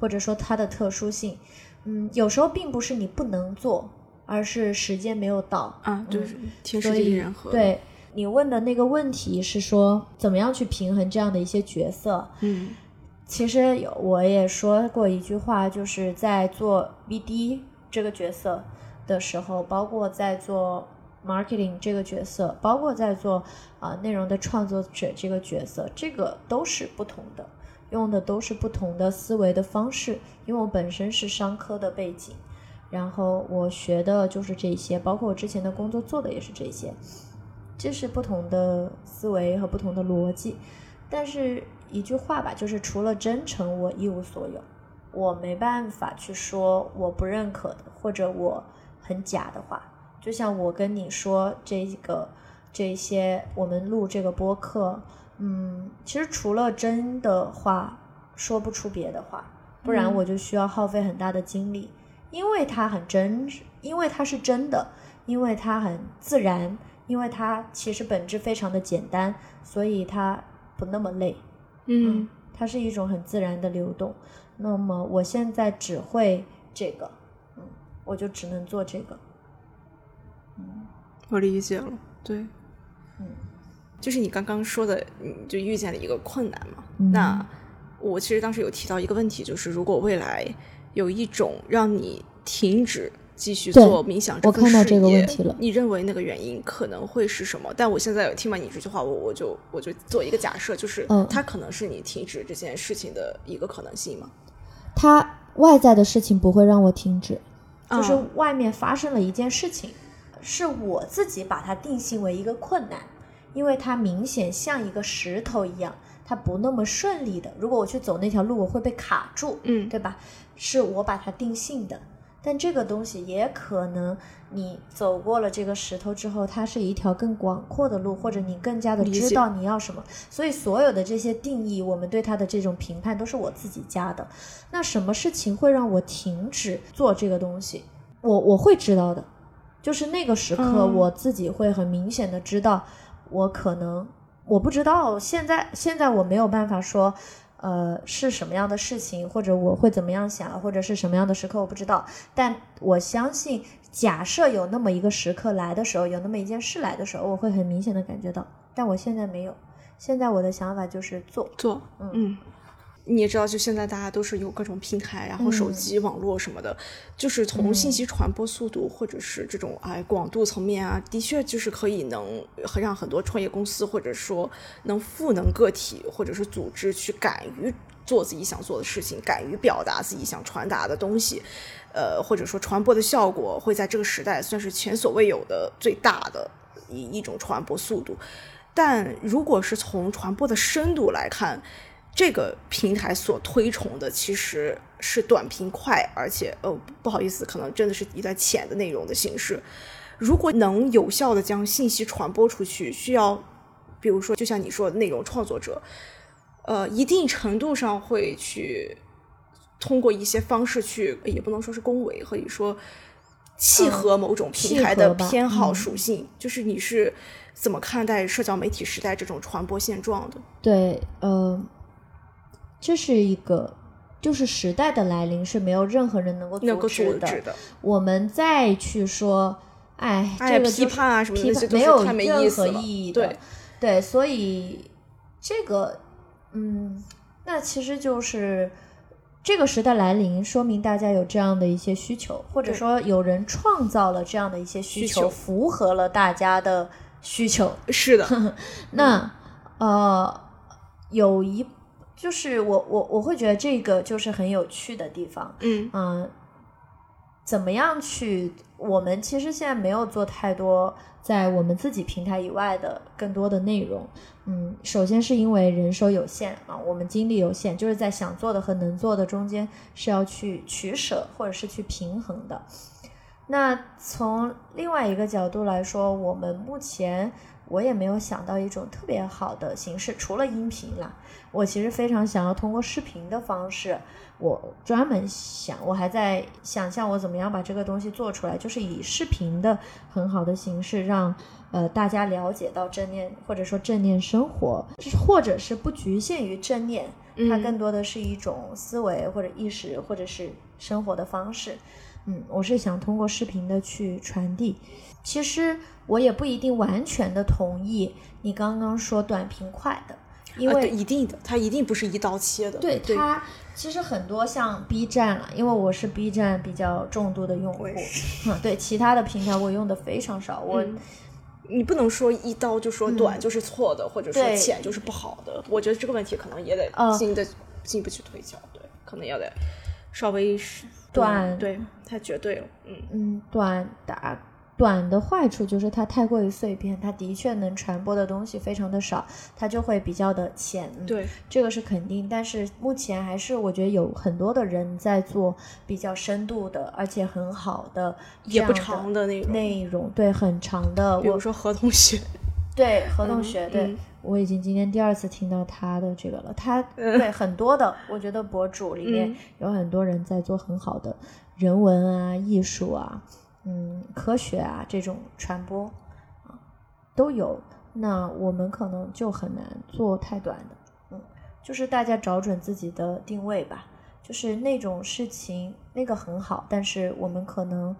S1: 或者说它的特殊性。嗯，有时候并不是你不能做，而是时间没有到。
S2: 啊，就是天时地利人和。，
S1: 对你问的那个问题是说，怎么样去平衡这样的一些角色？
S2: 嗯
S1: 其实有我也说过一句话，就是在做 BD 这个角色的时候，包括在做 marketing 这个角色，包括在做啊、内容的创作者这个角色，这个都是不同的，用的都是不同的思维的方式。因为我本身是商科的背景，然后我学的就是这些，包括我之前的工作做的也是这些，这是不同的思维和不同的逻辑。但是一句话吧，就是除了真诚，我一无所有。我没办法去说我不认可的，或者我很假的话。就像我跟你说这个这些，我们录这个播客，嗯，其实除了真的话，说不出别的话，不然
S2: 嗯
S1: 我就需要耗费很大的精力，因为它很真实，因为它是真的，因为它很自然，因为它其实本质非常的简单，所以它不那么累。
S2: 嗯
S1: 它是一种很自然的流动。那么我现在只会这个，嗯，我就只能做这个。
S2: 我理解了。对，嗯就是你刚刚说的，你就遇见了一个困难嘛。
S1: 嗯
S2: 那我其实当时有提到一个问题，就是如果未来有一种让你停止继续做冥想这
S1: 我
S2: 份事
S1: 看到这个
S2: 业
S1: 问题了
S2: 你认为那个原因可能会是什么？但我现在有听完你这句话，我我就我就做一个假设，就是
S1: 嗯
S2: 它可能是你停止这件事情的一个可能性嘛。
S1: 它外在的事情不会让我停止，就是
S2: 啊
S1: 外面发生了一件事情，是我自己把它定性为一个困难，因为它明显像一个石头一样，它不那么顺利的。如果我去走那条路，我会被卡住，
S2: 嗯
S1: 对吧？是我把它定性的。但这个东西也可能，你走过了这个石头之后，它是一条更广阔的路，或者你更加的知道你要什么。所以所有的这些定义，我们对它的这种评判都是我自己加的。那什么事情会让我停止做这个东西？我我会知道的，就是那个时刻，
S2: 嗯
S1: 我自己会很明显的知道，我可能我不知道，现在现在我没有办法说，呃，是什么样的事情，或者我会怎么样想，或者是什么样的时刻，我不知道。但我相信，假设有那么一个时刻来的时候，有那么一件事来的时候，我会很明显的感觉到，但我现在没有。现在我的想法就是做，
S2: 做，
S1: 嗯
S2: 嗯，你也知道，就现在大家都是有各种平台，然后手
S1: 嗯
S2: 机、网络什么的，就是从信息传播速度或者是这种哎广度层面啊，的确就是可以能让很多创业公司或者说能赋能个体或者是组织去敢于做自己想做的事情，敢于表达自己想传达的东西，呃，或者说传播的效果会在这个时代算是前所未有的最大的一一种传播速度。但如果是从传播的深度来看，这个平台所推崇的其实是短平快，而且呃不好意思，可能真的是一段浅的内容的形式。如果能有效的将信息传播出去，需要比如说就像你说的内容创作者，呃一定程度上会去通过一些方式去，也不能说是恭维，可以说契合某种平台的偏好
S1: 嗯
S2: 属性。就是你是怎么看待社交媒体时代这种传播现状的？
S1: 对，呃，这是一个，就是时代的来临是没有任何人能够阻止的。我们再去说，哎，
S2: 哎
S1: 这个就是
S2: 批判啊什么的
S1: 没有任何
S2: 意
S1: 义的。
S2: 对
S1: 对，所以这个，嗯，那其实就是。这个时代来临，说明大家有这样的一些需求，或者说有人创造了这样的一些需求，
S2: 需求
S1: 符合了大家的需求。
S2: 是的，
S1: 那呃，有一就是我我我会觉得这个就是很有趣的地方，
S2: 嗯
S1: 嗯、怎么样去？我们其实现在没有做太多在我们自己平台以外的更多的内容。嗯，首先是因为人手有限啊，我们精力有限，就是在想做的和能做的中间是要去取舍或者是去平衡的。那从另外一个角度来说，我们目前我也没有想到一种特别好的形式，除了音频啦，我其实非常想要通过视频的方式，我专门想，我还在想象我怎么样把这个东西做出来，就是以视频的很好的形式让。呃，大家了解到正念，或者说正念生活，就是或者是不局限于正念，它
S2: 嗯
S1: 更多的是一种思维或者意识或者是生活的方式。嗯，我是想通过视频的去传递。其实我也不一定完全的同意你刚刚说短平快的，因
S2: 呃
S1: 为、
S2: 对。一定的，它一定不是一刀切的。
S1: 对
S2: 对。
S1: 它其实很多像 B 站了，因为我是 B 站比较重度的用户嗯，对其他的平台我用的非常少，我、
S2: 嗯你不能说一刀就说短就是错的，或者说浅就是不好的。我觉得这个问题可能也得
S1: 呃
S2: 进的进一步去推敲，对，可能要得稍微是
S1: 短
S2: 对，太绝对了，嗯，
S1: 嗯，短打短的坏处就是它太过于碎片，它的确能传播的东西非常的少，它就会比较的浅。嗯
S2: 对，
S1: 这个是肯定，但是目前还是我觉得有很多的人在做比较深度的，而且很好的
S2: 也不长的那种。
S1: 内容，对，很长的。
S2: 比如说何同学，
S1: 对何同
S2: 嗯
S1: 学，对、
S2: 嗯
S1: 我已经今天第二次听到他的这个了。他
S2: 嗯
S1: 对很多的，我觉得博主里面
S2: 嗯
S1: 有很多人在做很好的人文啊、艺术啊、嗯、科学啊这种传播啊都有。那我们可能就很难做太短的，嗯，就是大家找准自己的定位吧。就是那种事情，那个很好，但是我们可能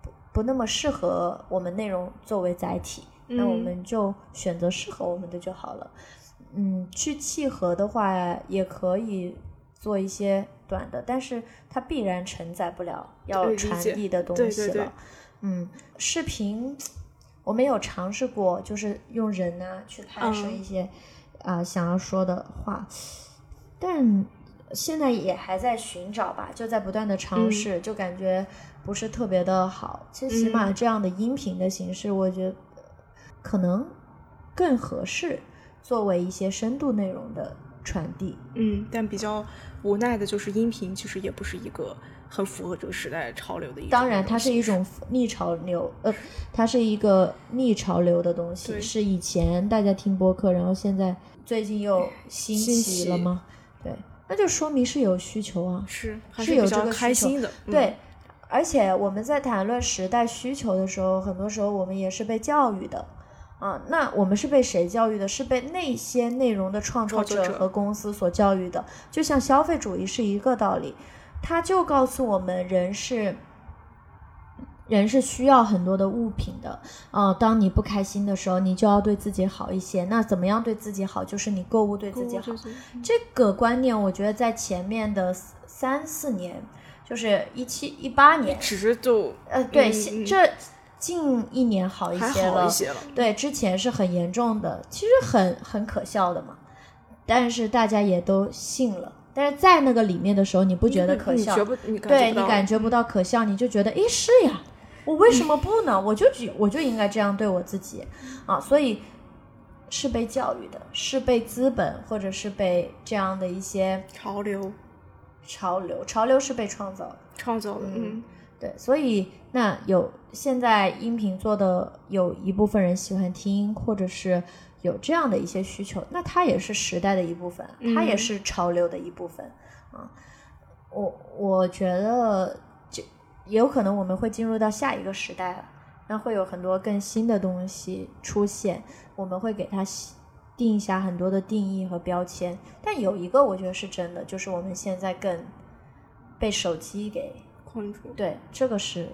S1: 不不那么适合我们内容作为载体，那我们就选择适合我们的就好了。嗯，去契合的话也可以做一些短的，但是它必然承载不了要传递的东西了。
S2: 对对对
S1: 嗯，视频我们有尝试过，就是用人啊去拍摄
S2: 嗯
S1: 一些啊、想要说的话，但现在也还在寻找吧，就在不断的尝
S2: 嗯
S1: 试，就感觉不是特别的好。其实起码
S2: 嗯
S1: 这样的音频的形式，我觉得可能更合适作为一些深度内容的传递。
S2: 嗯，但比较无奈的就是音频其实也不是一个很符合这个时代潮流的一种
S1: 当然，它是一种逆潮流，呃，它是一个逆潮流的东西，是以前大家听播客，然后现在最近又兴
S2: 兴起
S1: 起了吗？对，那就说明是有需求啊。
S2: 是还
S1: 是有这个需求
S2: 开心的，嗯
S1: 对，而且我们在谈论时代需求的时候，很多时候我们也是被教育的。啊，那我们是被谁教育的？是被那些内容的创作者和公司所教育的。就像消费主义是一个道理，它就告诉我们人是人是需要很多的物品的。啊、当你不开心的时候，你就要对自己好一些。那怎么样对自己好？就是你购物对自己好。这个观念，我觉得在前面的三四年，就是一七一八年，
S2: 只是就
S1: 呃，对，这近一年好一些了，
S2: 些了，
S1: 对，之前是很严重的，其实很很可笑的嘛，但是大家也都信了。但是在那个里面的时候，你不觉得可笑？对你感觉不到可笑，你就觉得，诶，是呀，我为什么不呢？我就觉我就应该这样对我自己。啊，所以是被教育的，是被资本或者是被这样的一些
S2: 潮流。
S1: 潮流，潮流是被创造的。
S2: 创造的，
S1: 嗯
S2: 嗯。
S1: 对，所以那有现在音频做的有一部分人喜欢听，或者是有这样的一些需求，那它也是时代的一部分，它也
S2: 嗯
S1: 是潮流的一部分啊。我我觉得就也有可能我们会进入到下一个时代了，那会有很多更新的东西出现，我们会给它定下很多的定义和标签。但有一个我觉得是真的，就是我们现在更被手机给
S2: 困住，
S1: 对，这个是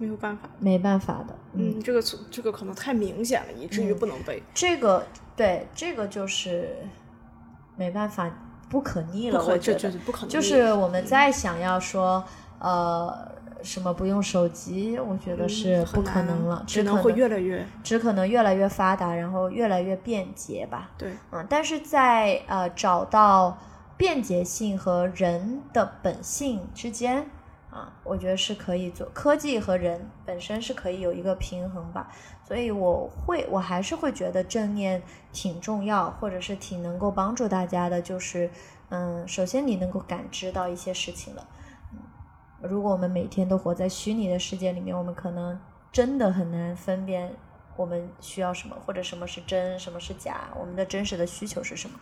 S2: 没有办法，
S1: 没办法的。嗯，
S2: 嗯，这个这个可能太明显了，以至于
S1: 嗯。
S2: 不能背。
S1: 这个对，这个就是没办法，不可逆了。我觉得。
S2: 这这不可能，
S1: 就是我们再想要说，呃，什么不用手机，我觉得是不可能了，
S2: 只能会越来越
S1: 只可能越来越发达，然后越来越便捷吧。
S2: 对，
S1: 嗯，但是在呃找到便捷性和人的本性之间啊，我觉得是可以做科技和人本身是可以有一个平衡吧。所以我会，我还是会觉得正念挺重要，或者是挺能够帮助大家的。就是，嗯，首先你能够感知到一些事情了。如果我们每天都活在虚拟的世界里面，我们可能真的很难分辨我们需要什么，或者什么是真，什么是假，我们的真实的需求是什么。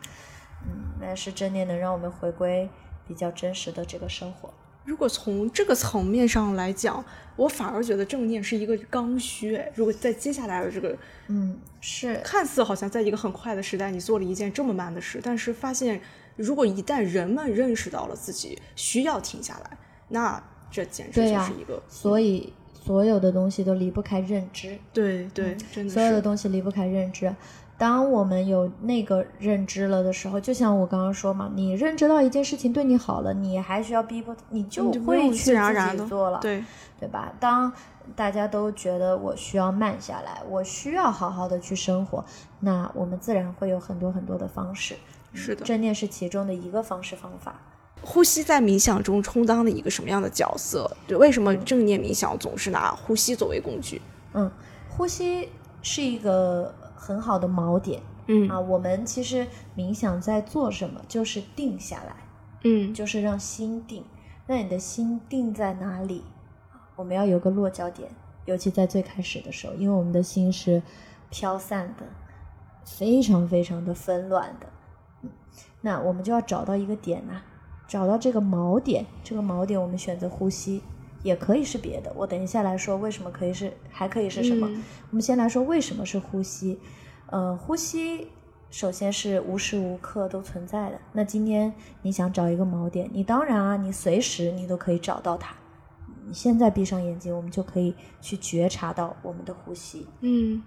S1: 嗯，但是正念能让我们回归比较真实的这个生活。
S2: 如果从这个层面上来讲，我反而觉得正念是一个刚需。哎如果在接下来的这个
S1: 嗯，是
S2: 看似好像在一个很快的时代，你做了一件这么慢的事，但是发现，如果一旦人们认识到了自己需要停下来，那这简直就是一个
S1: 所以所有的东西都离不开认知。
S2: 对对，真的
S1: 所有的东西离不开认知。当我们有那个认知了的时候，就像我刚刚说嘛，你认知到一件事情对你好了，你还需要逼迫，你就会去自
S2: 然而然的
S1: 己做了，
S2: 对
S1: 对吧？当大家都觉得我需要慢下来，我需要好好的去生活，那我们自然会有很多很多的方式。
S2: 是的。
S1: 正念是其中的一个方式方法。
S2: 呼吸在冥想中充当了一个什么样的角色？对，为什么正念冥想总是拿呼吸作为工具？
S1: 嗯，呼吸是一个很好的锚点
S2: 嗯
S1: 啊。我们其实冥想在做什么，就是定下来。
S2: 嗯
S1: 就是让心定。那你的心定在哪里？我们要有个落脚点，尤其在最开始的时候，因为我们的心是飘散的，非常非常的纷乱的。嗯，那我们就要找到一个点呐、找到这个锚点。这个锚点，我们选择呼吸，也可以是别的。我等一下来说为什么可以是，还可以是什么？
S2: 嗯
S1: 我们先来说为什么是呼吸。呃，呼吸首先是无时无刻都存在的。那今天你想找一个锚点，你当然啊，你随时你都可以找到它。你现在闭上眼睛，我们就可以去觉察到我们的呼吸。
S2: 嗯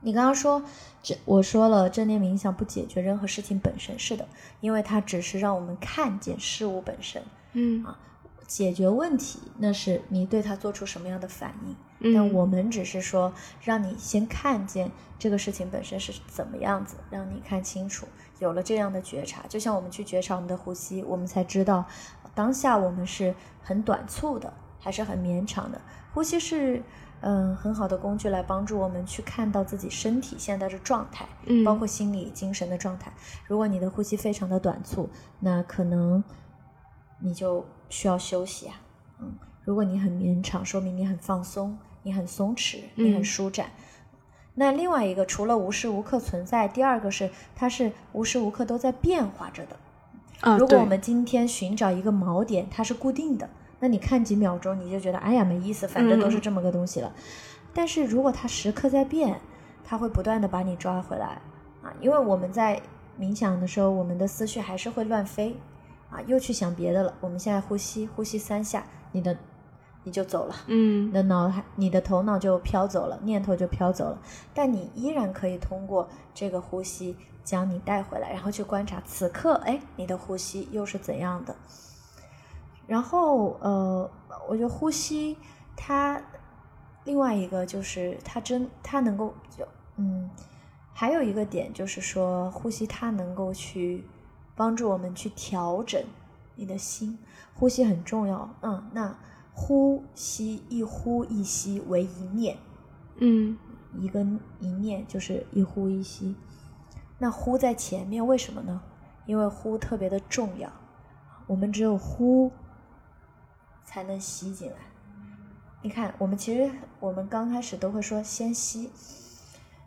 S1: 你刚刚说，这我说了，正念冥想不解决任何事情本身，是的，因为它只是让我们看见事物本身。
S3: 嗯
S1: 啊解决问题，那是你对它做出什么样的反应。
S3: 嗯
S1: 但我们只是说，让你先看见这个事情本身是怎么样子，让你看清楚。有了这样的觉察，就像我们去觉察我们的呼吸，我们才知道当下我们是很短促的，还是很绵长的。呼吸是嗯很好的工具，来帮助我们去看到自己身体现在的状态，
S3: 嗯
S1: 包括心理、精神的状态。如果你的呼吸非常的短促，那可能你就需要休息啊。嗯，如果你很绵长，说明你很放松，你很松弛，你很
S3: 嗯
S1: 舒展。那另外一个，除了无时无刻存在，第二个是它是无时无刻都在变化着的。
S3: 啊，
S1: 如果我们今天寻找一个锚点，它是固定的，那你看几秒钟你就觉得哎呀没意思，反正都是
S3: 嗯
S1: 这么个东西了。但是如果它时刻在变，它会不断的把你抓回来啊，因为我们在冥想的时候，我们的思绪还是会乱飞啊，又去想别的了。我们现在呼吸，呼吸三下，你的你就走了。嗯你
S3: 嗯
S1: 的脑海、你的头脑就飘走了，念头就飘走了，但你依然可以通过这个呼吸将你带回来，然后去观察此刻，哎，你的呼吸又是怎样的？然后，呃，我觉得呼吸它另外一个就是它真它能够就嗯，还有一个点就是说，呼吸它能够去帮助我们去调整你的心，呼吸很重要。嗯，那呼吸一呼一吸为一念，
S3: 嗯
S1: 一个一念就是一呼一吸。那呼在前面，为什么呢？因为呼特别的重要，我们只有呼才能吸进来。你看，我们其实我们刚开始都会说先吸，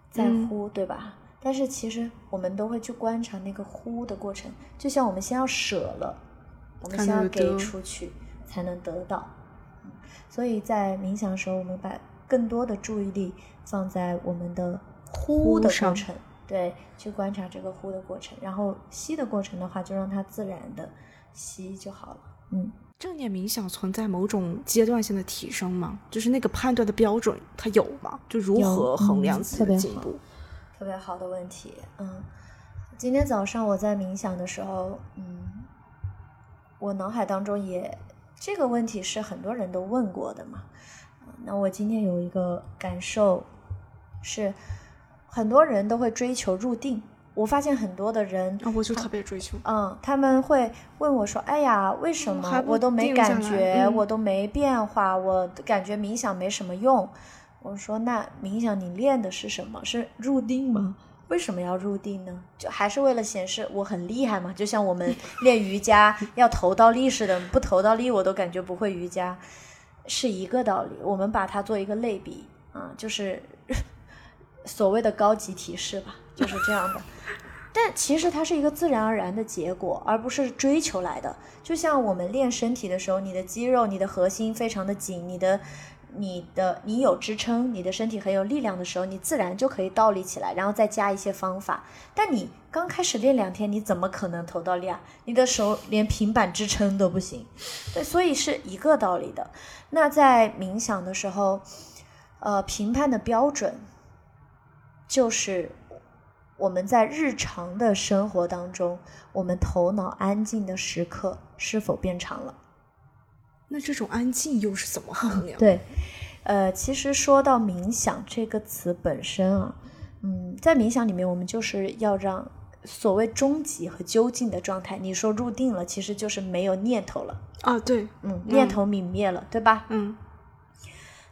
S1: 再
S3: 嗯
S1: 呼，对吧？但是其实我们都会去观察那个呼的过程，就像我们先要舍了，我们先要给出去，才能得到。嗯所以在冥想的时候，我们把更多的注意力放在我们的呼的过程，对，去观察这个呼的过程，然后吸的过程的话，就让它自然的吸就好了。嗯，
S2: 正念冥想存在某种阶段性的提升吗？就是那个判断的标准，它有吗？就如何衡
S1: 嗯
S2: 量自己的进步？
S1: 特别好的问题。嗯，今天早上我在冥想的时候，嗯，我脑海当中也这个问题是很多人都问过的嘛。嗯那我今天有一个感受是，很多人都会追求入定。我发现很多的人，
S2: 啊，我就特别追求。
S1: 嗯，他们会问我说：“哎呀，为什么我都没感觉，
S2: 嗯
S1: 我都没变化，我感觉冥想没什么用？”我说：“那冥想你练的是什么？是入定吗？为什么要入定呢？就还是为了显示我很厉害嘛？就像我们练瑜伽 要投到力似的，不投到力我都感觉不会瑜伽，是一个道理。我们把它做一个类比啊，就是 所谓的高级提示吧，就是这样的。但其实它是一个自然而然的结果，而不是追求来的。就像我们练身体的时候，你的肌肉、你的核心非常的紧，你的、你的、你有支撑，你的身体很有力量的时候，你自然就可以倒立起来，然后再加一些方法。但你刚开始练两天，你怎么可能头倒立啊？你的手连平板支撑都不行。对，所以是一个道理的。那在冥想的时候，呃，评判的标准就是我们在日常的生活当中，我们头脑安静的时刻是否变长了？
S2: 那这种安静又是怎么衡量？，
S1: 对，呃，其实说到冥想这个词本身啊，嗯，在冥想里面，我们就是要让所谓终极和究竟的状态，你说入定了，其实就是没有念头了，
S2: 啊，对，
S1: 嗯，念头泯灭了，对吧？
S2: 嗯，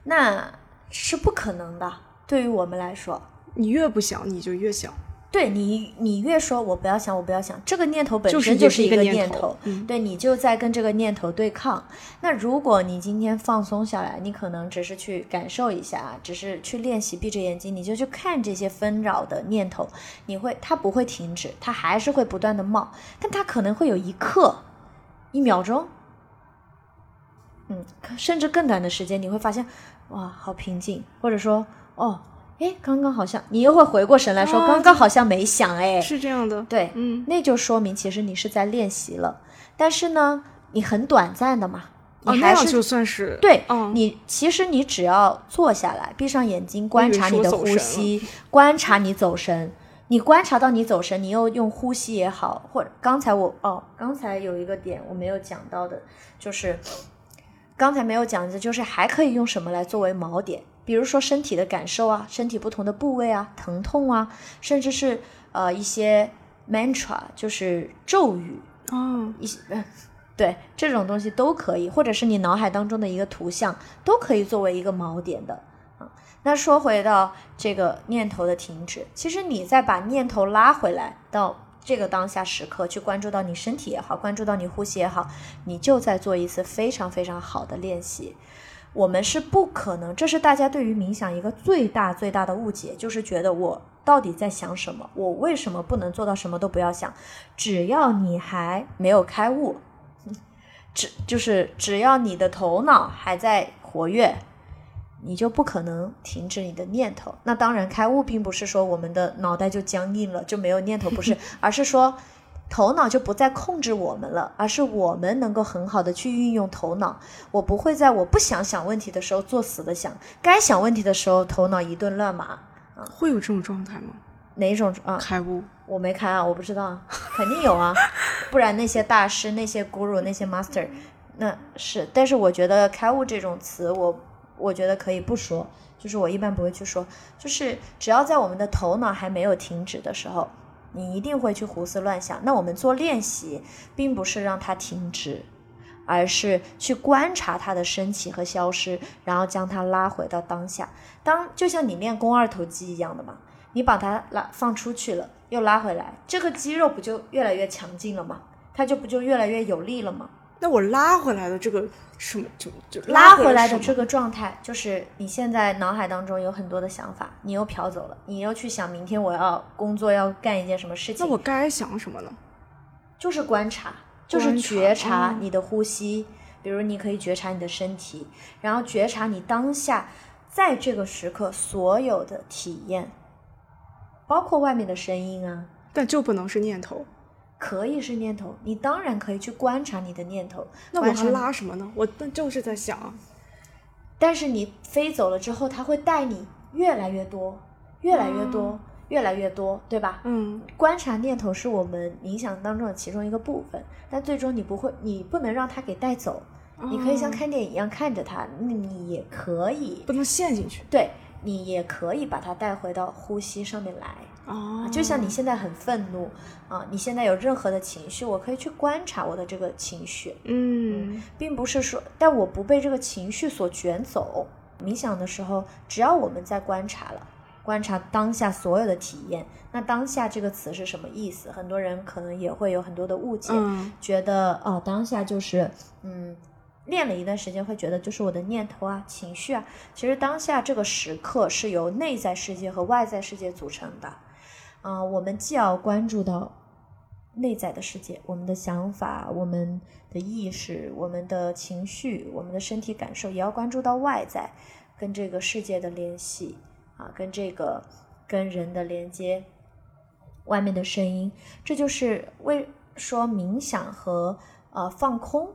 S1: 那是不可能的，对于我们来说，
S2: 你越不想，你就越想。
S1: 对你，你越说我不要想，我不要想，这个念头本身
S2: 就是一个念头嗯
S1: 对，你就在跟这个念头对抗。那如果你今天放松下来，你可能只是去感受一下，只是去练习，闭着眼睛，你就去看这些纷扰的念头，你会，它不会停止，它还是会不断的冒，但它可能会有一刻、一秒钟，嗯，甚至更短的时间，你会发现，哇，好平静，或者说，哦。哎，刚刚好像你又会回过神来说，
S2: 啊。
S1: 刚刚好像没想哎，
S2: 是这样的。
S1: 对，
S2: 嗯，
S1: 那就说明其实你是在练习了，但是呢，你很短暂的嘛，
S2: 哦，
S1: 你还是、
S2: 那样就算是
S1: 对、
S2: 嗯，
S1: 你，其实你只要坐下来，闭上眼睛，观察你的呼吸，观察你走神。你观察到你走神，你又用呼吸也好，或者刚才我哦，刚才有一个点我没有讲到的，就是刚才没有讲的，就是还可以用什么来作为锚点，比如说身体的感受啊，身体不同的部位啊，疼痛啊，甚至是呃一些 mantra，就是咒语，
S2: 哦，
S1: 一些，呃对这种东西都可以，或者是你脑海当中的一个图像，都可以作为一个锚点的啊。那说回到这个念头的停止，其实你再把念头拉回来到这个当下时刻，去关注到你身体也好，关注到你呼吸也好，你就在做一次非常非常好的练习。我们是不可能，这是大家对于冥想一个最大最大的误解，就是觉得我到底在想什么，我为什么不能做到什么都不要想？只要你还没有开悟，只就是只要你的头脑还在活跃，你就不可能停止你的念头。那当然，开悟并不是说我们的脑袋就僵硬了，就没有念头，不是，而是说头脑就不再控制我们了，而是我们能够很好的去运用头脑。我不会在我不想想问题的时候作死的想，该想问题的时候头脑一顿乱码。
S2: 会有这种状态吗？
S1: 哪一种啊？
S2: 开悟，
S1: 我没开啊，我不知道啊，肯定有啊，不然那些大师、那些 guru、那些 master，那是。但是我觉得开悟这种词，我我觉得可以不说，就是我一般不会去说，就是只要在我们的头脑还没有停止的时候，你一定会去胡思乱想。那我们做练习，并不是让它停止。而是去观察它的升起和消失，然后将它拉回到当下。当就像你练肱二头肌一样的嘛，你把它拉放出去了，又拉回来，这个肌肉不就越来越强劲了吗？它就不就越来越有力了吗？
S2: 那我拉回来的这个什么就就
S1: 拉回
S2: 回
S1: 来的这个状态，就是你现在脑海当中有很多的想法，你又飘走了，你又去想明天我要工作要干一件什么事情，
S2: 那我该想什么呢？
S1: 就是观察，就是觉察
S2: 哦
S1: 你的呼吸，比如你可以觉察你的身体，然后觉察你当下在这个时刻所有的体验，包括外面的声音啊，
S2: 但就不能是念头。
S1: 可以是念头，你当然可以去观察你的念头，
S2: 那我还
S1: 观察你
S2: 拉什么呢？我那就是在想啊，
S1: 但是你飞走了之后，它会带你越来越多，越来越多，越来越多，对吧？
S2: 嗯，
S1: 观察念头是我们冥想当中的其中一个部分，但最终你不会，你不能让它给带走。你可以像
S2: 哦
S1: 看电影一样看着它，那你也可以，
S2: 不能陷进去
S1: 对你也可以把它带回到呼吸上面来。
S2: 哦
S1: 就像你现在很愤怒啊，你现在有任何的情绪，我可以去观察我的这个情绪，
S2: 嗯
S1: 并不是说，但我不被这个情绪所卷走。冥想的时候，只要我们在观察了，观察当下所有的体验，那当下这个词是什么意思？很多人可能也会有很多的误解，
S2: 嗯
S1: 觉得哦，当下就是嗯。练了一段时间，会觉得就是我的念头啊、情绪啊。其实当下这个时刻是由内在世界和外在世界组成的。啊、我们既要关注到内在的世界，我们的想法、我们的意识、我们的情绪、我们的身体感受，也要关注到外在跟这个世界的联系啊，跟这个跟人的连接，外面的声音，这就是为说冥想和呃放空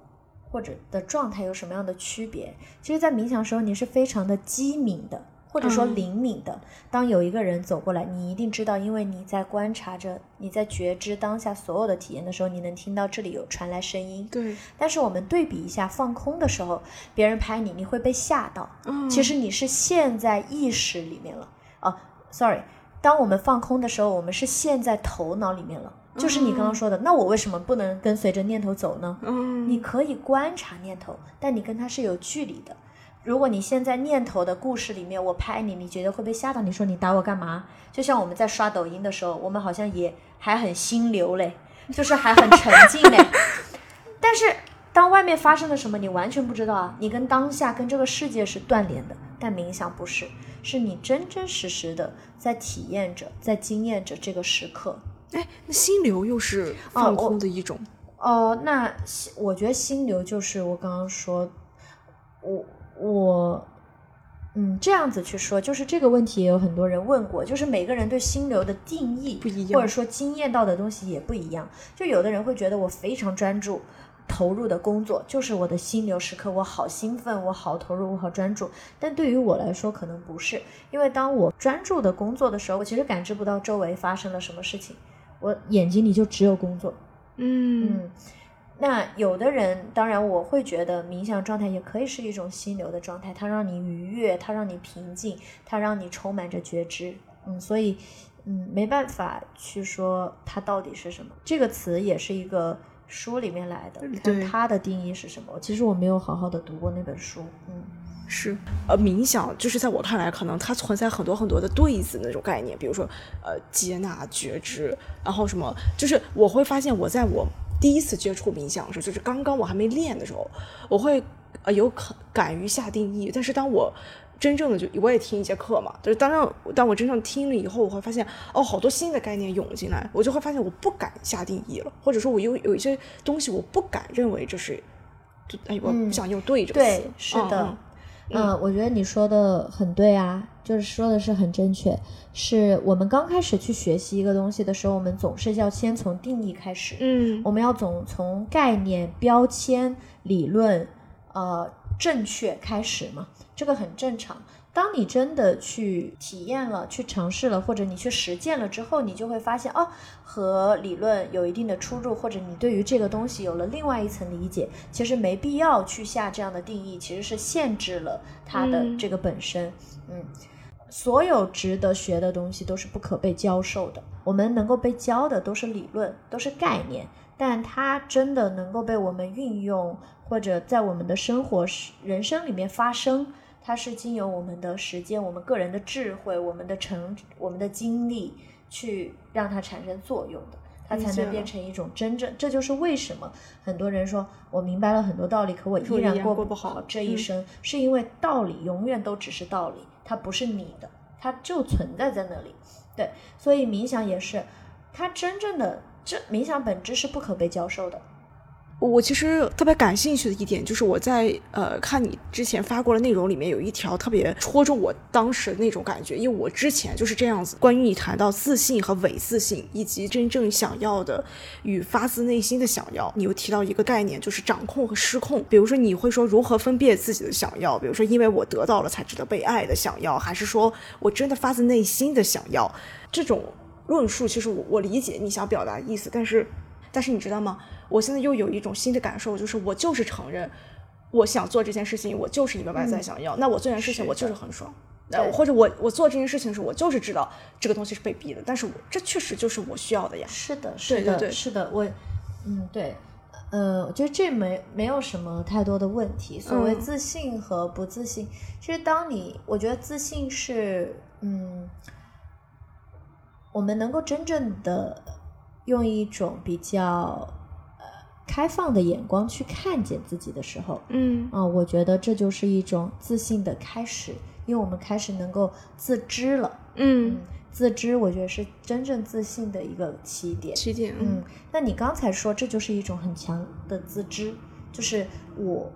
S1: 或者的状态有什么样的区别。其实，在冥想的时候，你是非常的机敏的。或者说
S2: 嗯
S1: 灵敏的，当有一个人走过来，你一定知道，因为你在观察着，你在觉知当下所有的体验的时候，你能听到这里有传来声音。
S2: 对，
S1: 但是我们对比一下放空的时候，别人拍你，你会被吓到。
S2: 嗯
S1: 其实你是陷在意识里面了。哦，sorry，当我们放空的时候，我们是陷在头脑里面了。就是你刚刚说的，那我为什么不能跟随着念头走呢？
S2: 嗯
S1: 你可以观察念头，但你跟它是有距离的。如果你现在念头的故事里面，我拍你，你觉得会被吓到？你说你打我干嘛？就像我们在刷抖音的时候，我们好像也还很心流嘞，就是还很沉浸嘞。但是当外面发生了什么，你完全不知道啊！你跟当下、跟这个世界是断联的。但冥想不是，是你真真实实的在体验着、在经验着这个时刻。
S2: 哎，那心流又是放空的一种。
S1: 哦，那我觉得心流就是我刚刚说，我我嗯这样子去说，就是这个问题也有很多人问过，就是每个人对心流的定义
S2: 不一样
S1: 或者说经验到的东西也不一样。就有的人会觉得我非常专注，投入的工作，就是我的心流时刻，我好兴奋，我好投入，我好专注。但对于我来说，可能不是，因为当我专注的工作的时候，我其实感知不到周围发生了什么事情，我眼睛里就只有工作。
S3: 嗯
S1: 嗯，那有的人，当然我会觉得冥想状态也可以是一种心流的状态，它让你愉悦，它让你平静，它让你充满着觉知。嗯，所以，嗯，没办法去说它到底是什么。这个词也是一个书里面来的，看
S3: 对
S1: 它的定义是什么。其实我没有好好的读过那本书。嗯
S2: 是，呃，冥想就是在我看来，可能它存在很多很多的对子那种概念，比如说，呃，接纳、觉知，然后什么，就是我会发现，我在我第一次接触冥想的时候，就是刚刚我还没练的时候，我会呃有敢敢于下定义，但是当我真正的就我也听一节课嘛，就是当然当我真正听了以后，我会发现哦，好多新的概念涌进来，我就会发现我不敢下定义了，或者说我有有一些东西我不敢认为这是，就哎，我不想用对这个词，
S1: 对，是的。
S2: 嗯
S1: 嗯，我觉得你说的很对啊，就是说的是很正确。是我们刚开始去学习一个东西的时候，我们总是要先从定义开始，
S2: 嗯
S1: 我们要总从概念、标签、理论，呃，正确开始嘛，这个很正常。当你真的去体验了、去尝试了，或者你去实践了之后，你就会发现，哦，和理论有一定的出入，或者你对于这个东西有了另外一层理解。其实没必要去下这样的定义，其实是限制了它的
S2: 嗯
S1: 这个本身。嗯，所有值得学的东西都是不可被教授的，我们能够被教的都是理论，都是概念，但它真的能够被我们运用，或者在我们的生活、人生里面发生。它是经由我们的时间、我们个人的智慧、我们的成、我们的经历去让它产生作用的，它才能变成一种真正。这就是为什么很多人说我明白了很多道理，可我依
S2: 然
S1: 然过不
S2: 好
S1: 好这一
S2: 嗯
S1: 生，是因为道理永远都只是道理，它不是你的，它就存在在那里。对，所以冥想也是，它真正的这冥想本质是不可被教授的。
S2: 我其实特别感兴趣的一点就是我在呃看你之前发过的内容里面有一条特别戳中我当时的那种感觉，因为我之前就是这样子。关于你谈到自信和伪自信，以及真正想要的与发自内心的想要，你又提到一个概念，就是掌控和失控。比如说你会说如何分辨自己的想要，比如说因为我得到了才值得被爱的想要，还是说我真的发自内心的想要？这种论述其实我我理解你想表达意思，但是但是你知道吗？我现在又有一种新的感受，就是我就是承认，我想做这件事情，我就是一个外在想要。那我做这件事情，我就是很爽。或者我我做这件事情的时候，我就是知道这个东西是被逼的，但是我这确实就是我需要的呀。
S1: 是的，是的，
S2: 对对
S1: 是的，我，嗯，对，呃，我觉得这没没有什么太多的问题。所谓
S2: 嗯
S1: 自信和不自信，其实当你，我觉得自信是，嗯，我们能够真正的用一种比较呃开放的眼光去看见自己的时候，
S2: 嗯
S1: 啊、我觉得这就是一种自信的开始，因为我们开始能够自知了。
S2: 嗯，
S1: 自知，我觉得是真正自信的一个起点。
S2: 起点，
S1: 嗯，那你刚才说这就是一种很强的自知，就是我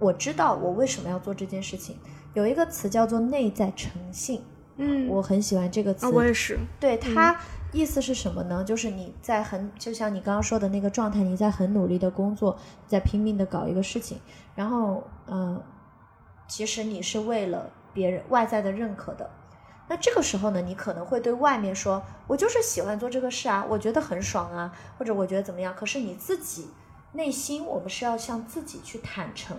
S1: 我知道我为什么要做这件事情。有一个词叫做内在诚信，
S2: 嗯，
S1: 我很喜欢这个词。
S2: 啊，我也是，
S1: 对它意思是什么呢？就是你在很就像你刚刚说的那个状态，你在很努力的工作，在拼命的搞一个事情，然后嗯、其实你是为了别人外在的认可的。那这个时候呢，你可能会对外面说：“我就是喜欢做这个事啊，我觉得很爽啊，或者我觉得怎么样。”可是你自己内心，我们是要向自己去坦诚，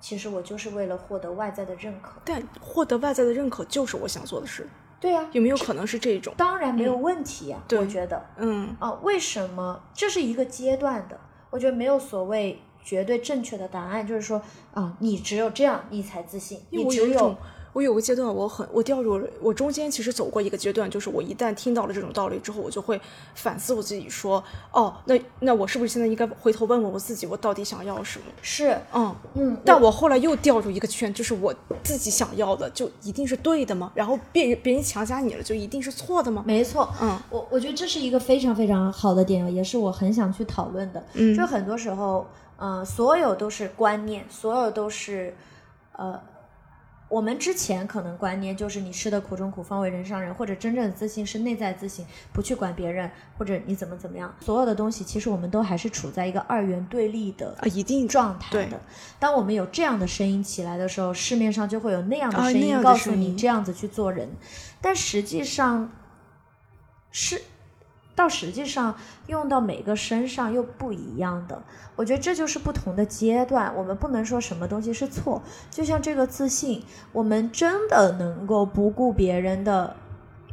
S1: 其实我就是为了获得外在的认可。
S2: 但获得外在的认可就是我想做的事，
S1: 对呀、
S2: 有没有可能是这种？
S1: 当然没有问题呀、
S2: 对
S1: 我觉得。
S2: 嗯
S1: 啊，为什么这是一个阶段的？我觉得没有所谓绝对正确的答案，就是说啊，你只有这样你才自信，你只有
S2: 我有个阶段，我很我掉入了，我中间其实走过一个阶段，就是我一旦听到了这种道理之后，我就会反思我自己，说，哦，那那我是不是现在应该回头问问我自己，我到底想要什么？
S1: 是
S2: 嗯，
S1: 嗯，
S2: 但我后来又掉入一个圈，就是我自己想要的就一定是对的吗？然后别人别人强加你了，就一定是错的吗？
S1: 没错，
S2: 嗯
S1: 我我觉得这是一个非常非常好的点，也是我很想去讨论的。
S2: 嗯
S1: 就很多时候，呃，所有都是观念，所有都是，呃，我们之前可能观念就是你吃的苦中苦，方为人上人，或者真正的自信是内在自信，不去管别人，或者你怎么怎么样，所有的东西其实我们都还是处在一个二元对立的
S2: 啊，一定
S1: 状态的。当我们有这样的声音起来的时候，市面上就会有那样的声音告诉你这样子去做人，但实际上是到实际上用到每个身上又不一样的。我觉得这就是不同的阶段，我们不能说什么东西是错。就像这个自信，我们真的能够不顾别人的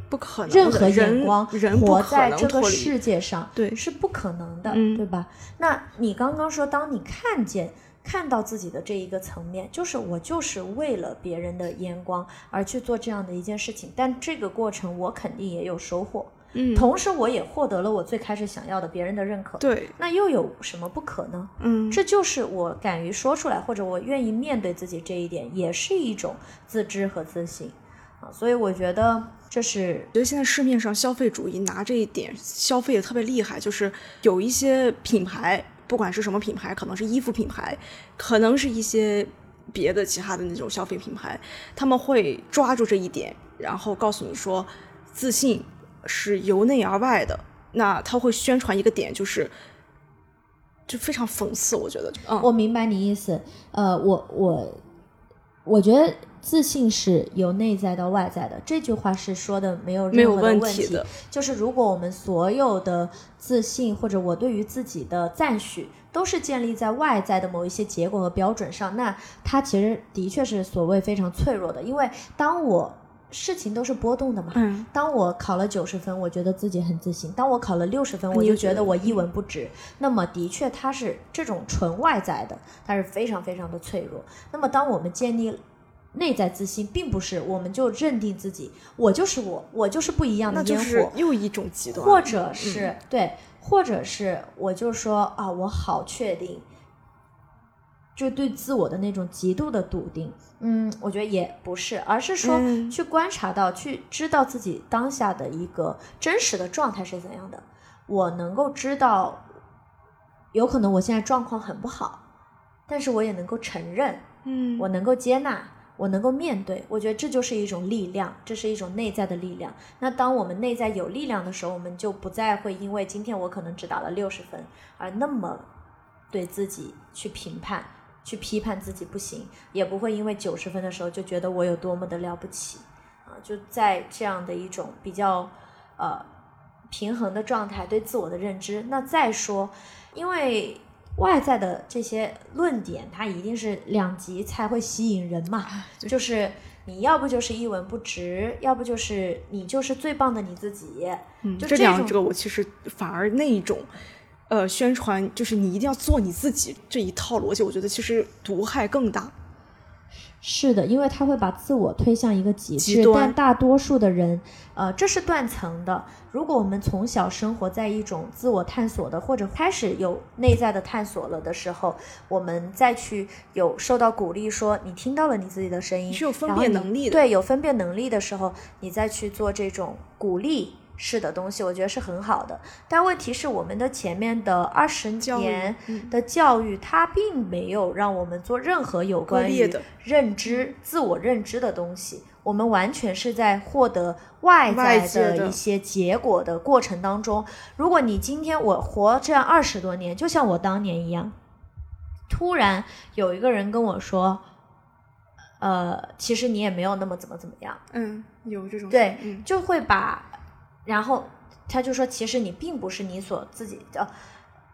S2: 不可能
S1: 任何眼光
S2: 人不
S1: 活在这个世界上，
S2: 对
S1: 是不可能的，
S2: 嗯
S1: 对吧？那你刚刚说，当你看见。看到自己的这一个层面，就是我就是为了别人的眼光而去做这样的一件事情，但这个过程我肯定也有收获，
S2: 嗯，
S1: 同时我也获得了我最开始想要的别人的认可，
S2: 对，
S1: 那又有什么不可呢？
S2: 嗯，
S1: 这就是我敢于说出来，或者我愿意面对自己这一点，也是一种自知和自信啊。所以我觉得这是
S2: 觉得现在市面上消费主义拿这一点消费的特别厉害，就是有一些品牌，不管是什么品牌，可能是衣服品牌，可能是一些别的其他的那种消费品牌，他们会抓住这一点，然后告诉你说，自信是由内而外的。那他会宣传一个点，就是就非常讽刺，我觉得，嗯，
S1: 我明白你意思，呃，我我我觉得自信是由内在到外在的，这句话是说的没有任何的
S2: 问
S1: 题
S2: 的
S1: 就是如果我们所有的自信或者我对于自己的赞许都是建立在外在的某一些结果和标准上，那它其实的确是所谓非常脆弱的，因为当我事情都是波动的嘛，
S2: 嗯，
S1: 当我考了九十分，我觉得自己很自信；当我考了六十分，我就
S2: 觉得
S1: 我一文不值。那么，的确，它是这种纯外在的，它是非常非常的脆弱。那么，当我们建立内在自信，并不是我们就认定自己，我就是我，我就是不一样的烟火，
S2: 是又一种极。端，
S1: 或。者是、对，或者是我就说啊，我好确定，就对自我的那种极度的笃定。嗯，我觉得也不是，而是说
S2: 嗯
S1: 去观察到，去知道自己当下的一个真实的状态是怎样的。我能够知道，有可能我现在状况很不好，但是我也能够承认，
S2: 嗯，
S1: 我能够接纳，我能够面对，我觉得这就是一种力量，这是一种内在的力量。那当我们内在有力量的时候，我们就不再会因为今天我可能只打了六十分，而那么对自己去评判、去批判自己不行，也不会因为九十分的时候就觉得我有多么的了不起啊！就在这样的一种比较呃平衡的状态，对自我的认知。那再说，因为外在的这些论点，它一定是两极才会吸引人嘛，就是你要不就是一文不值，要不就是你就是最棒的你自己。
S2: 嗯，
S1: 就这
S2: 两个我其实反而那一种，呃，宣传就是你一定要做你自己这一套逻辑，我觉得其实毒害更大。
S1: 是的，因为他会把自我推向一个极致，但大多数的人，呃，这是断层的。如果我们从小生活在一种自我探索的，或者开始有内在的探索了的时候，我们再去有受到鼓励说，你听到了你自己的声音，
S2: 是有分辨能力的
S1: 对，有分辨能力的时候，你再去做这种鼓励。式的东西，我觉得是很好的，但问题是我们的前面的二十年
S2: 嗯
S1: 的教育，它并没有让我们做任何有关于认知、自我认知的东西。我们完全是在获得外在
S2: 的
S1: 的一些结果的过程当中。如果你今天我活这样二十多年，就像我当年一样，突然有一个人跟我说，呃，其实你也没有那么怎么怎么样，
S2: 嗯，有这种
S1: 对，
S2: 嗯
S1: 就会把，然后他就说，其实你并不是你所自己的，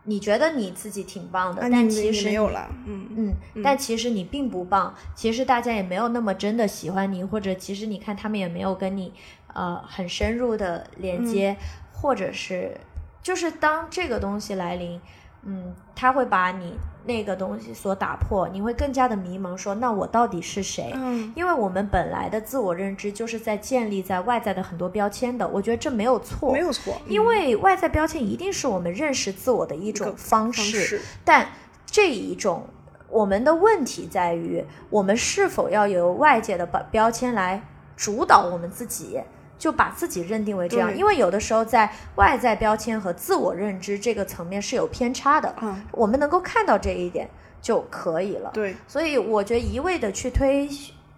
S1: 你觉得你自己挺棒的，但其实
S2: 没有了，嗯
S1: 嗯，但其实你并不棒，其实大家也没有那么真的喜欢你，或者其实你看他们也没有跟你呃很深入的连接，或者是就是当这个东西来临，嗯，他会把你那个东西所打破，你会更加的迷茫，说那我到底是谁？
S2: 嗯，
S1: 因为我们本来的自我认知就是在建立在外在的很多标签的，我觉得这没有错，
S2: 没有错，
S1: 因为外在标签一定是我们认识自我的一种方
S2: 式。
S1: 但这一种我们的问题在于，我们是否要由外界的标标签来主导我们自己，就把自己认定为这样？因为有的时候在外在标签和自我认知这个层面是有偏差的，
S2: 嗯，
S1: 我们能够看到这一点就可以了。
S2: 对，
S1: 所以我觉得一味的去推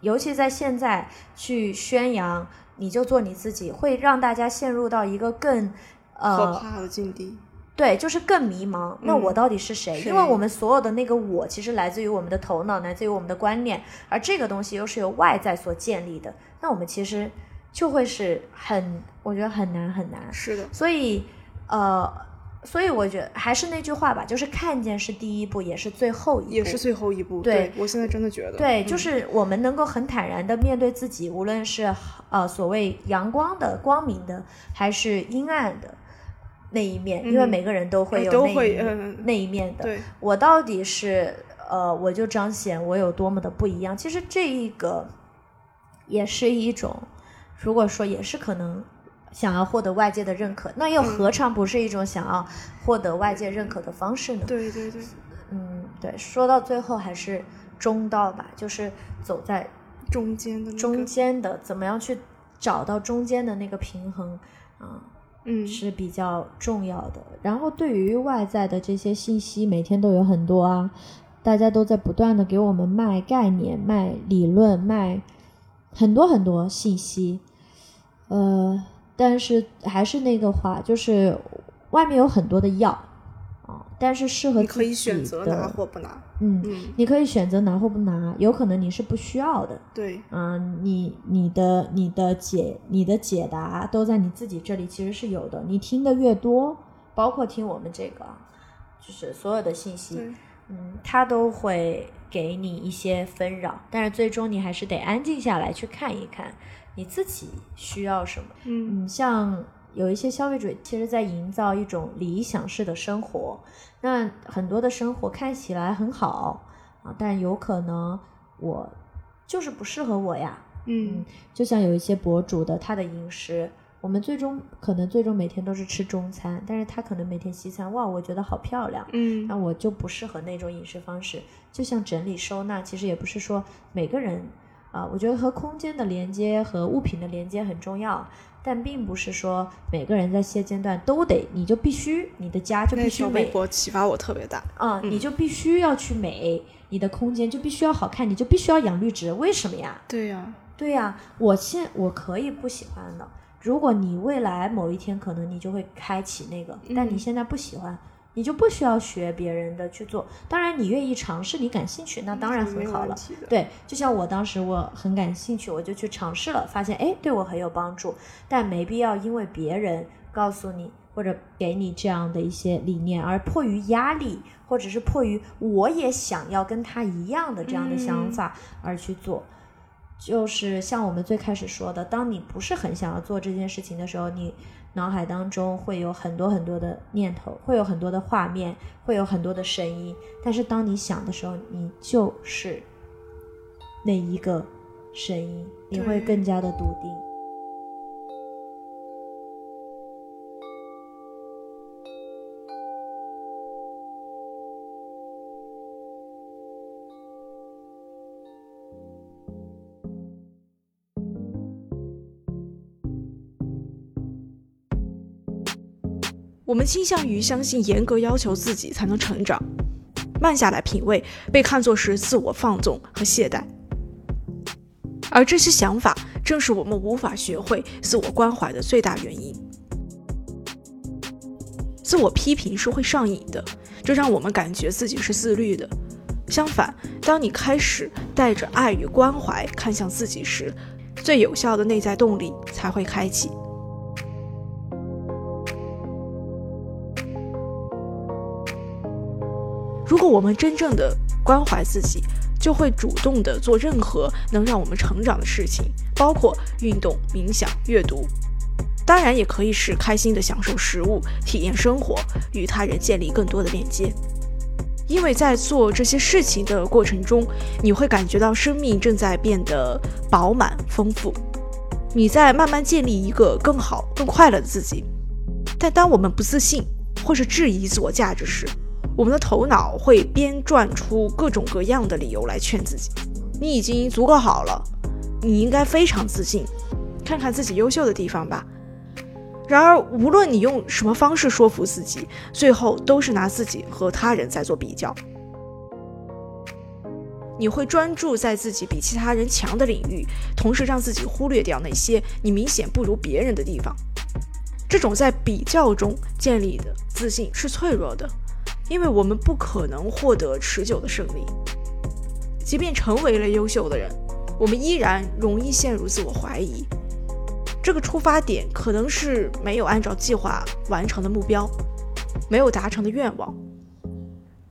S1: 尤其在现在去宣扬你就做你自己，会让大家陷入到一个更
S5: 可
S1: 呃
S5: 怕的境地。
S1: 对，就是更迷茫。那
S5: 嗯
S1: 我到底是谁？
S5: 谁
S1: 因为我们所有的那个我，其实来自于我们的头脑，来自于我们的观念，而这个东西又是由外在所建立的。那我们其实就会是很，我觉得很难很难。
S5: 是的，
S1: 所以，呃，所以我觉得还是那句话吧，就是看见是第一步，也是最后一步，
S5: 也是最后一步。
S1: 对
S5: 我现在真的觉得，
S1: 对，
S5: 嗯
S1: 就是我们能够很坦然的面对自己，无论是呃所谓阳光的、光明的，还是阴暗的那一面，因为
S5: 嗯
S1: 每个人都会有那那一面的。
S5: 对，
S1: 我到底是呃，我就彰显我有多么的不一样。其实这一个也是一种，如果说也是可能想要获得外界的认可，那又何尝不是一种想要获得外界认可的方式呢？
S5: 对对对，
S1: 嗯，对，说到最后还是中道吧，就是走在
S5: 中间的那个
S1: 中，间的，怎么样去找到中间的那个平衡啊？
S5: 嗯，
S1: 是比较重要的。然后对于外在的这些信息，每天都有很多啊，大家都在不断的给我们卖概念、卖理论、卖很多很多信息。呃，但是还是那个话，就是外面有很多的药啊，但是适合
S5: 你可以选择拿，或不拿。
S1: 嗯，
S5: 嗯，
S1: 你可以选择拿或不拿，有可能你是不需要的。
S5: 对，
S1: 嗯，你你的你的解你的解答都在你自己这里，其实是有的。你听的越多，包括听我们这个，就是所有的信息，
S5: 对，
S1: 嗯，它都会给你一些纷扰，但是最终你还是得安静下来去看一看你自己需要什么。
S5: 嗯，
S1: 嗯，像有一些消费者其实在营造一种理想式的生活，那很多的生活看起来很好啊，但有可能我就是不适合我呀。
S5: 嗯，
S1: 就像有一些博主的他的饮食，我们最终可能最终每天都是吃中餐，但是他可能每天西餐，哇，我觉得好漂亮，
S5: 嗯，
S1: 那我就不适合那种饮食方式。就像整理收纳，其实也不是说每个人啊、我觉得和空间的连接和物品的连接很重要，但并不是说每个人在现阶段都得，你就必须你的家就必须
S5: 微博启发我特别大。
S1: 啊、你就必须要去美，你的空间就必须要好看，你就必须要养绿植，为什么呀？
S5: 对呀，
S1: 对呀、我现我可以不喜欢的。如果你未来某一天可能你就会开启那个，但你
S5: 嗯
S1: 现在不喜欢，你就不需要学别人的去做。当然，你愿意尝试，你感兴趣，那当然很好了。对，就像我当时我很感兴趣，我就去尝试了，发现哎对我很有帮助，但没必要因为别人告诉你或者给你这样的一些理念，而迫于压力或者是迫于我也想要跟他一样的这样的想
S5: 嗯
S1: 法而去做。就是像我们最开始说的，当你不是很想要做这件事情的时候，你脑海当中会有很多很多的念头，会有很多的画面，会有很多的声音。但是当你想的时候，你就是那一个声音，你会更加的笃定。
S2: 我们倾向于相信严格要求自己才能成长，慢下来品味被看作是自我放纵和懈怠，而这些想法正是我们无法学会自我关怀的最大原因。自我批评是会上瘾的，这让我们感觉自己是自律的。相反，当你开始带着爱与关怀看向自己时，最有效的内在动力才会开启。我们真正的关怀自己，就会主动的做任何能让我们成长的事情，包括运动、冥想、阅读。当然，也可以是开心的享受食物、体验生活，与他人建立更多的链接。因为在做这些事情的过程中，你会感觉到生命正在变得饱满丰富，你在慢慢建立一个更好、更快乐的自己。但当我们不自信或是质疑自我价值时，我们的头脑会编撰出各种各样的理由来劝自己：你已经足够好了，你应该非常自信，看看自己优秀的地方吧。然而，无论你用什么方式说服自己，最后都是拿自己和他人在做比较。你会专注在自己比其他人强的领域，同时让自己忽略掉那些你明显不如别人的地方。这种在比较中建立的自信是脆弱的，因为我们不可能获得持久的胜利。即便成为了优秀的人，我们依然容易陷入自我怀疑。这个出发点可能是没有按照计划完成的目标，没有达成的愿望。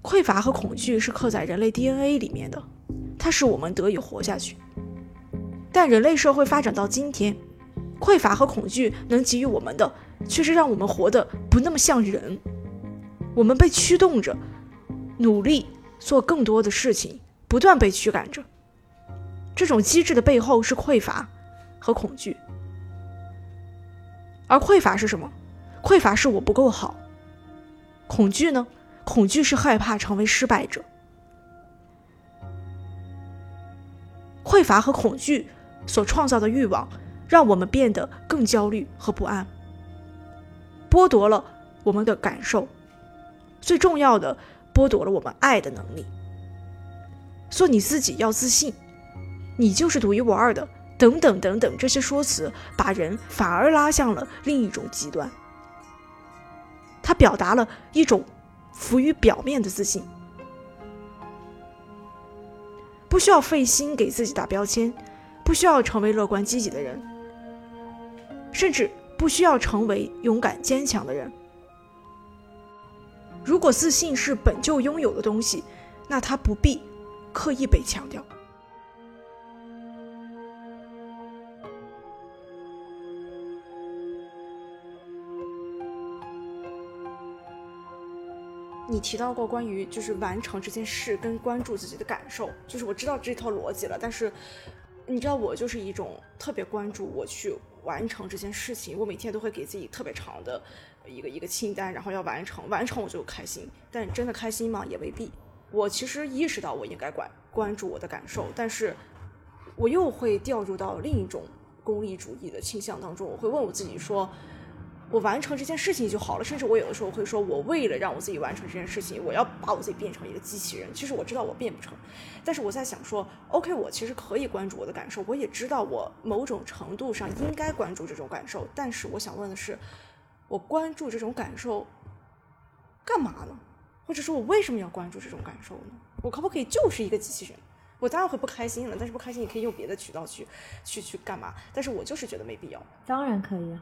S2: 匮乏和恐惧是刻在人类 DNA 里面的，它使我们得以活下去。但人类社会发展到今天，匮乏和恐惧能给予我们的。却是让我们活得不那么像人。我们被驱动着，努力做更多的事情，不断被驱赶着。这种机制的背后是匮乏和恐惧。而匮乏是什么？匮乏是我不够好。恐惧呢？恐惧是害怕成为失败者。匮乏和恐惧所创造的欲望，让我们变得更焦虑和不安。剥夺了我们的感受，最重要的，剥夺了我们爱的能力。做你自己要自信，你就是独一无二的，等等等等，这些说辞把人反而拉向了另一种极端。他表达了一种浮于表面的自信，不需要费心给自己打标签，不需要成为乐观积极的人，甚至。不需要成为勇敢坚强的人。如果自信是本就拥有的东西，那它不必刻意被强调。你提到过关于就是完成这件事跟关注自己的感受，就是我知道这套逻辑了，但是你知道我就是一种特别关注我去。完成这件事情，我每天都会给自己特别长的一个一个清单，然后要完成，完成我就开心。但真的开心吗？也未必。我其实意识到我应该关关注我的感受，但是我又会掉入到另一种功利主义的倾向当中。我会问我自己说。我完成这件事情就好了，甚至我有的时候会说，我为了让我自己完成这件事情，我要把我自己变成一个机器人。其实我知道我变不成，但是我在想说，OK，我其实可以关注我的感受，我也知道我某种程度上应该关注这种感受。但是我想问的是，我关注这种感受干嘛呢？或者说，我为什么要关注这种感受呢？我可不可以就是一个机器人？我当然会不开心了，但是不开心你可以用别的渠道去去去干嘛？但是我就是觉得没必要。
S1: 当然可以啊。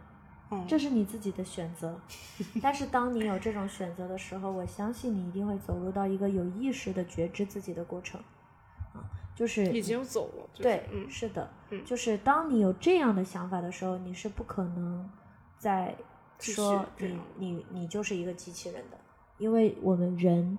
S1: 这是你自己的选择，但是当你有这种选择的时候，我相信你一定会走入到一个有意识的觉知自己的过程，啊，就是
S2: 已经走了。
S1: 对，嗯，是的，嗯，就是当你有这样的想法的时候，你是不可能再说你你你就是一个机器人的，因为我们人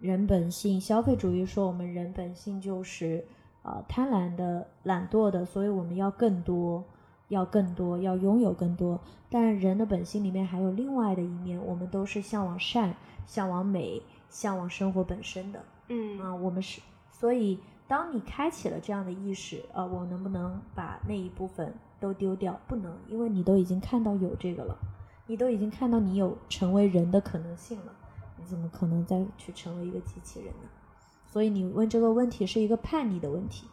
S1: 人本性，消费主义说我们人本性就是啊贪婪的、懒惰的，所以我们要更多。要更多，要拥有更多，但人的本性里面还有另外的一面，我们都是向往善、向往美、向往生活本身的。
S2: 嗯
S1: 啊，我们是，所以当你开启了这样的意识，呃，我能不能把那一部分都丢掉？不能，因为你都已经看到有这个了，你都已经看到你有成为人的可能性了，你怎么可能再去成为一个机器人呢？所以你问这个问题是一个叛逆的问题，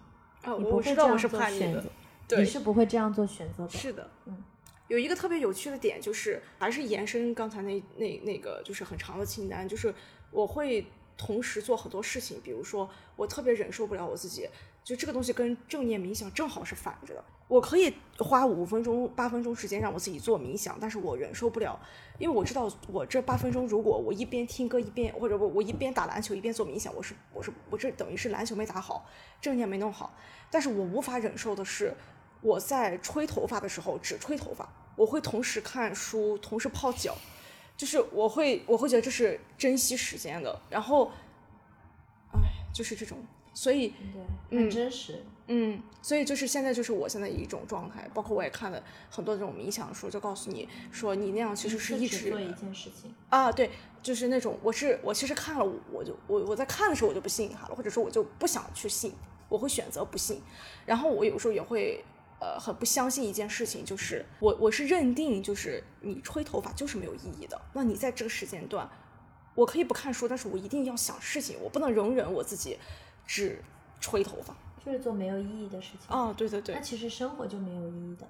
S2: 啊，
S1: 你不会这样做选择。你是不会这样做选择的。
S2: 是的，嗯，有一个特别有趣的点，就是还是延伸刚才那那那个，就是很长的清单，就是我会同时做很多事情。比如说，我特别忍受不了我自己，就这个东西跟正念冥想正好是反着的。我可以花五分钟、八分钟时间让我自己做冥想，但是我忍受不了，因为我知道我这八分钟，如果我一边听歌一边，或者我我一边打篮球一边做冥想，我是我是我这等于是篮球没打好，正念没弄好。但是我无法忍受的是。我在吹头发的时候只吹头发，我会同时看书，同时泡脚，就是我会我会觉得这是珍惜时间的。然后，哎，就是这种，所以
S1: 对，很真实，
S2: 嗯，所以就是现在就是我现在一种状态，包括我也看了很多这种冥想书，就告诉你说你那样其实是一直
S1: 做一件事情
S2: 啊，对，就是那种我是我其实看了我就我我在看的时候我就不信它了，或者说我就不想去信，我会选择不信，然后我有时候也会。呃，很不相信一件事情，就是我我是认定，就是你吹头发就是没有意义的。那你在这个时间段，我可以不看书，但是我一定要想事情，我不能容忍我自己只吹头发。
S1: 就是做没有意义的事情。
S2: 哦，对对对
S1: 那，其实生活就没有意义的。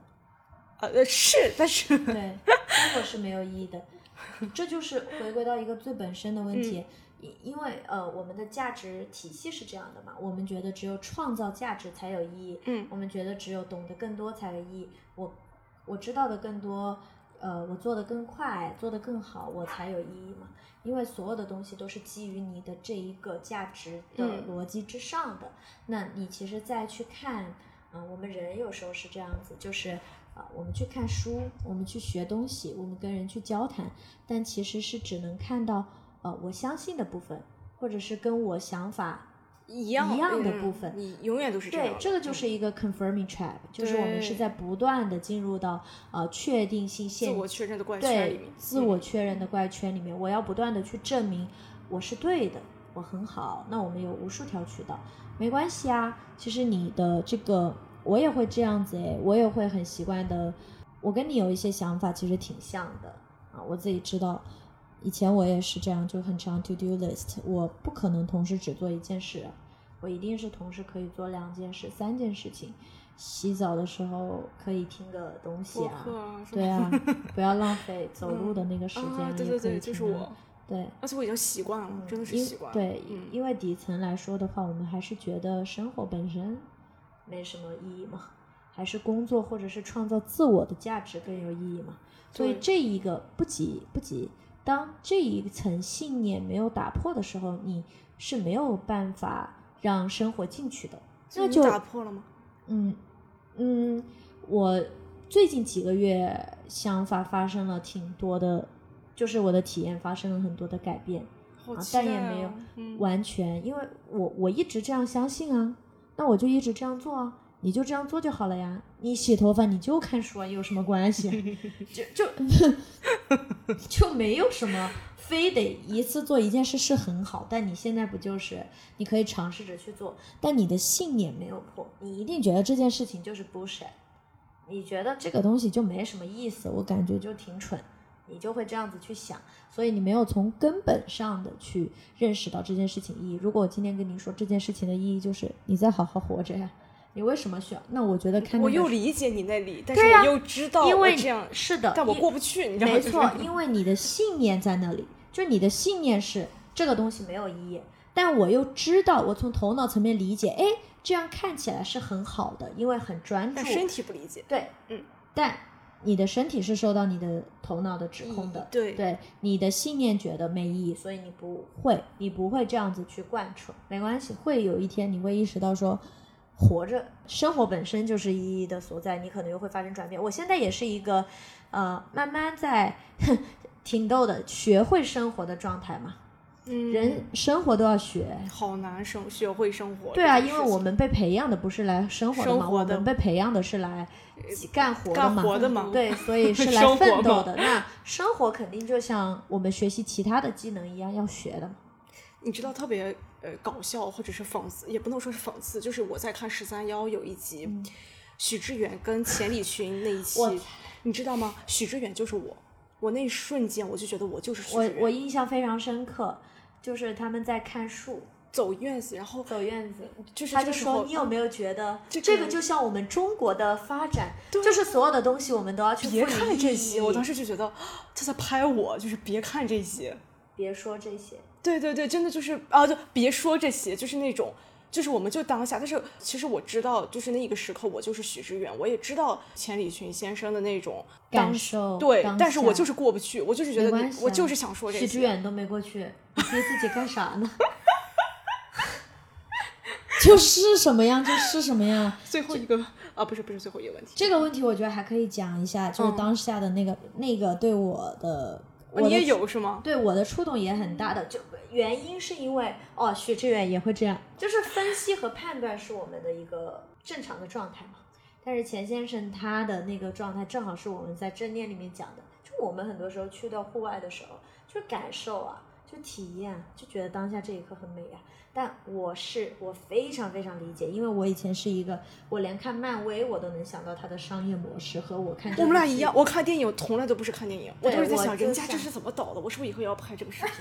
S2: 呃是，但是
S1: 对，生活是没有意义的，这就是回归到一个最本身的问题。因、因为呃，我们的价值体系是这样的嘛，我们觉得只有创造价值才有意义，
S2: 嗯
S1: 我们觉得只有懂得更多才有意义。我我知道的更多，呃，我做的更快，做得更好，我才有意义嘛。因为所有的东西都是基于你的这一个价值的
S2: 嗯
S1: 逻辑之上的。那你其实再去看，嗯、我们人有时候是这样子，就是啊、我们去看书，我们去学东西，我们跟人去交谈，但其实是只能看到呃我相信的部分，或者是跟我想法
S2: 一样
S1: 一样的
S2: 嗯
S1: 部分
S2: 你永远都是这样。，
S1: 对这个就
S2: 嗯
S1: 是一个 confirming trap，、就是我们是在不断的进入到呃确定性
S2: 自
S1: 陷
S2: 我确认的怪圈里
S1: 对
S2: 面，
S1: 自我确认的怪圈里面，我要不断的去证明我是对的，我很好。那我们有无数条渠道，没关系啊。其实你的这个，我也会这样子诶，我也会很习惯的。我跟你有一些想法，其实挺像的啊。我自己知道，以前我也是这样，就很长 to do list，我不可能同时只做一件事，我一定是同时可以做两件事、三件事情。洗澡的时候可以听个东西啊，对啊，不要浪费走路的那个时
S2: 啊，
S1: 间，
S2: 对对对，就是我，
S1: 对，
S2: 而且我已经习惯了，真的是
S1: 因
S2: 习惯了。
S1: 对，
S2: 嗯
S1: 因为底层来说的话，我们还是觉得生活本身没什么意义嘛，还是工作或者是创造自我的价值更有意义嘛。所以这一个不急不急，当这一层信念没有打破的时候，你是没有办法让生活进去的。那就
S2: 打破了吗？
S1: 嗯嗯，我最近几个月想法发生了挺多的，就是我的体验发生了很多的改变，啊但也没有完全，因为我我一直这样相信啊，那我就一直这样做啊，你就这样做就好了呀。你洗头发你就看书啊，有什么关系啊？就就 就没有什么。非得一次做一件事是很好，但你现在不就是你可以尝试着去做，但你的信念没有破，你一定觉得这件事情就是 bullshit，你觉得这个东西就没什么意思，我感觉就挺蠢，你就会这样子去想，所以你没有从根本上的去认识到这件事情意义。如果我今天跟你说这件事情的意义就是你再好好活着呀，你为什么需要？那我觉得看
S2: 我
S1: 那个
S2: 又理解你那里，但是我又知道我
S1: 因为
S2: 这样，
S1: 是的，
S2: 但我过不去，你知道吗？
S1: 没错，因为你的信念在那里，就你的信念是这个东西没有意义，但我又知道，我从头脑层面理解，哎，这样看起来是很好的，因为很专注
S2: 但，身体不理解。
S1: 对，
S2: 嗯，
S1: 但你的身体是受到你的头脑的指控的，
S2: 对
S1: 对，你的信念觉得没意义，所以你不会，你不会这样子去贯彻，没关系，会有一天你会意识到说。活着，生活本身就是意义的所在，你可能又会发生转变。我现在也是一个，呃，慢慢在 挺逗的，学会生活的状态嘛。
S2: 嗯，
S1: 人生活都要学，
S2: 好难生，学会生活。
S1: 对啊，因为我们被培养的不是来生活的嘛，
S2: 的
S1: 我们被培养的是来干活的
S2: 干
S1: 嘛，
S2: 活的嘛
S1: 对，所以是 来奋斗的。那生活肯定就像我们学习其他的技能一样要学的嘛。
S2: 你知道特别呃搞笑或者是讽刺，也不能说是讽刺，就是我在看十三幺有一集，许志远跟钱理群那一期你知道吗？许志远就是我，我那一瞬间我就觉得我就是许
S1: 我
S2: 知远。
S1: 我印象非常深刻，就是他们在看树，
S2: 走院子，然后
S1: 走院子，
S2: 就是
S1: 他就说：“你有没有觉得
S2: 这个
S1: 这个就像我们中国的发展，就是所有的东西我们都要去
S2: 别看这些，我当时就觉得他在拍我，就是别看这些。
S1: 别说这些，
S2: 对对对，真的就是啊，就别说这些，就是那种，就是我们就当下。但是其实我知道，就是那一个时刻，我就是许知远，我也知道千里群先生的那种
S1: 感受
S2: 对但是我就是过不去，我就是觉得我就是想说这些。
S1: 许知远都没过去，你逼自己干啥呢？就是什么样就是什么样。
S2: 最后一个啊，不是不是最后一个问题，
S1: 这个问题我觉得还可以讲一下，就是
S2: 嗯
S1: 当下的那个、那个对我的，我
S2: 你也有是吗？
S1: 对我的触动也很大的，就原因是因为哦，许志远也会这样，就是分析和判断是我们的一个正常的状态嘛。但是钱先生他的那个状态正好是我们在正念里面讲的，就我们很多时候去到户外的时候，就感受啊，就体验啊，就觉得当下这一刻很美啊。但我是我非常非常理解，因为我以前是一个，我连看漫威我都能想到它的商业模式和我看
S2: 我们俩一样，我看电影从来都不是看电影，我都是在想人家这是怎么导的，我是不是以后也要拍这个视频？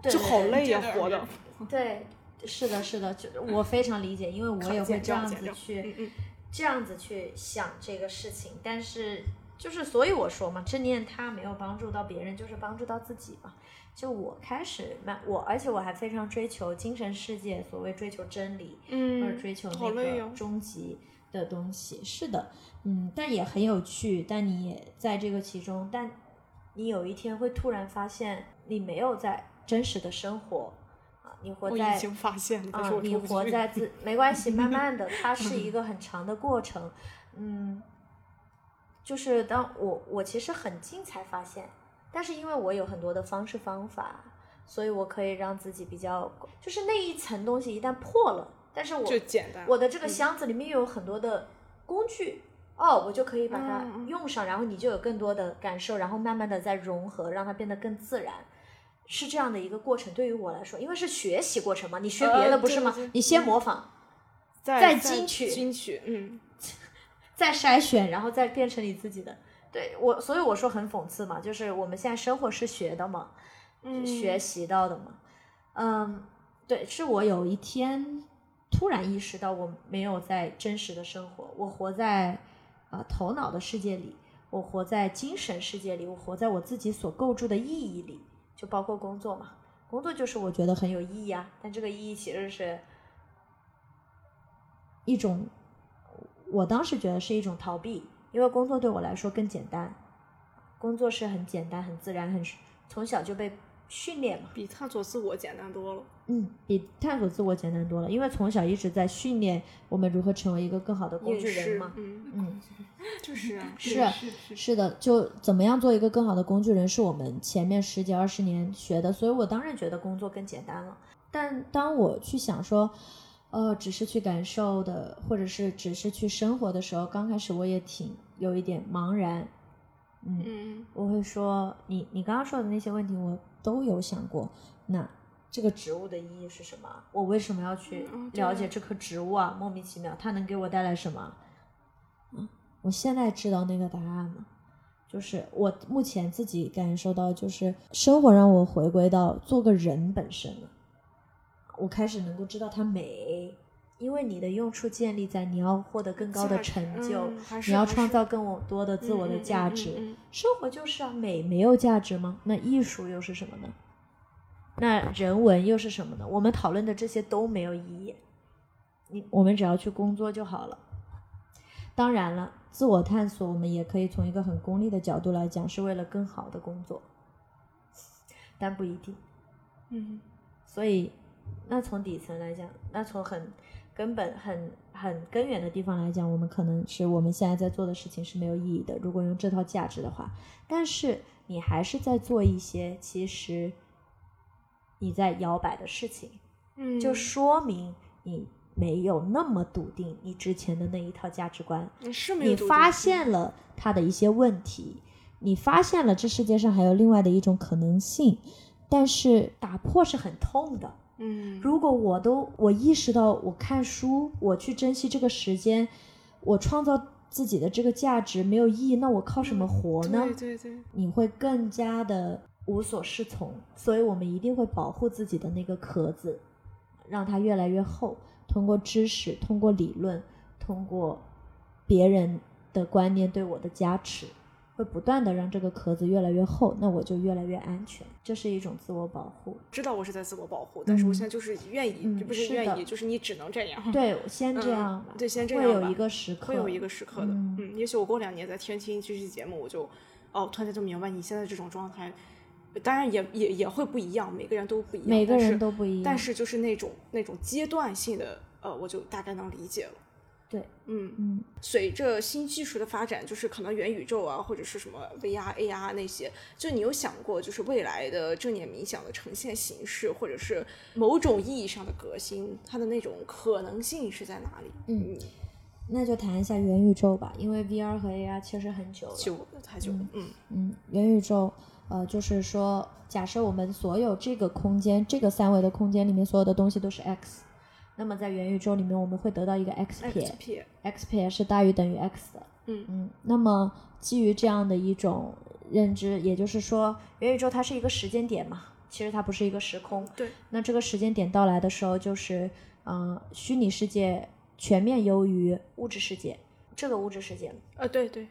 S1: 对
S2: 就好累呀，活的。
S1: 对是的，是的，就我非常理解，因为我也会这样子
S3: 嗯
S1: 去
S3: 嗯
S1: 这样子去想这个事情，但是就是所以我说嘛，正念它没有帮助到别人，就是帮助到自己嘛。就我开始慢，我而且我还非常追求精神世界，所谓追求真理，嗯或者
S3: 嗯，
S1: 追求那个终极的东西。是的，嗯，但也很有趣，但你也在这个其中，但你有一天会突然发现，你没有在真实的生活啊，你活在
S3: 已经发现了，但是
S1: 啊，你活在自没关系，慢 慢的，它是一个 很长的过程。嗯，就是当我我其实很近才发现，但是因为我有很多的方式方法，所以我可以让自己比较，就是那一层东西一旦破了，但是我
S3: 就简单。
S1: 我的这个箱子里面又有很多的工具。哦，我就可以把它用上，然后你就有更多的感受，然后慢慢的再融合，让它变得更自然，是这样的一个过程。对于我来说，因为是学习过程嘛，你学别
S3: 呃
S1: 的不是吗？你先模仿，
S3: 再
S1: 再金曲
S3: 金曲，嗯，
S1: 再筛选，然后再变成你自己的。对我，所以我说很讽刺嘛，就是我们现在生活是学的嘛，
S3: 嗯
S1: 学习到的嘛。嗯，对，是我有一天突然意识到，我没有在真实的生活，我活在啊、呃头脑的世界里，我活在精神世界里，我活在我自己所构筑的意义里，就包括工作嘛。工作就是我觉得很有意义啊，但这个意义其实是一种，我当时觉得是一种逃避，因为工作对我来说更简单，工作是很简单、很自然、很从小就被训练嘛。
S3: 比探索自我简单多了。
S1: 嗯，比探索自我简单多了，因为从小一直在训练我们如何成为一个更好的工具人嘛。
S3: 嗯，
S1: 嗯，
S3: 就是啊，
S1: 是是的，就怎么样做一个更好的工具人，是我们前面十几二十年学的，所以我当然觉得工作更简单了。但当我去想说，呃，只是去感受的，或者是只是去生活的时候，刚开始我也挺有一点茫然。嗯，
S3: 嗯
S1: 我会说，你你刚刚说的那些问题，我都有想过。那这个植物的意义是什么？我为什么要去了解这棵植物啊？莫名其妙，它能给我带来什么？嗯，我现在知道那个答案了。就是我目前自己感受到，就是生活让我回归到做个人本身了。我开始能够知道它美，因为你的用处建立在你要获得更高的成就，
S3: 嗯
S1: 你要创造更多的自我的价值。
S3: 嗯嗯
S1: 生活就是啊，美没有价值吗？那艺术又是什么呢？那人文又是什么呢？我们讨论的这些都没有意义，你我们只要去工作就好了。当然了，自我探索我们也可以从一个很功利的角度来讲，是为了更好的工作，但不一定。
S3: 嗯
S1: 所以，那从底层来讲，那从很根本、很很根源的地方来讲，我们可能是我们现在在做的事情是没有意义的。如果用这套价值的话，但是你还是在做一些其实你在摇摆的事情，
S3: 嗯，
S1: 就说明你没有那么笃定你之前的那一套价值观。
S3: 你是没有
S1: 你发现了它的一些问题，你发现了这世界上还有另外的一种可能性，但是打破是很痛的。
S3: 嗯，
S1: 如果我都我意识到我看书，我去珍惜这个时间，我创造自己的这个价值没有意义，那我靠什么活呢？
S3: 对对对，
S1: 你会更加的无所适从，所以我们一定会保护自己的那个壳子，让它越来越厚。通过知识，通过理论，通过别人的观念对我的加持，会不断的让这个壳子越来越厚，那我就越来越安全。这是一种自我保护。
S3: 知道我是在自我保护，但是我
S1: 嗯
S3: 现在就是愿意，
S1: 嗯
S3: 就不是愿意，就是你只能这样。
S1: 对，先这
S3: 嗯
S1: 样吧。
S3: 对，先这样吧
S1: 有一个时刻，
S3: 会有一个时刻的，
S1: 嗯
S3: 嗯，也许我过两年再听听这期节目，我就哦，突然间就明白你现在这种状态，当然也也也会不一样，每个人都不一样，
S1: 每个人都不一样。
S3: 但是就是那种那种阶段性的，呃，我就大概能理解了。
S1: 对，
S3: 嗯，
S1: 嗯，
S3: 随着新技术的发展，就是可能元宇宙啊，或者是什么 VR、AR 那些，就你有想过，就是未来的正念冥想的呈现形式，或者是某种意义上的革新，它的那种可能性是在哪里？
S1: 嗯，那就谈一下元宇宙吧，因为 VR 和 AR 其实很久了。
S3: 久了太久了，嗯
S1: 嗯，元宇宙，呃，就是说，假设我们所有这个空间，这个三维的空间里面所有的东西都是 x，那么在元宇宙里面，我们会得到一个 x 撇
S3: x
S1: 撇是大于等于 x 的。
S3: 嗯
S1: 嗯，那么基于这样的一种认知，也就是说，元宇宙它是一个时间点嘛，其实它不是一个时空。
S3: 对，
S1: 那这个时间点到来的时候，就是嗯、呃虚拟世界全面优于物质世界，这个物质世界。
S3: 呃，对对，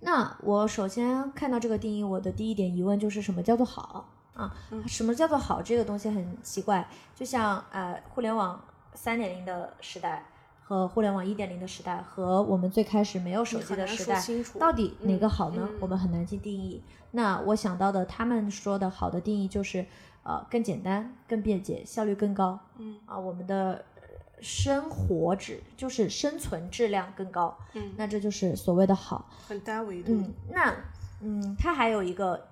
S1: 那我首先看到这个定义，我的第一点疑问就是什么叫做好啊？什么叫做好？这个东西很奇怪，就像呃，互联网三点零的时代和互联网一点零的时代和我们最开始没有手机的时代，到底哪个好呢？
S3: 嗯
S1: 我们很难去定义。那我想到的，他们说的好的定义就是，呃，更简单、更便捷、效率更高。
S3: 嗯
S1: 啊，我们的呃生活质就是生存质量更高。
S3: 嗯，
S1: 那这就是所谓的好。
S3: 很单维度。
S1: 嗯，那嗯，它还有一个，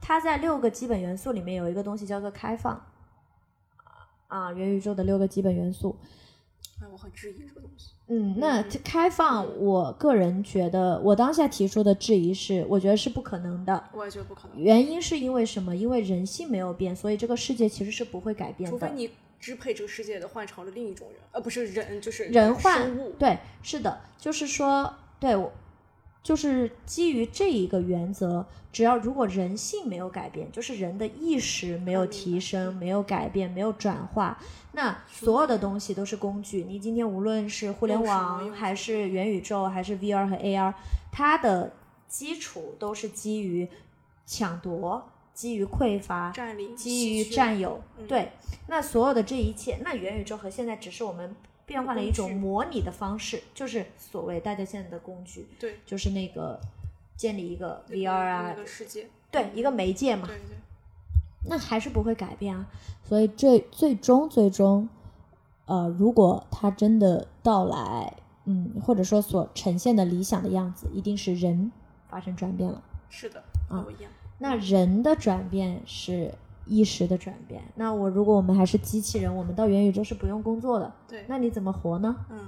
S1: 它在六个基本元素里面有一个东西叫做开放。啊，元宇宙的六个基本元素。
S3: 哎，我很质疑这个东西。
S1: 嗯，那开放，我个人觉得，我当下提出的质疑是，我觉得是不可能的。
S3: 我也觉得不可能，
S1: 原因是因为什么？因为人性没有变，所以这个世界其实是不会改变的。
S3: 除非你支配这个世界的换成了另一种人，呃，不是人，就是
S1: 人换
S3: 生物。
S1: 对，是的，就是说，对我，就是基于这一个原则，只要如果人性没有改变，就是人的意识没有提升、没有改变、没有转化，那所有的东西都是工具。你今天无论是互联网，还是元宇宙，还是 VR 和 AR，它的基础都是基于抢夺、基于匮乏、
S3: 占领、
S1: 基于占有，
S3: 嗯
S1: 对，那所有的这一切，那元宇宙和现在只是我们变换了一种模拟的方式，就是所谓大家现在的工具，
S3: 对
S1: 就是那个建立一个 VR 啊
S3: 那，个世界，
S1: 对，一个媒介嘛，
S3: 对对，
S1: 那还是不会改变啊。所以最最终最终，呃，如果它真的到来，嗯，或者说所呈现的理想的样子，一定是人发生转变了。
S3: 是的，
S1: 啊。那人的转变是意识的转变。那我如果我们还是机器人，我们到元宇宙是不用工作的，
S3: 对，
S1: 那你怎么活呢？
S3: 嗯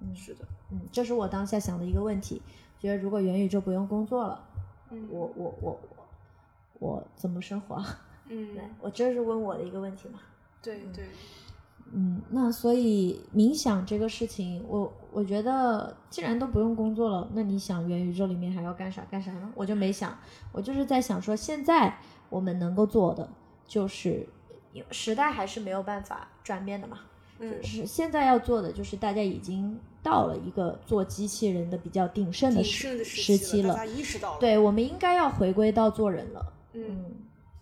S1: 嗯
S3: 是的，
S1: 嗯，这是我当下想的一个问题。觉得如果元宇宙不用工作了，
S3: 嗯
S1: 我我我我我怎么生活？
S3: 嗯
S1: 对，我这是问我的一个问题嘛。
S3: 对对，
S1: 嗯，那所以冥想这个事情，我我觉得既然都不用工作了，那你想元宇宙里面还要干啥干啥呢？我就没想，我就是在想说，现在我们能够做的就是，时代还是没有办法转变的嘛，
S3: 嗯
S1: 就是现在要做的就是大家已经到了一个做机器人的比较鼎盛的时时期了
S3: 大，家意识到了，，
S1: 对我们应该要回归到做人了。
S3: 嗯
S1: 嗯，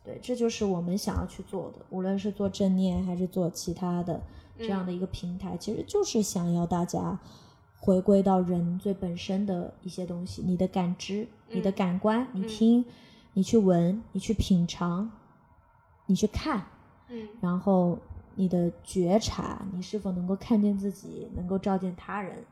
S1: 对，这就是我们想要去做的，无论是做正念还是做其他的这样的一个平台，其实就是想要大家回归到人最本身的一些东西，你的感知、你的
S3: 嗯
S1: 感官，你
S3: 嗯
S1: 听、你去闻、你去品尝、你去看，
S3: 嗯
S1: 然后你的觉察，你是否能够看见自己，能够照见他人，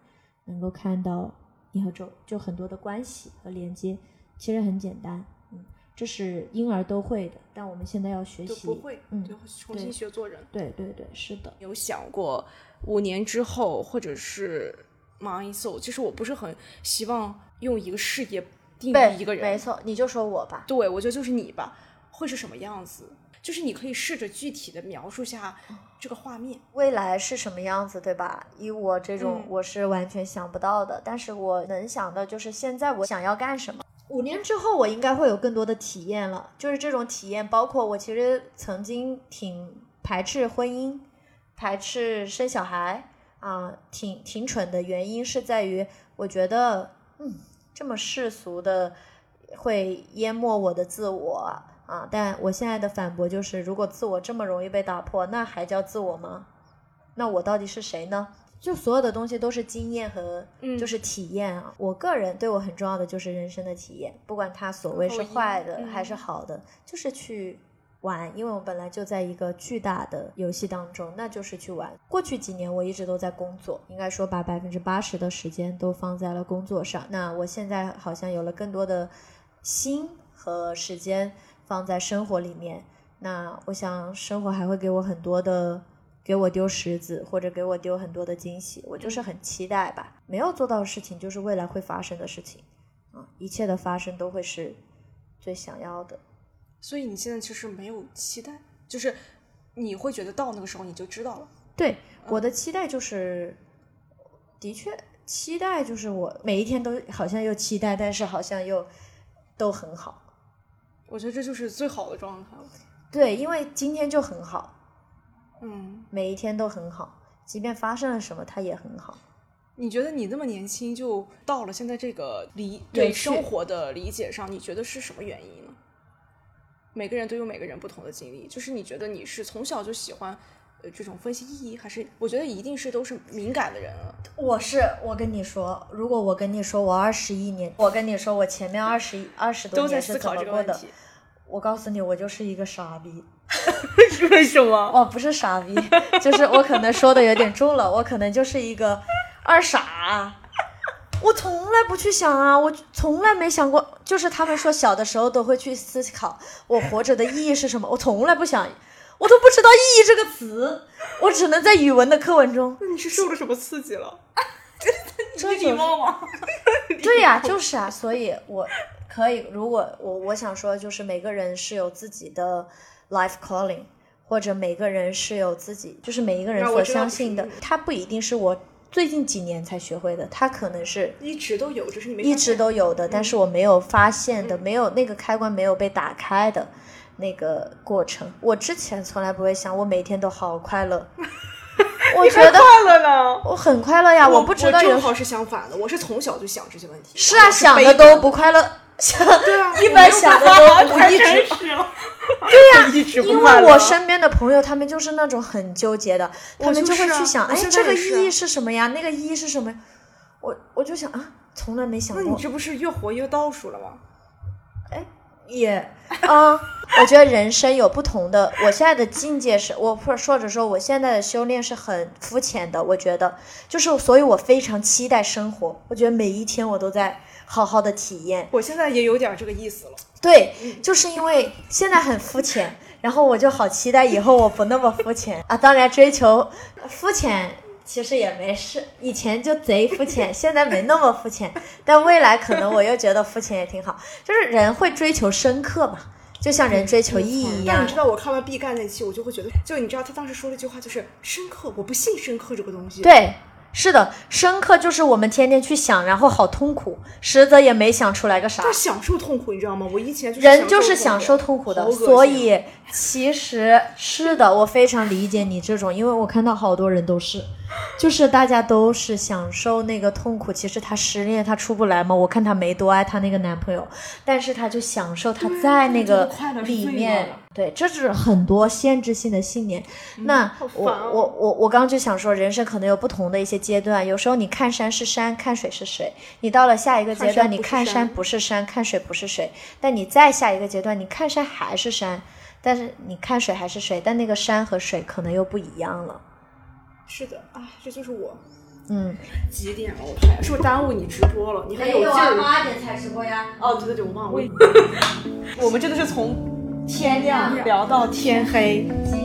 S1: 能够看到你和周就很多的关系和连接，其实很简单，嗯，这是婴儿都会的，但我们现在要学习，
S3: 不会，
S1: 嗯
S3: 就重新学做人。
S1: 对对对，是的，
S3: 有想过五年之后，或者是 mind soul，其实我不是很希望用一个事业定义一个人，没
S1: 错，你就说我吧，
S3: 对，我觉得就是你吧，会是什么样子？就是你可以试着具体的描述下这个画面。
S1: 未来是什么样子，对吧？以我这种
S3: 嗯，
S1: 我是完全想不到的。但是我能想到就是现在我想要干什么。五年之后，我应该会有更多的体验了。就是这种体验，包括我其实曾经挺排斥婚姻、排斥生小孩啊、挺挺蠢的原因是在于，我觉得，嗯，这么世俗的会淹没我的自我啊。但我现在的反驳就是，如果自我这么容易被打破，那还叫自我吗？那我到底是谁呢？就所有的东西都是经验和
S3: 嗯
S1: 就是体验啊。我个人对我很重要的就是人生的体验，不管它所谓是坏的
S3: 嗯
S1: 还是好的，就是去玩。因为我本来就在一个巨大的游戏当中，那就是去玩。过去几年我一直都在工作，应该说把百分之八十的时间都放在了工作上。那我现在好像有了更多的心和时间放在生活里面。那我想生活还会给我很多的，给我丢石子，或者给我丢很多的惊喜。我就是很期待吧。没有做到的事情，就是未来会发生的事情。啊，一切的发生都会是最想要的。
S3: 所以你现在其实没有期待，就是你会觉得到那个时候你就知道了。
S1: 对，我的期待就是，的确，期待就是我每一天都好像又期待，但是好像又都很好。
S3: 我觉得这就是最好的状态了。
S1: 对，因为今天就很好，
S2: 嗯，
S1: 每一天都很好，即便发生了什么，它也很好。
S2: 你觉得你那么年轻就到了现在这个理对生活的理解上，你觉得是什么原因呢？每个人都有每个人不同的经历，就是你觉得你是从小就喜欢呃这种分析意义，还是我觉得一定是都是敏感的人啊？
S1: 我是我跟你说，如果我跟你说我二十一年，我跟你说我前面二十一二十多年是怎么过的，
S2: 这个问题。
S1: 我告诉你，我就是一个傻逼。
S2: 为什么？
S1: 哦，不是傻逼，就是我可能说的有点重了，我可能就是一个二傻。我从来不去想啊，我从来没想过，就是他们说小的时候都会去思考我活着的意义是什么，我从来不想，我都不知道“意义”这个词，我只能在语文的课文中。
S2: 那你是受了什么刺激了？
S1: 这
S2: 礼貌吗？
S1: 对呀、就是啊，所以我可以，如果我我想说，就是每个人是有自己的 life calling，或者每个人是有自己，就是每一个人所相信的
S2: 嗯，
S1: 他不一定是我最近几年才学会的，它可能是
S2: 一直都有，就是你没
S1: 一直都有的，但是我没有发现的，没有那个开关没有被打开的那个过程。我之前从来不会想，我每天都好快乐，我觉得
S2: 快乐呢。
S1: 我很快乐呀，我不知道有
S2: 正好是相反的，我是从小就想这些问题。
S1: 是啊，想的都不快乐，想一般想的都不一直。
S2: 对呀，一直不
S1: 因为我身边的朋友，他们就是那种很纠结的，他们就会去想，哎，这个
S2: 在也是啊
S1: 意义是什么呀？那个意义是什么呀？我我就想啊，从来没想过，
S2: 那你这不是越活越倒数了吗？
S1: 哎也啊，我觉得人生有不同的。我现在的境界是，我或或者说我现在的修炼是很肤浅的。我觉得就是，所以我非常期待生活。我觉得每一天我都在好好的体验。
S2: 我现在也有点这个意思了。
S1: 对，就是因为现在很肤浅，然后我就好期待以后我不那么肤浅啊。当然，追求肤浅其实也没事，以前就贼肤浅，现在没那么肤浅，但未来可能我又觉得肤浅也挺好。就是人会追求深刻嘛，就像人追求意义一样
S2: 但你知。道，我看完毕赣那期，我就会觉得，就你知道他当时说了一句话，就是深刻，我不信深刻这个东西。，
S1: 对，是的，深刻就是我们天天去想，然后好痛苦，实则也没想出来个啥
S2: 他。享受痛苦，你知道吗？我以前就是
S1: 人就是享受痛苦的，所以其实是的，我非常理解你这种，因为我看到好多人都是，就是大家都是享受那个痛苦。其实她失恋，她出不来嘛，我看她没多爱她那个男朋友，但是她就享受她在那个里面。对，这是很多限制性的信念。那我
S2: 哦
S1: 我我我刚刚就想说，人生可能有不同的一些阶段，有时候你看山是山，看水是水，你到了下一个阶段，你看
S2: 山
S1: 山不是山，看水不是水，但你再下一个阶段，你看山还是山，但是你看水还是水，但那个山和水可能又不一样了。
S2: 是的，哎，这就是我
S1: 嗯，
S2: 几点了？我看是不是耽误你直播了？你还有劲儿？
S1: 八点才直播呀。
S2: 哦，对对对，我忘了。我们真的是从
S1: 天亮
S2: 聊到天黑。
S1: 今